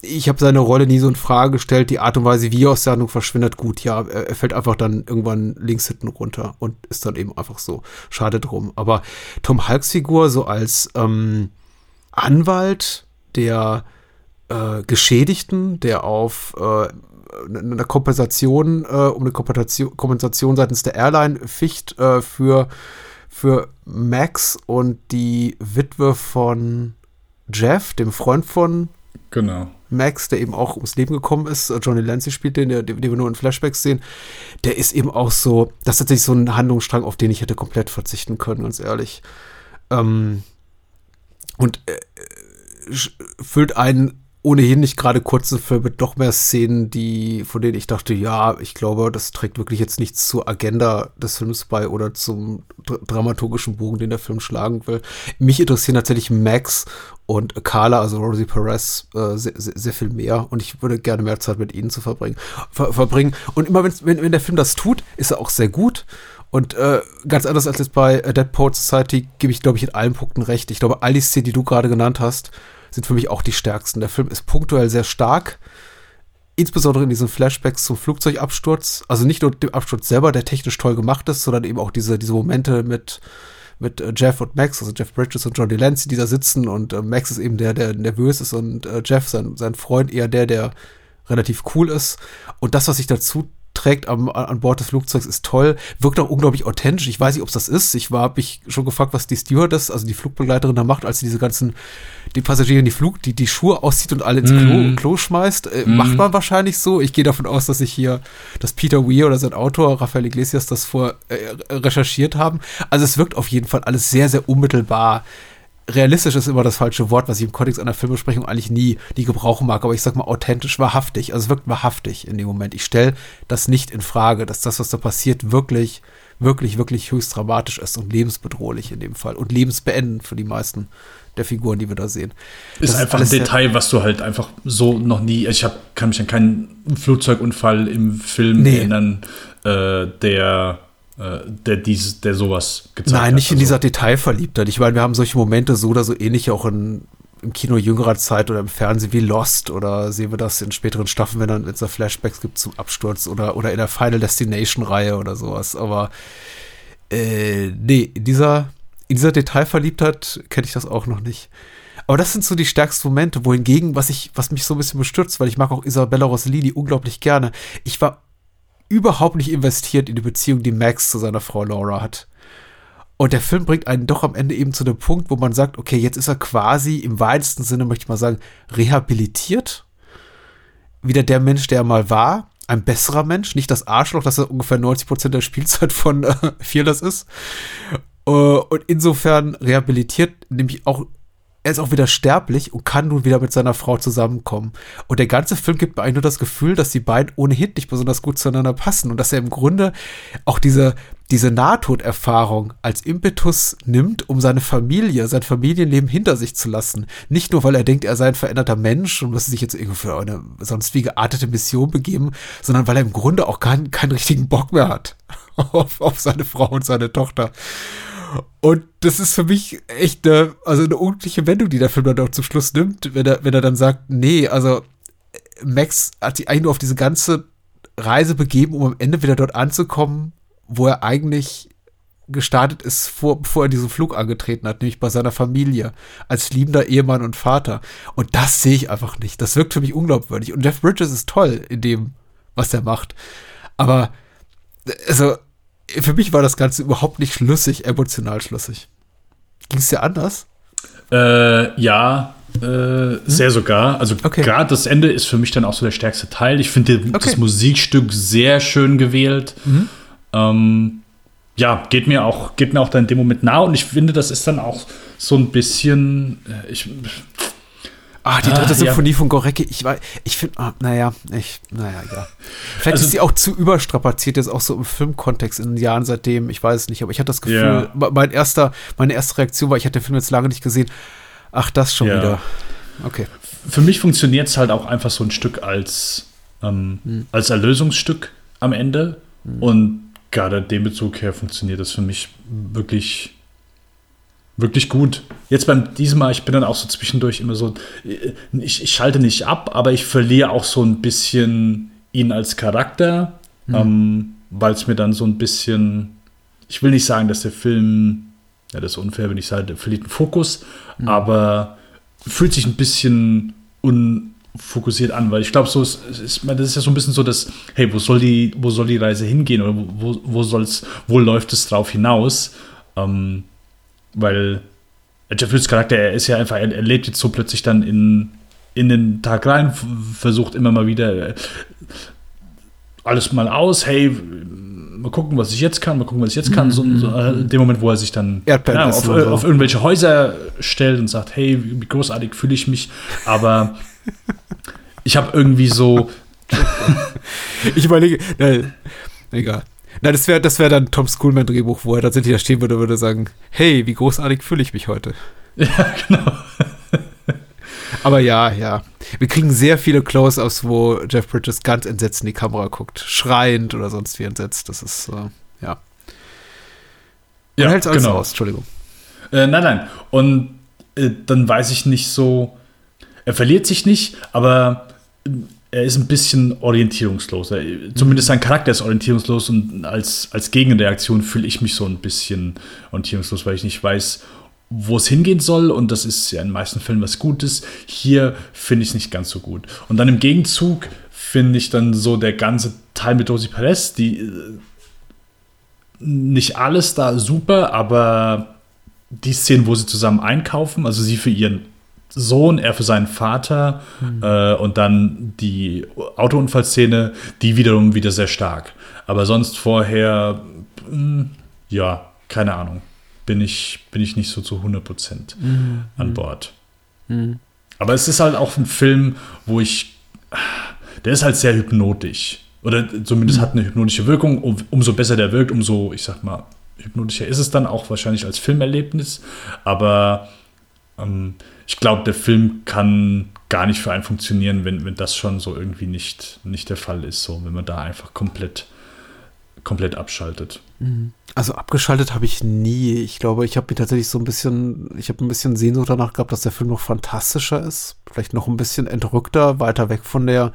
ich habe seine Rolle nie so in Frage gestellt, die Art und Weise, wie er aus der Handlung verschwindet, gut, ja, er, er fällt einfach dann irgendwann links hinten runter und ist dann eben einfach so. Schade drum. Aber Tom Hulks Figur so als ähm, Anwalt, der äh, Geschädigten, der auf äh, eine Kompensation, äh, um eine Kompensation, Kompensation seitens der Airline ficht äh, für, für Max und die Witwe von Jeff, dem Freund von Genau. Max, der eben auch ums Leben gekommen ist, äh, Johnny Lancy spielt den, der, den wir nur in Flashbacks sehen, der ist eben auch so, das ist tatsächlich so ein Handlungsstrang, auf den ich hätte komplett verzichten können, ganz ehrlich. Ähm, und äh, sch- füllt einen ohnehin nicht gerade kurzen Film mit doch mehr Szenen, die, von denen ich dachte, ja, ich glaube, das trägt wirklich jetzt nichts zur Agenda des Films bei oder zum dr dramaturgischen Bogen, den der Film schlagen will. Mich interessieren tatsächlich Max und Carla, also Rosie Perez, äh, sehr, sehr, viel mehr und ich würde gerne mehr Zeit mit ihnen zu verbringen. Ver verbringen. Und immer wenn, wenn der Film das tut, ist er auch sehr gut. Und äh, ganz anders als jetzt bei Dead Poet Society gebe ich, glaube ich, in allen Punkten recht. Ich glaube, all die Szenen, die du gerade genannt hast, sind für mich auch die stärksten. Der Film ist punktuell sehr stark. Insbesondere in diesen Flashbacks zum Flugzeugabsturz. Also nicht nur dem Absturz selber, der technisch toll gemacht ist, sondern eben auch diese, diese Momente mit, mit äh, Jeff und Max, also Jeff Bridges und John Delancey, die da sitzen. Und äh, Max ist eben der, der nervös ist und äh, Jeff, sein, sein Freund, eher der, der relativ cool ist. Und das, was sich dazu trägt am, an Bord des Flugzeugs, ist toll. Wirkt auch unglaublich authentisch. Ich weiß nicht, ob es das ist. Ich war, habe mich schon gefragt, was die Stewardess, also die Flugbegleiterin da macht, als sie diese ganzen, die Passagiere in die Flug, die, die Schuhe auszieht und alle ins Klo, Mhm. Klo schmeißt. Äh, Mhm. Macht man wahrscheinlich so. Ich gehe davon aus, dass sich hier, dass Peter Weir oder sein Autor, Rafael Iglesias, das vor äh, recherchiert haben. Also es wirkt auf jeden Fall alles sehr, sehr unmittelbar realistisch ist immer das falsche Wort, was ich im Kontext einer Filmbesprechung eigentlich nie, nie gebrauchen mag, aber ich sag mal authentisch, wahrhaftig. Also es wirkt wahrhaftig in dem Moment. Ich stelle das nicht in Frage, dass das, was da passiert, wirklich, wirklich, wirklich höchst dramatisch ist und lebensbedrohlich in dem Fall und lebensbeendend für die meisten der Figuren, die wir da sehen. Ist Das einfach ein alles sehr- Detail, was du halt einfach so noch nie. Ich hab, kann mich an keinen Flugzeugunfall im Film Nee. erinnern, äh, der, der, dies, der sowas gezeigt hat. Nein, nicht in Also, dieser Detailverliebtheit. Ich meine, wir haben solche Momente so oder so ähnlich auch in im Kino jüngerer Zeit oder im Fernsehen wie Lost oder sehen wir das in späteren Staffeln, wenn dann jetzt Flashbacks gibt zum Absturz oder, oder in der Final Destination Reihe oder sowas. Aber äh, nee, in dieser, in dieser Detailverliebtheit kenne ich das auch noch nicht. Aber das sind so die stärksten Momente, wohingegen, was ich, was mich so ein bisschen bestürzt, weil ich mag auch Isabella Rossellini unglaublich gerne. Ich war überhaupt nicht investiert in die Beziehung, die Max zu seiner Frau Laura hat. Und der Film bringt einen doch am Ende eben zu dem Punkt, wo man sagt, okay, jetzt ist er quasi im weitesten Sinne, möchte ich mal sagen, rehabilitiert. Wieder der Mensch, der er mal war. Ein besserer Mensch, nicht das Arschloch, das er ungefähr 90 Prozent der Spielzeit von äh, Fearless ist. Äh, und insofern rehabilitiert, nämlich auch er ist auch wieder sterblich und kann nun wieder mit seiner Frau zusammenkommen. Und der ganze Film gibt mir eigentlich nur das Gefühl, dass die beiden ohnehin nicht besonders gut zueinander passen und dass er im Grunde auch diese, diese Nahtoderfahrung als Impetus nimmt, um seine Familie, sein Familienleben hinter sich zu lassen. Nicht nur, weil er denkt, er sei ein veränderter Mensch und müsse sich jetzt irgendwie für eine sonst wie geartete Mission begeben, sondern weil er im Grunde auch keinen, keinen richtigen Bock mehr hat auf, auf seine Frau und seine Tochter. Und das ist für mich echt eine, also eine unglückliche Wendung, die der Film dann auch zum Schluss nimmt, wenn er, wenn er dann sagt, nee, also Max hat sich eigentlich nur auf diese ganze Reise begeben, um am Ende wieder dort anzukommen, wo er eigentlich gestartet ist, vor, bevor er diesen Flug angetreten hat, nämlich bei seiner Familie, als liebender Ehemann und Vater. Und das sehe ich einfach nicht. Das wirkt für mich unglaubwürdig. Und Jeff Bridges ist toll in dem, was er macht. Aber, also, für mich war das Ganze überhaupt nicht schlüssig, emotional schlüssig. Ging es dir anders? Äh, ja, äh, hm? sehr sogar. Also okay. gerade das Ende ist für mich dann auch so der stärkste Teil. Ich finde okay. das Musikstück sehr schön gewählt. Mhm. Ähm, ja, geht mir auch, geht mir auch dann in dem Moment nah und ich finde, das ist dann auch so ein bisschen, äh, ich, Ah, die dritte ah, Symphonie ja. von Gorecki, ich weiß, ich finde, oh, naja, ich, naja, ja. Vielleicht also, ist sie auch zu überstrapaziert, jetzt auch so im Filmkontext in den Jahren seitdem, ich weiß es nicht, aber ich hatte das Gefühl, ja. mein erster, meine erste Reaktion war, ich hatte den Film jetzt lange nicht gesehen, ach, das schon ja. wieder. Okay. Für mich funktioniert es halt auch einfach so ein Stück als, ähm, hm. als Erlösungsstück am Ende hm. und gerade dem Bezug her funktioniert das für mich wirklich wirklich gut. Jetzt beim diesem Mal, ich bin dann auch so zwischendurch immer so, ich, ich schalte nicht ab, aber ich verliere auch so ein bisschen ihn als Charakter, mhm. ähm, weil es mir dann so ein bisschen, ich will nicht sagen, dass der Film, ja, das ist unfair, wenn ich sage, der verliert den Fokus, mhm. aber fühlt sich ein bisschen unfokussiert an, weil ich glaube, so ist, ist, das ist ja so ein bisschen so, dass, hey, wo soll die, wo soll die Reise hingehen oder wo, wo soll's, wo läuft es drauf hinaus? Ähm, weil Jeff Bridges Charakter, er ist ja einfach, er, er, lebt jetzt so plötzlich dann in, in den Tag rein, versucht immer mal wieder äh, alles mal aus, hey, mal gucken, was ich jetzt kann, mal gucken, was ich jetzt kann. So, so äh, in dem Moment, wo er sich dann ja, auf, so. auf, irgendwelche Häuser stellt und sagt, hey, wie großartig fühle ich mich. Aber ich habe irgendwie so. ich überlege, ne, egal. Na, das wäre das wär dann Tom Schoolman-Drehbuch, wo er tatsächlich da stehen würde und würde sagen, hey, wie großartig fühle ich mich heute. Ja, genau. Aber ja, ja. Wir kriegen sehr viele Close-Ups, wo Jeff Bridges ganz entsetzt in die Kamera guckt, schreiend oder sonst wie entsetzt. Das ist, äh, ja. Und ja, hält's alles genau. aus, Entschuldigung. Äh, nein, nein. Und äh, dann weiß ich nicht so, er verliert sich nicht, aber er ist ein bisschen orientierungslos. Zumindest sein Charakter ist orientierungslos und als, als Gegenreaktion fühle ich mich so ein bisschen orientierungslos, weil ich nicht weiß, wo es hingehen soll und das ist ja in den meisten Fällen was Gutes. Hier finde ich es nicht ganz so gut. Und dann im Gegenzug finde ich dann so der ganze Teil mit Rosie Perez, die äh, nicht alles da super, aber die Szenen, wo sie zusammen einkaufen, also sie für ihren Sohn, er für seinen Vater mhm. äh, und dann die Autounfallszene, die wiederum wieder sehr stark. Aber sonst vorher, mh, hm, ja, keine Ahnung, bin ich, bin ich nicht so zu 100% mhm. an Bord. Mhm. Aber es ist halt auch ein Film, wo ich, der ist halt sehr hypnotisch. Oder zumindest hat eine hypnotische Wirkung. Um, umso besser der wirkt, umso, ich sag mal, hypnotischer ist es dann auch wahrscheinlich als Filmerlebnis. Aber ähm, ich glaube, der Film kann gar nicht für einen funktionieren, wenn, wenn das schon so irgendwie nicht, nicht der Fall ist. So, wenn man da einfach komplett komplett abschaltet. Also abgeschaltet habe ich nie. Ich glaube, ich habe mir tatsächlich so ein bisschen, ich habe ein bisschen Sehnsucht danach gehabt, dass der Film noch fantastischer ist. Vielleicht noch ein bisschen entrückter, weiter weg von der,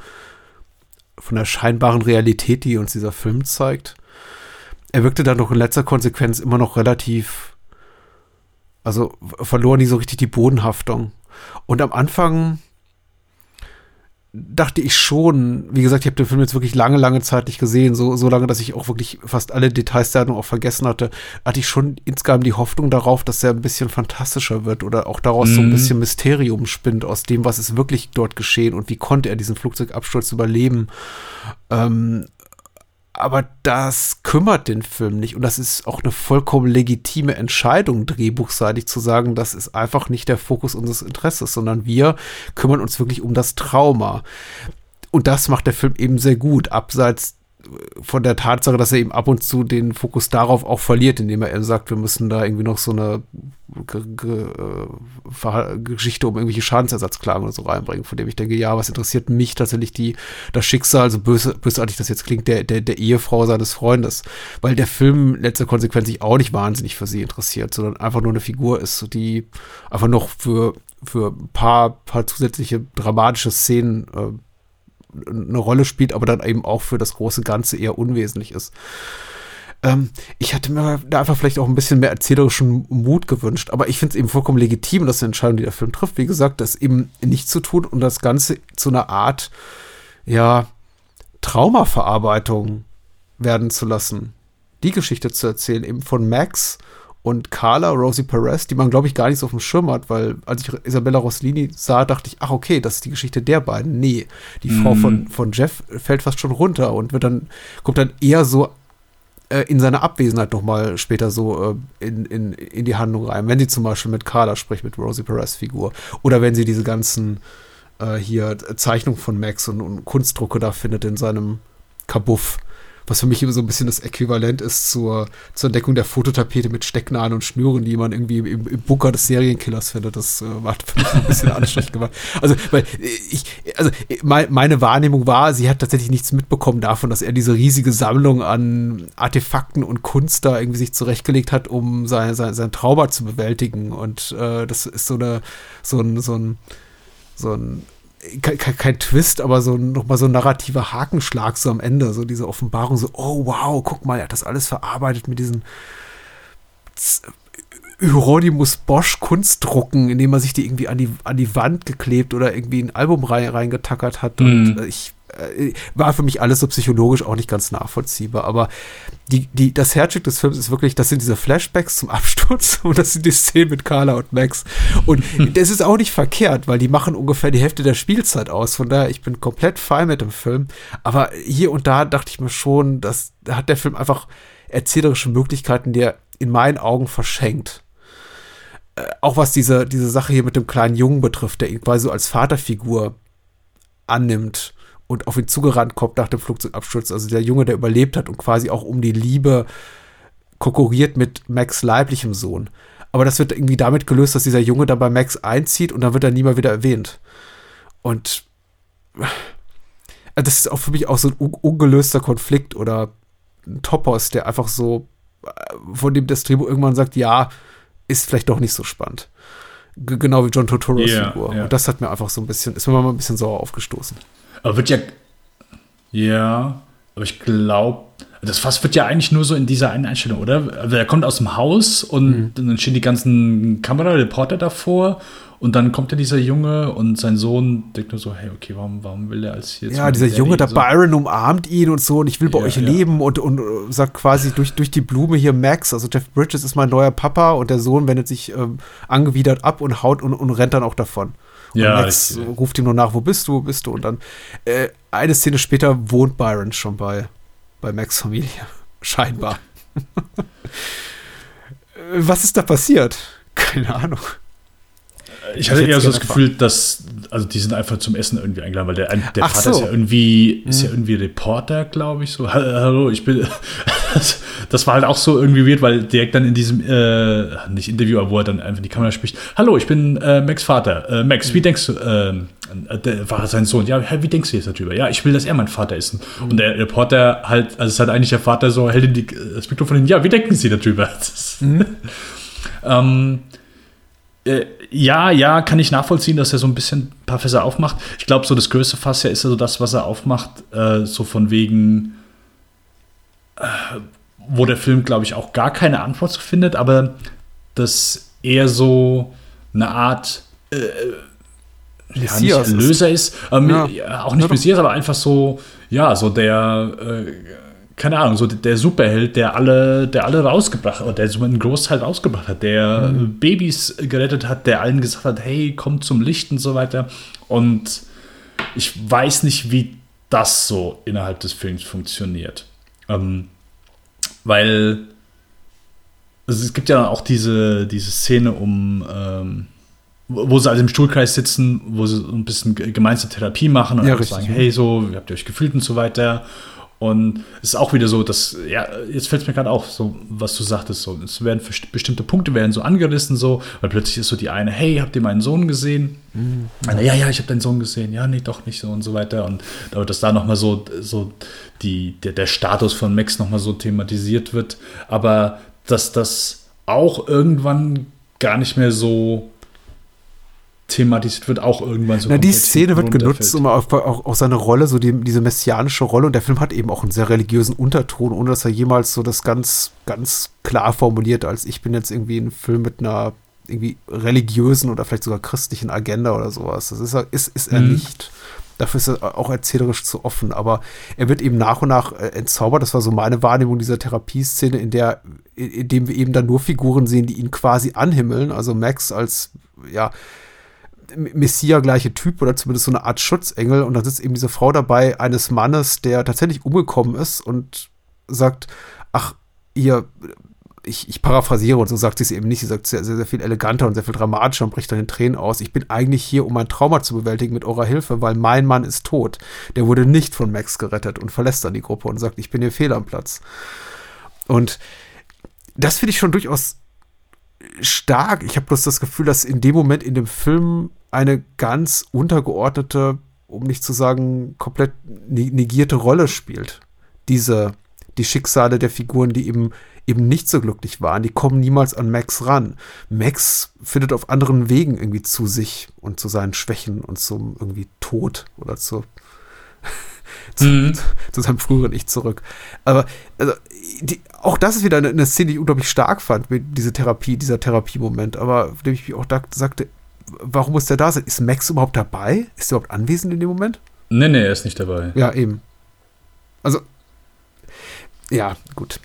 von der scheinbaren Realität, die uns dieser Film zeigt. Er wirkte dann doch in letzter Konsequenz immer noch relativ, also verlor nie so richtig die Bodenhaftung. Und am Anfang dachte ich schon, wie gesagt, ich habe den Film jetzt wirklich lange, lange Zeit nicht gesehen, so, so lange, dass ich auch wirklich fast alle Details der Handlung auch vergessen hatte, hatte ich schon insgesamt die Hoffnung darauf, dass er ein bisschen fantastischer wird oder auch daraus so ein Mhm. bisschen Mysterium spinnt aus dem, was ist wirklich dort geschehen und wie konnte er diesen Flugzeugabsturz überleben. Ähm, aber das kümmert den Film nicht. Und das ist auch eine vollkommen legitime Entscheidung, drehbuchseitig zu sagen, das ist einfach nicht der Fokus unseres Interesses, sondern wir kümmern uns wirklich um das Trauma. Und das macht der Film eben sehr gut, abseits von der Tatsache, dass er eben ab und zu den Fokus darauf auch verliert, indem er eben sagt, wir müssen da irgendwie noch so eine äh, Geschichte um irgendwelche Schadensersatzklagen oder so reinbringen, von dem ich denke, ja, was interessiert mich tatsächlich die, das Schicksal, so böse, bösartig das jetzt klingt, der, der, der Ehefrau seines Freundes, weil der Film letzter Konsequenz sich auch nicht wahnsinnig für sie interessiert, sondern einfach nur eine Figur ist, die einfach noch für, für ein paar, paar zusätzliche dramatische Szenen äh, eine Rolle spielt, aber dann eben auch für das große Ganze eher unwesentlich ist. Ähm, ich hatte mir da einfach vielleicht auch ein bisschen mehr erzählerischen Mut gewünscht, aber ich finde es eben vollkommen legitim, dass die Entscheidung, die der Film trifft, wie gesagt, das eben nicht zu tun und das Ganze zu einer Art, ja, Traumaverarbeitung werden zu lassen. Die Geschichte zu erzählen, eben von Max und Carla, Rosie Perez, die man, glaube ich, gar nicht so auf dem Schirm hat, weil als ich Isabella Rossellini sah, dachte ich, ach okay, das ist die Geschichte der beiden. Nee, die Frau von, von Jeff fällt fast schon runter und wird dann, kommt dann eher so äh, in seiner Abwesenheit nochmal später so äh, in, in, in die Handlung rein. Wenn sie zum Beispiel mit Carla spricht, mit Rosie Perez Figur. Oder wenn sie diese ganzen äh, hier Zeichnungen von Max und, und Kunstdrucke da findet in seinem Kabuff. Was für mich immer so ein bisschen das Äquivalent ist zur, zur Entdeckung der Fototapete mit Stecknadeln und Schnüren, die man irgendwie im, im Bunker des Serienkillers findet. Das äh, war für mich ein bisschen anstrengend gemacht. Also, weil ich, also mein, meine Wahrnehmung war, sie hat tatsächlich nichts mitbekommen davon, dass er diese riesige Sammlung an Artefakten und Kunst da irgendwie sich zurechtgelegt hat, um sein, sein, sein Trauma zu bewältigen. Und äh, das ist so eine, so ein, so ein, so ein kein, kein, Twist, aber so nochmal so ein narrativer Hakenschlag so am Ende, so diese Offenbarung, so, oh wow, guck mal, er hat das alles verarbeitet mit diesen Hieronymus Bosch Kunstdrucken, indem er sich die irgendwie an die, an die Wand geklebt oder irgendwie ein Album rein, reingetackert hat. Und Mhm. ich äh, war für mich alles so psychologisch auch nicht ganz nachvollziehbar. Aber die, die, das Herzstück des Films ist wirklich, das sind diese Flashbacks zum Absturz und das sind die Szenen mit Carla und Max. Und das ist auch nicht verkehrt, weil die machen ungefähr die Hälfte der Spielzeit aus. Von daher, ich bin komplett fein mit dem Film. Aber hier und da dachte ich mir schon, dass da hat der Film einfach erzählerische Möglichkeiten, die er in meinen Augen verschenkt. Äh, auch was diese, diese Sache hier mit dem kleinen Jungen betrifft, der ihn quasi so als Vaterfigur annimmt und auf ihn zugerannt kommt nach dem Flugzeugabsturz. Also der Junge, der überlebt hat und quasi auch um die Liebe konkurriert mit Max leiblichem Sohn. Aber das wird irgendwie damit gelöst, dass dieser Junge dann bei Max einzieht und dann wird er nie mal wieder erwähnt. Und äh, das ist auch für mich auch so ein un ungelöster Konflikt oder ein Topos, der einfach so, äh, von dem das Drehbuch irgendwann sagt, ja, ist vielleicht doch nicht so spannend. G genau wie John Totoros Ja, Figur. ja. Und das hat mir einfach so ein bisschen, ist mir mal ein bisschen sauer aufgestoßen. Aber wird ja. Ja, aber ich glaube, das Fass wird ja eigentlich nur so in dieser einen Einstellung, oder? Also er kommt aus dem Haus und dann stehen die ganzen Kamerareporter davor und dann kommt ja dieser Junge und sein Sohn denkt nur so, hey, okay, warum, warum will er als jetzt Ja, dieser Daddy Junge da, so? Byron umarmt ihn und so und ich will bei Ja, euch ja. leben und, und äh, sagt quasi durch, durch die Blume hier Max, also Jeff Bridges ist mein neuer Papa und der Sohn wendet sich ähm, angewidert ab und haut und, und rennt dann auch davon. Ja, Max richtig. ruft ihm nur nach, wo bist du, wo bist du? Und dann äh, eine Szene später wohnt Byron schon bei, bei Max Familie. Scheinbar. Äh, Was ist da passiert? Keine Ahnung. Ich hatte Ich eher so das Gefühl, dass also die sind einfach zum Essen irgendwie eingeladen, weil der, der Ach Vater so. ist ja irgendwie, ist ja irgendwie Reporter, glaube ich, so. "Ha- Hallo, ich bin. das war halt auch so irgendwie weird, weil direkt dann in diesem, äh, nicht Interview, aber wo er dann einfach in die Kamera spricht, Hallo, ich bin äh, Max Vater. Äh, Max, wie denkst du, äh, der war sein Sohn, ja, wie denkst du jetzt darüber? Ja, ich will, dass er mein Vater ist. Und der Reporter halt, also es hat eigentlich der Vater so, hält in die, das Mikrofon hin, ja, wie denken Sie darüber? Ist, ähm, äh, ja, ja, kann ich nachvollziehen, dass er so ein bisschen ein paar Fässer aufmacht. Ich glaube, so das größte Fass ja ist ja so das, was er aufmacht, äh, so von wegen, äh, wo der Film, glaube ich, auch gar keine Antwort zu findet, aber das eher so eine Art äh, ja, nicht Messias ist. Ist, ähm, Ja. auch nicht Ja. Messias, aber einfach so, ja, so der, äh, keine Ahnung, so der Superheld, der alle, der alle rausgebracht hat, der so einen Großteil rausgebracht hat, der Mhm. Babys gerettet hat, der allen gesagt hat, hey, kommt zum Licht und so weiter. Und ich weiß nicht, wie das so innerhalb des Films funktioniert. Ähm, weil also es gibt ja auch diese, diese Szene um, ähm, wo sie also im Stuhlkreis sitzen, wo sie so ein bisschen ge- gemeinsame Therapie machen und Ja, sagen, hey, so, wie habt ihr euch gefühlt und so weiter. Und es ist auch wieder so, dass, ja, jetzt fällt es mir gerade auf, so, was du sagtest, so, es werden bestimmte Punkte werden so angerissen, so, weil plötzlich ist so die eine, hey, habt ihr meinen Sohn gesehen? Eine, ja, ja, ich habe deinen Sohn gesehen, ja, nee, doch nicht so und so weiter. Und aber dass da nochmal so, so die, der, der Status von Max nochmal so thematisiert wird, aber dass das auch irgendwann gar nicht mehr so thematisiert wird, auch irgendwann so Na, die Szene wird genutzt, um auf, auch, auch seine Rolle, so die, diese messianische Rolle. Und der Film hat eben auch einen sehr religiösen Unterton, ohne dass er jemals so das ganz, ganz klar formuliert, als ich bin jetzt irgendwie ein Film mit einer irgendwie religiösen oder vielleicht sogar christlichen Agenda oder sowas. Das ist er, ist, ist er Mhm. nicht. Dafür ist er auch erzählerisch zu offen. Aber er wird eben nach und nach äh, entzaubert. Das war so meine Wahrnehmung dieser Therapieszene, in der, in, in dem wir eben dann nur Figuren sehen, die ihn quasi anhimmeln. Also Max als, ja, Messia-gleiche Typ oder zumindest so eine Art Schutzengel. Und dann sitzt eben diese Frau dabei, eines Mannes, der tatsächlich umgekommen ist und sagt, ach, ihr, ich, ich paraphrasiere und so sagt sie es eben nicht. Sie sagt sehr, sehr, sehr viel eleganter und sehr viel dramatischer und bricht dann in Tränen aus. Ich bin eigentlich hier, um mein Trauma zu bewältigen mit eurer Hilfe, weil mein Mann ist tot. Der wurde nicht von Max gerettet und verlässt dann die Gruppe und sagt, ich bin hier fehl am Platz. Und das finde ich schon durchaus stark. Ich habe bloß das Gefühl, dass in dem Moment in dem Film eine ganz untergeordnete, um nicht zu sagen, komplett ne- negierte Rolle spielt. Diese, die Schicksale der Figuren, die eben eben nicht so glücklich waren, die kommen niemals an Max ran. Max findet auf anderen Wegen irgendwie zu sich und zu seinen Schwächen und zum irgendwie Tod oder zu, zu, Mhm. zu seinem früheren Ich zurück. Aber also, die, auch das ist wieder eine, eine Szene, die ich unglaublich stark fand, diese Therapie, dieser Therapiemoment. Aber dem ich mich auch da, sagte, warum muss der da sein? Ist Max überhaupt dabei? Ist er überhaupt anwesend in dem Moment? Nee, nee, er ist nicht dabei. Ja, eben. Also, ja, gut.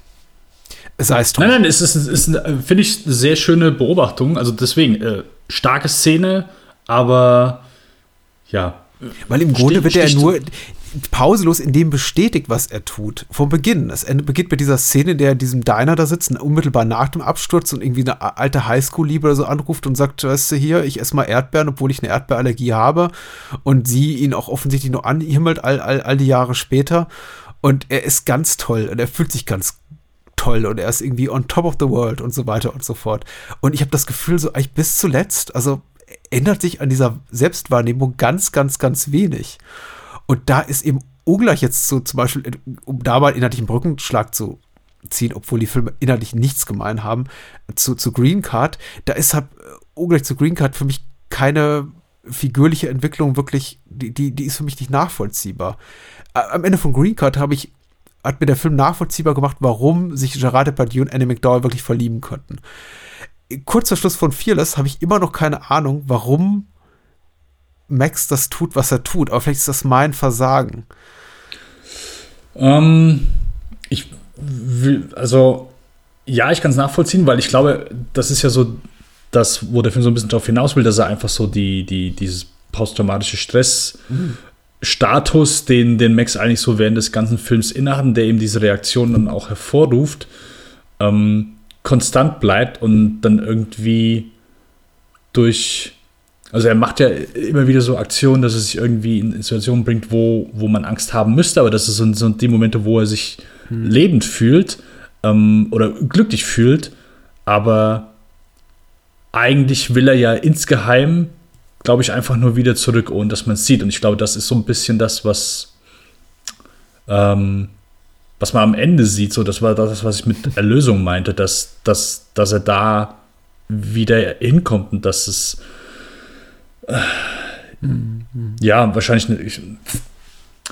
Sei es drum. Nein, nein, es ist, ist finde ich, eine sehr schöne Beobachtung. Also deswegen, äh, starke Szene, aber ja. Weil im Grunde Stich- wird er nur pauselos in dem bestätigt, was er tut. Vom Beginn. Es beginnt mit dieser Szene, in der er in diesem Diner da sitzt, unmittelbar nach dem Absturz und irgendwie eine alte Highschool-Liebe oder so anruft und sagt, weißt du hier, ich esse mal Erdbeeren, obwohl ich eine Erdbeerallergie habe. Und sie ihn auch offensichtlich noch anhimmelt, all, all, all die Jahre später. Und er ist ganz toll und er fühlt sich ganz toll und er ist irgendwie on top of the world und so weiter und so fort. Und ich habe das Gefühl, so eigentlich bis zuletzt, also ändert sich an dieser Selbstwahrnehmung ganz, ganz, ganz wenig. Und da ist eben ungleich jetzt so zum Beispiel, um da mal inhaltlich einen Brückenschlag zu ziehen, obwohl die Filme inhaltlich nichts gemein haben, zu, zu Green Card, da ist halt äh, ungleich zu Green Card für mich keine figürliche Entwicklung wirklich, die, die, die ist für mich nicht nachvollziehbar. Am Ende von Green Card habe ich, hat mir der Film nachvollziehbar gemacht, warum sich Gerard Depardieu und Annie McDowell wirklich verlieben könnten. Kurz vor Schluss von Fearless habe ich immer noch keine Ahnung, warum Max das tut, was er tut. Aber vielleicht ist das mein Versagen. Ähm, ich will, also, ja, ich kann es nachvollziehen, weil ich glaube, das ist ja so das, wo der Film so ein bisschen darauf hinaus will, dass er einfach so die, die, dieses posttraumatische Stress. Status, den, den Max eigentlich so während des ganzen Films innehat, und der eben diese Reaktion dann auch hervorruft, ähm, konstant bleibt und dann irgendwie durch Also er macht ja immer wieder so Aktionen, dass er sich irgendwie in Situationen bringt, wo, wo man Angst haben müsste, aber das sind so die Momente, wo er sich hm. lebend fühlt ähm, oder glücklich fühlt, aber eigentlich will er ja insgeheim, glaube ich, einfach nur wieder zurück, ohne dass man es sieht. Und ich glaube, das ist so ein bisschen das, was, ähm, was man am Ende sieht. So, das war das, was ich mit Erlösung meinte, dass, dass, dass er da wieder hinkommt und dass es äh, mhm. ja wahrscheinlich eine,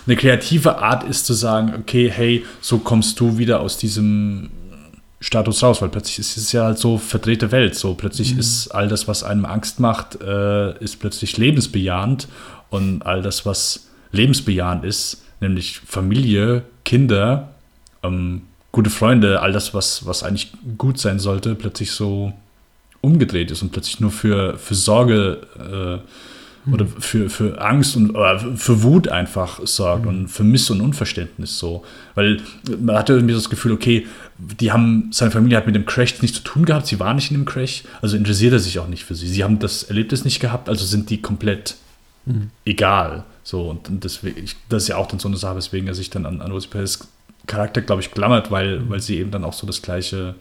eine kreative Art ist zu sagen, okay, hey, so kommst du wieder aus diesem Status raus, weil plötzlich ist es ja halt so verdrehte Welt. So plötzlich mhm. ist all das, was einem Angst macht, äh, ist plötzlich lebensbejahend und all das, was lebensbejahend ist, nämlich Familie, Kinder, ähm, gute Freunde, all das, was, was eigentlich gut sein sollte, plötzlich so umgedreht ist und plötzlich nur für, für Sorge äh, oder für, für Angst und für Wut einfach sorgt mhm. und für Miss- und Unverständnis so. Weil man hatte irgendwie das Gefühl, okay, die haben, seine Familie hat mit dem Crash nichts zu tun gehabt, sie war nicht in dem Crash, also interessiert er sich auch nicht für sie. Sie haben das Erlebnis nicht gehabt, also sind die komplett mhm. egal. So, und, und deswegen, das ist ja auch dann so eine Sache, weswegen er sich dann an, an Rosie Perez Charakter, glaube ich, klammert, weil, mhm. weil sie eben dann auch so das gleiche,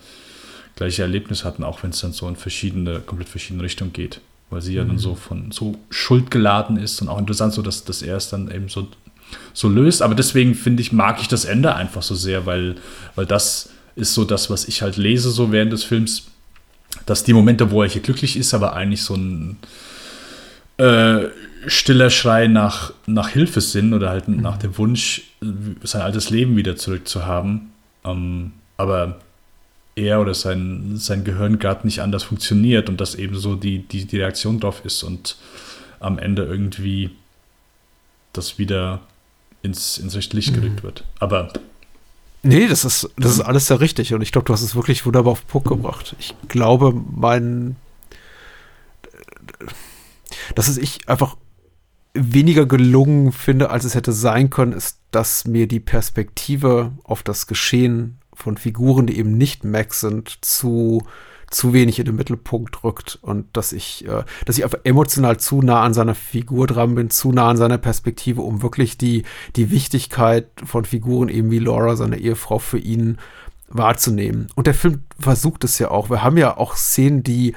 gleiche Erlebnis hatten, auch wenn es dann so in verschiedene, komplett verschiedene Richtungen geht weil sie ja dann so von so schuldgeladen ist und auch interessant, so dass, dass er es dann eben so, so löst. Aber deswegen finde ich, mag ich das Ende einfach so sehr, weil, weil das ist so das, was ich halt lese, so während des Films, dass die Momente, wo er hier glücklich ist, aber eigentlich so ein äh, stiller Schrei nach, nach Hilfe sind oder halt mhm. nach dem Wunsch, sein altes Leben wieder zurückzuhaben. Ähm, aber er oder sein, sein Gehirn gerade nicht anders funktioniert und das eben so die, die, die Reaktion drauf ist und am Ende irgendwie das wieder ins, ins rechte Licht gerückt mhm. wird. Aber. Nee, das ist, das ist alles sehr richtig und ich glaube, du hast es wirklich wunderbar auf den Punkt gebracht. Ich glaube, mein. dass es ich einfach weniger gelungen finde, als es hätte sein können, ist, dass mir die Perspektive auf das Geschehen von Figuren, die eben nicht Max sind, zu zu wenig in den Mittelpunkt rückt und dass ich, äh, dass ich einfach emotional zu nah an seiner Figur dran bin, zu nah an seiner Perspektive, um wirklich die, die Wichtigkeit von Figuren eben wie Laura, seine Ehefrau, für ihn wahrzunehmen. Und der Film versucht es ja auch. Wir haben ja auch Szenen, die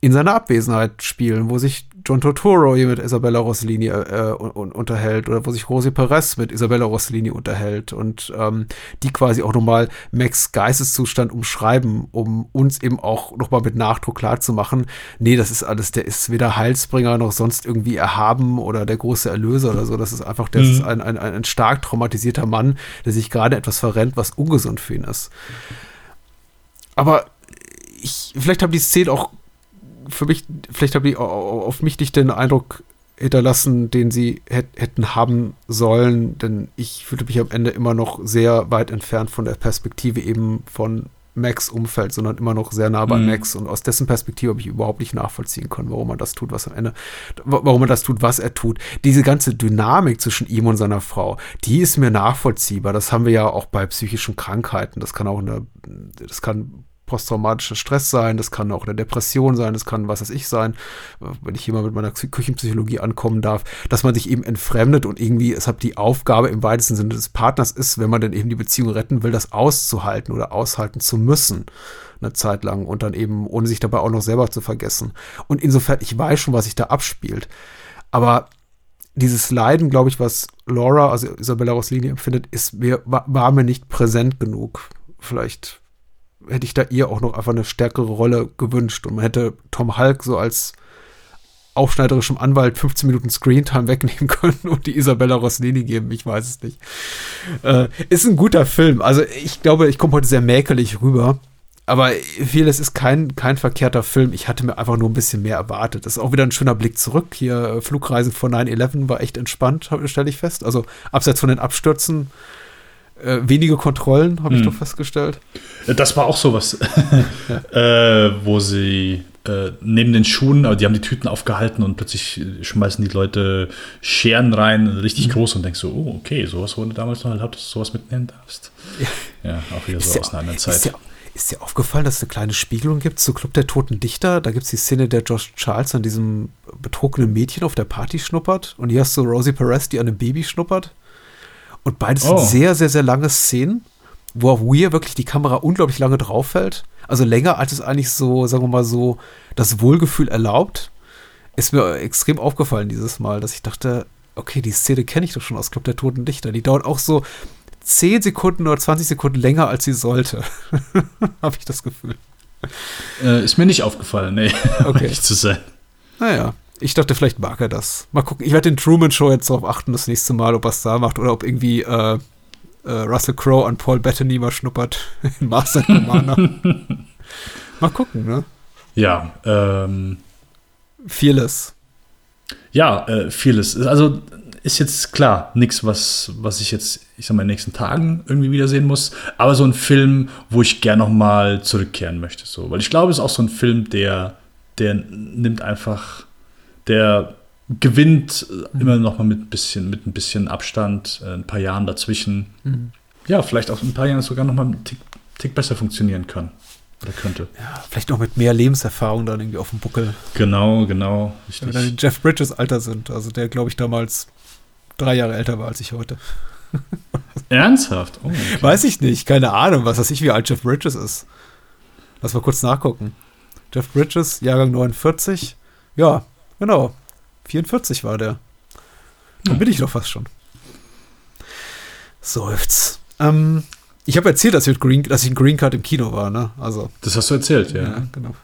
in seiner Abwesenheit spielen, wo sich John Turturro hier mit Isabella Rossellini äh, un unterhält oder wo sich Rosi Perez mit Isabella Rossellini unterhält und ähm, die quasi auch nochmal Max Geisteszustand umschreiben, um uns eben auch nochmal mit Nachdruck klarzumachen, nee, das ist alles, der ist weder Heilsbringer noch sonst irgendwie erhaben oder der große Erlöser oder so, das ist einfach, das mhm. ist ein, ein, ein stark traumatisierter Mann, der sich gerade etwas verrennt, was ungesund für ihn ist. Aber ich, vielleicht haben die Szenen auch für mich, vielleicht habe ich auf mich nicht den Eindruck hinterlassen, den sie hätten haben sollen, denn ich fühlte mich am Ende immer noch sehr weit entfernt von der Perspektive eben von Max Umfeld, sondern immer noch sehr nah bei mhm. Max und aus dessen Perspektive habe ich überhaupt nicht nachvollziehen können, warum man das tut, was am Ende, warum man das tut, was er tut. Diese ganze Dynamik zwischen ihm und seiner Frau, die ist mir nachvollziehbar. Das haben wir ja auch bei psychischen Krankheiten. Das kann auch eine, das kann posttraumatischer Stress sein, das kann auch eine Depression sein, das kann was weiß ich sein, wenn ich hier mal mit meiner Küchenpsychologie ankommen darf, dass man sich eben entfremdet und irgendwie, es hat die Aufgabe im weitesten Sinne des Partners ist, wenn man dann eben die Beziehung retten will, das auszuhalten oder aushalten zu müssen eine Zeit lang und dann eben, ohne sich dabei auch noch selber zu vergessen. Und insofern, ich weiß schon, was sich da abspielt. Aber dieses Leiden, glaube ich, was Laura, also Isabella Rossellini empfindet, ist mir, war, war mir nicht präsent genug. Vielleicht hätte ich da ihr auch noch einfach eine stärkere Rolle gewünscht. Und man hätte Tom Hulk so als aufschneiderischem Anwalt 15 Minuten Screentime wegnehmen können und die Isabella Rossellini geben. Ich weiß es nicht. Äh, ist ein guter Film. Also ich glaube, ich komme heute sehr mäkelig rüber. Aber vieles ist kein, kein verkehrter Film. Ich hatte mir einfach nur ein bisschen mehr erwartet. Das ist auch wieder ein schöner Blick zurück. Hier, äh, Flugreisen von 9-11 war echt entspannt, stelle ich fest. Also abseits von den Abstürzen äh, wenige Kontrollen, habe ich hm. doch festgestellt. Äh, das war auch sowas, ja. äh, wo sie äh, neben den Schuhen, aber die haben die Tüten aufgehalten und plötzlich schmeißen die Leute Scheren rein, richtig mhm. groß und denkst so, oh, okay, sowas wurde damals noch erlaubt, dass du sowas mitnehmen darfst. Ja, ja auch wieder so ist aus einer anderen Zeit. Ist ja, Ist dir aufgefallen, dass es eine kleine Spiegelung gibt zu Club der Toten Dichter? Da gibt es die Szene, der Josh Charles an diesem betrunkenen Mädchen auf der Party schnuppert. Und hier hast du Rosie Perez, die an einem Baby schnuppert. Und beides Oh. sind sehr, sehr, sehr lange Szenen, wo auf Weir wirklich die Kamera unglaublich lange drauf hält. Also länger, als es eigentlich so, sagen wir mal so, das Wohlgefühl erlaubt. Ist mir extrem aufgefallen dieses Mal, dass ich dachte, okay, die Szene kenne ich doch schon aus Club der Toten Dichter. Die dauert auch so 10 Sekunden oder 20 Sekunden länger, als sie sollte. Habe ich das Gefühl. Äh, ist mir nicht aufgefallen, nee, um Okay. ehrlich zu sein. Naja, ich dachte, vielleicht mag er das. Mal gucken. Ich werde den Truman Show jetzt darauf achten, das nächste Mal, ob er es da macht oder ob irgendwie äh, äh, Russell Crowe an Paul Bettany mal schnuppert in Master Commander. mal gucken, ne? Ja, ähm, Fearless. ja, äh, vieles. Also ist jetzt klar, nichts, was, was ich jetzt, ich sag mal, in den nächsten Tagen irgendwie wiedersehen muss. Aber so ein Film, wo ich gern noch mal zurückkehren möchte. So. Weil ich glaube, es ist auch so ein Film, der, der nimmt einfach, der gewinnt äh, immer noch mal mit ein bisschen, mit ein bisschen Abstand, äh, ein paar Jahren dazwischen. Ja, vielleicht auch in ein paar Jahren sogar noch mal einen Tick, Tick besser funktionieren kann. Oder könnte. Ja, vielleicht noch mit mehr Lebenserfahrung dann irgendwie auf dem Buckel. Genau, genau. Wenn wir dann in Jeff Bridges Alter sind. Also der, glaube ich, damals drei Jahre älter war als ich heute. Ernsthaft? Oh, okay. Weiß ich nicht, keine Ahnung, was weiß ich, wie alt Jeff Bridges ist. Lass mal kurz nachgucken. Jeff Bridges, Jahrgang 49. Ja, genau. 44 war der. Dann bin ich doch fast schon. Seufz. Ähm, ich habe erzählt, dass ich, Green, dass ich ein Green Card im Kino war, ne? Also, Das hast du erzählt, ja. ja, genau.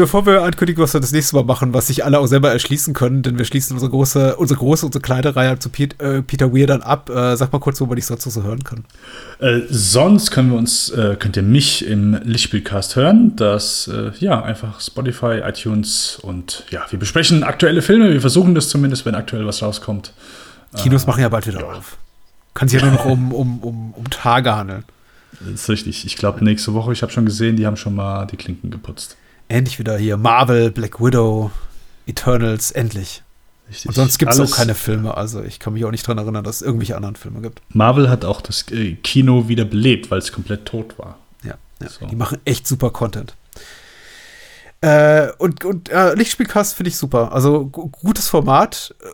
Bevor wir ankündigen, was wir das nächste Mal machen, was sich alle auch selber erschließen können, denn wir schließen unsere große, unsere große, unsere kleine Reihe zu Pete, äh, Peter Weir dann ab. Äh, sag mal kurz, wo man dich sonst noch so hören kann. Äh, sonst können wir uns, äh, könnt ihr mich im Lichtspielcast hören. Das, äh, ja, einfach Spotify, iTunes und ja, wir besprechen aktuelle Filme. Wir versuchen das zumindest, wenn aktuell was rauskommt. Kinos machen ja bald wieder auf. Kann sich ja nur noch um, um, um, um Tage handeln. Das ist richtig. Ich glaube, nächste Woche, ich habe schon gesehen, die haben schon mal die Klinken geputzt. Endlich wieder hier Marvel, Black Widow, Eternals, endlich. Richtig. Und sonst gibt es auch keine Filme. Also ich kann mich auch nicht dran erinnern, dass es irgendwelche anderen Filme gibt. Marvel hat auch das äh, Kino wieder belebt, weil es komplett tot war. Ja, ja. So. die machen echt super Content. Äh, und und äh, Lichtspielcast finde ich super. Also gu- gutes Format, äh,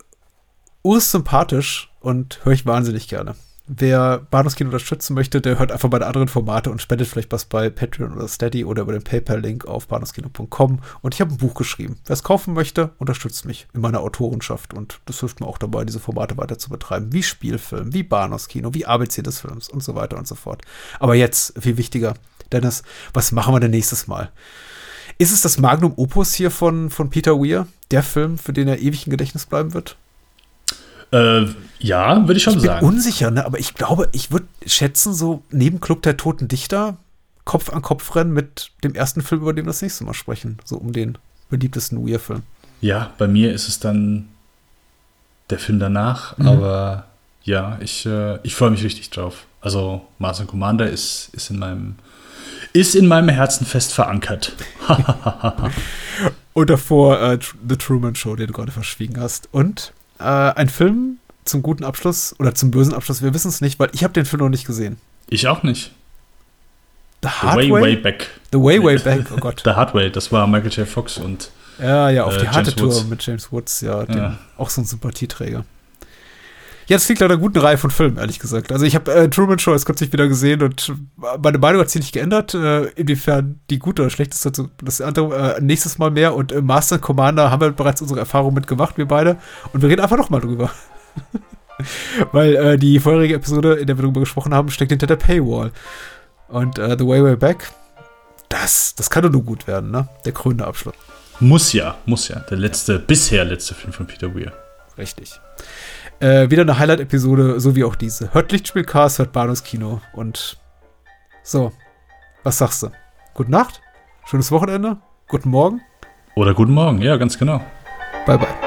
ursympathisch und höre ich wahnsinnig gerne. Wer Bahnhofskino unterstützen möchte, der hört einfach bei den anderen Formate und spendet vielleicht was bei Patreon oder Steady oder über den PayPal-Link auf bahnhofskino.com. Und ich habe ein Buch geschrieben. Wer es kaufen möchte, unterstützt mich in meiner Autorenschaft. Und das hilft mir auch dabei, diese Formate weiter zu betreiben. Wie Spielfilm, wie Bahnhofskino, wie ABC des Films und so weiter und so fort. Aber jetzt, viel wichtiger, Dennis, was machen wir denn nächstes Mal? Ist es das Magnum Opus hier von, von Peter Weir? Der Film, für den er ewig im Gedächtnis bleiben wird? Äh, ja, würde ich schon Ich bin sagen. unsicher, ne? aber ich glaube, ich würde schätzen, so neben Club der Toten Dichter Kopf an Kopf rennen mit dem ersten Film, über den wir das nächste Mal sprechen. So um den beliebtesten Weir-Film. Ja, bei mir ist es dann der Film danach, Mhm. aber ja, ich, äh, ich freue mich richtig drauf. Also Mars and Commander ist, ist in meinem ist in meinem Herzen fest verankert. Und davor äh, The Truman Show, den du gerade verschwiegen hast. Und äh, ein Film zum guten Abschluss oder zum bösen Abschluss, wir wissen es nicht, weil ich habe den Film noch nicht gesehen. Ich auch nicht. The The Hard way, Way? way back. The Way, Way Back, oh Gott. The Hard Way, das war Michael J. Fox und Ja, ja, auf Äh, die harte James Tour Woods. mit James Woods, ja, Ja. auch so ein Sympathieträger. Ja, das liegt an einer guten Reihe von Filmen, ehrlich gesagt. Also ich habe äh, Truman Show jetzt kürzlich wieder gesehen und meine Meinung hat sich nicht geändert, äh, inwiefern die gut oder schlecht ist. dazu Das andere äh, nächstes Mal mehr und äh, Master and Commander haben wir bereits unsere Erfahrung mitgemacht, wir beide. Und wir reden einfach noch mal drüber. Weil äh, die vorherige Episode, in der wir darüber gesprochen haben, steckt hinter der Paywall. Und äh, The Way Way Back, das, das kann doch nur gut werden, ne? Der krönende Abschluss. muss ja, muss ja. Der letzte, bisher letzte Film von Peter Weir. Richtig. Äh, wieder eine Highlight-Episode, so wie auch diese. Hört Lichtspielcast, hört Bahnhofskino und so. Was sagst du? Gute Nacht, schönes Wochenende, guten Morgen, Oder guten Morgen, ja, ganz genau. bye bye.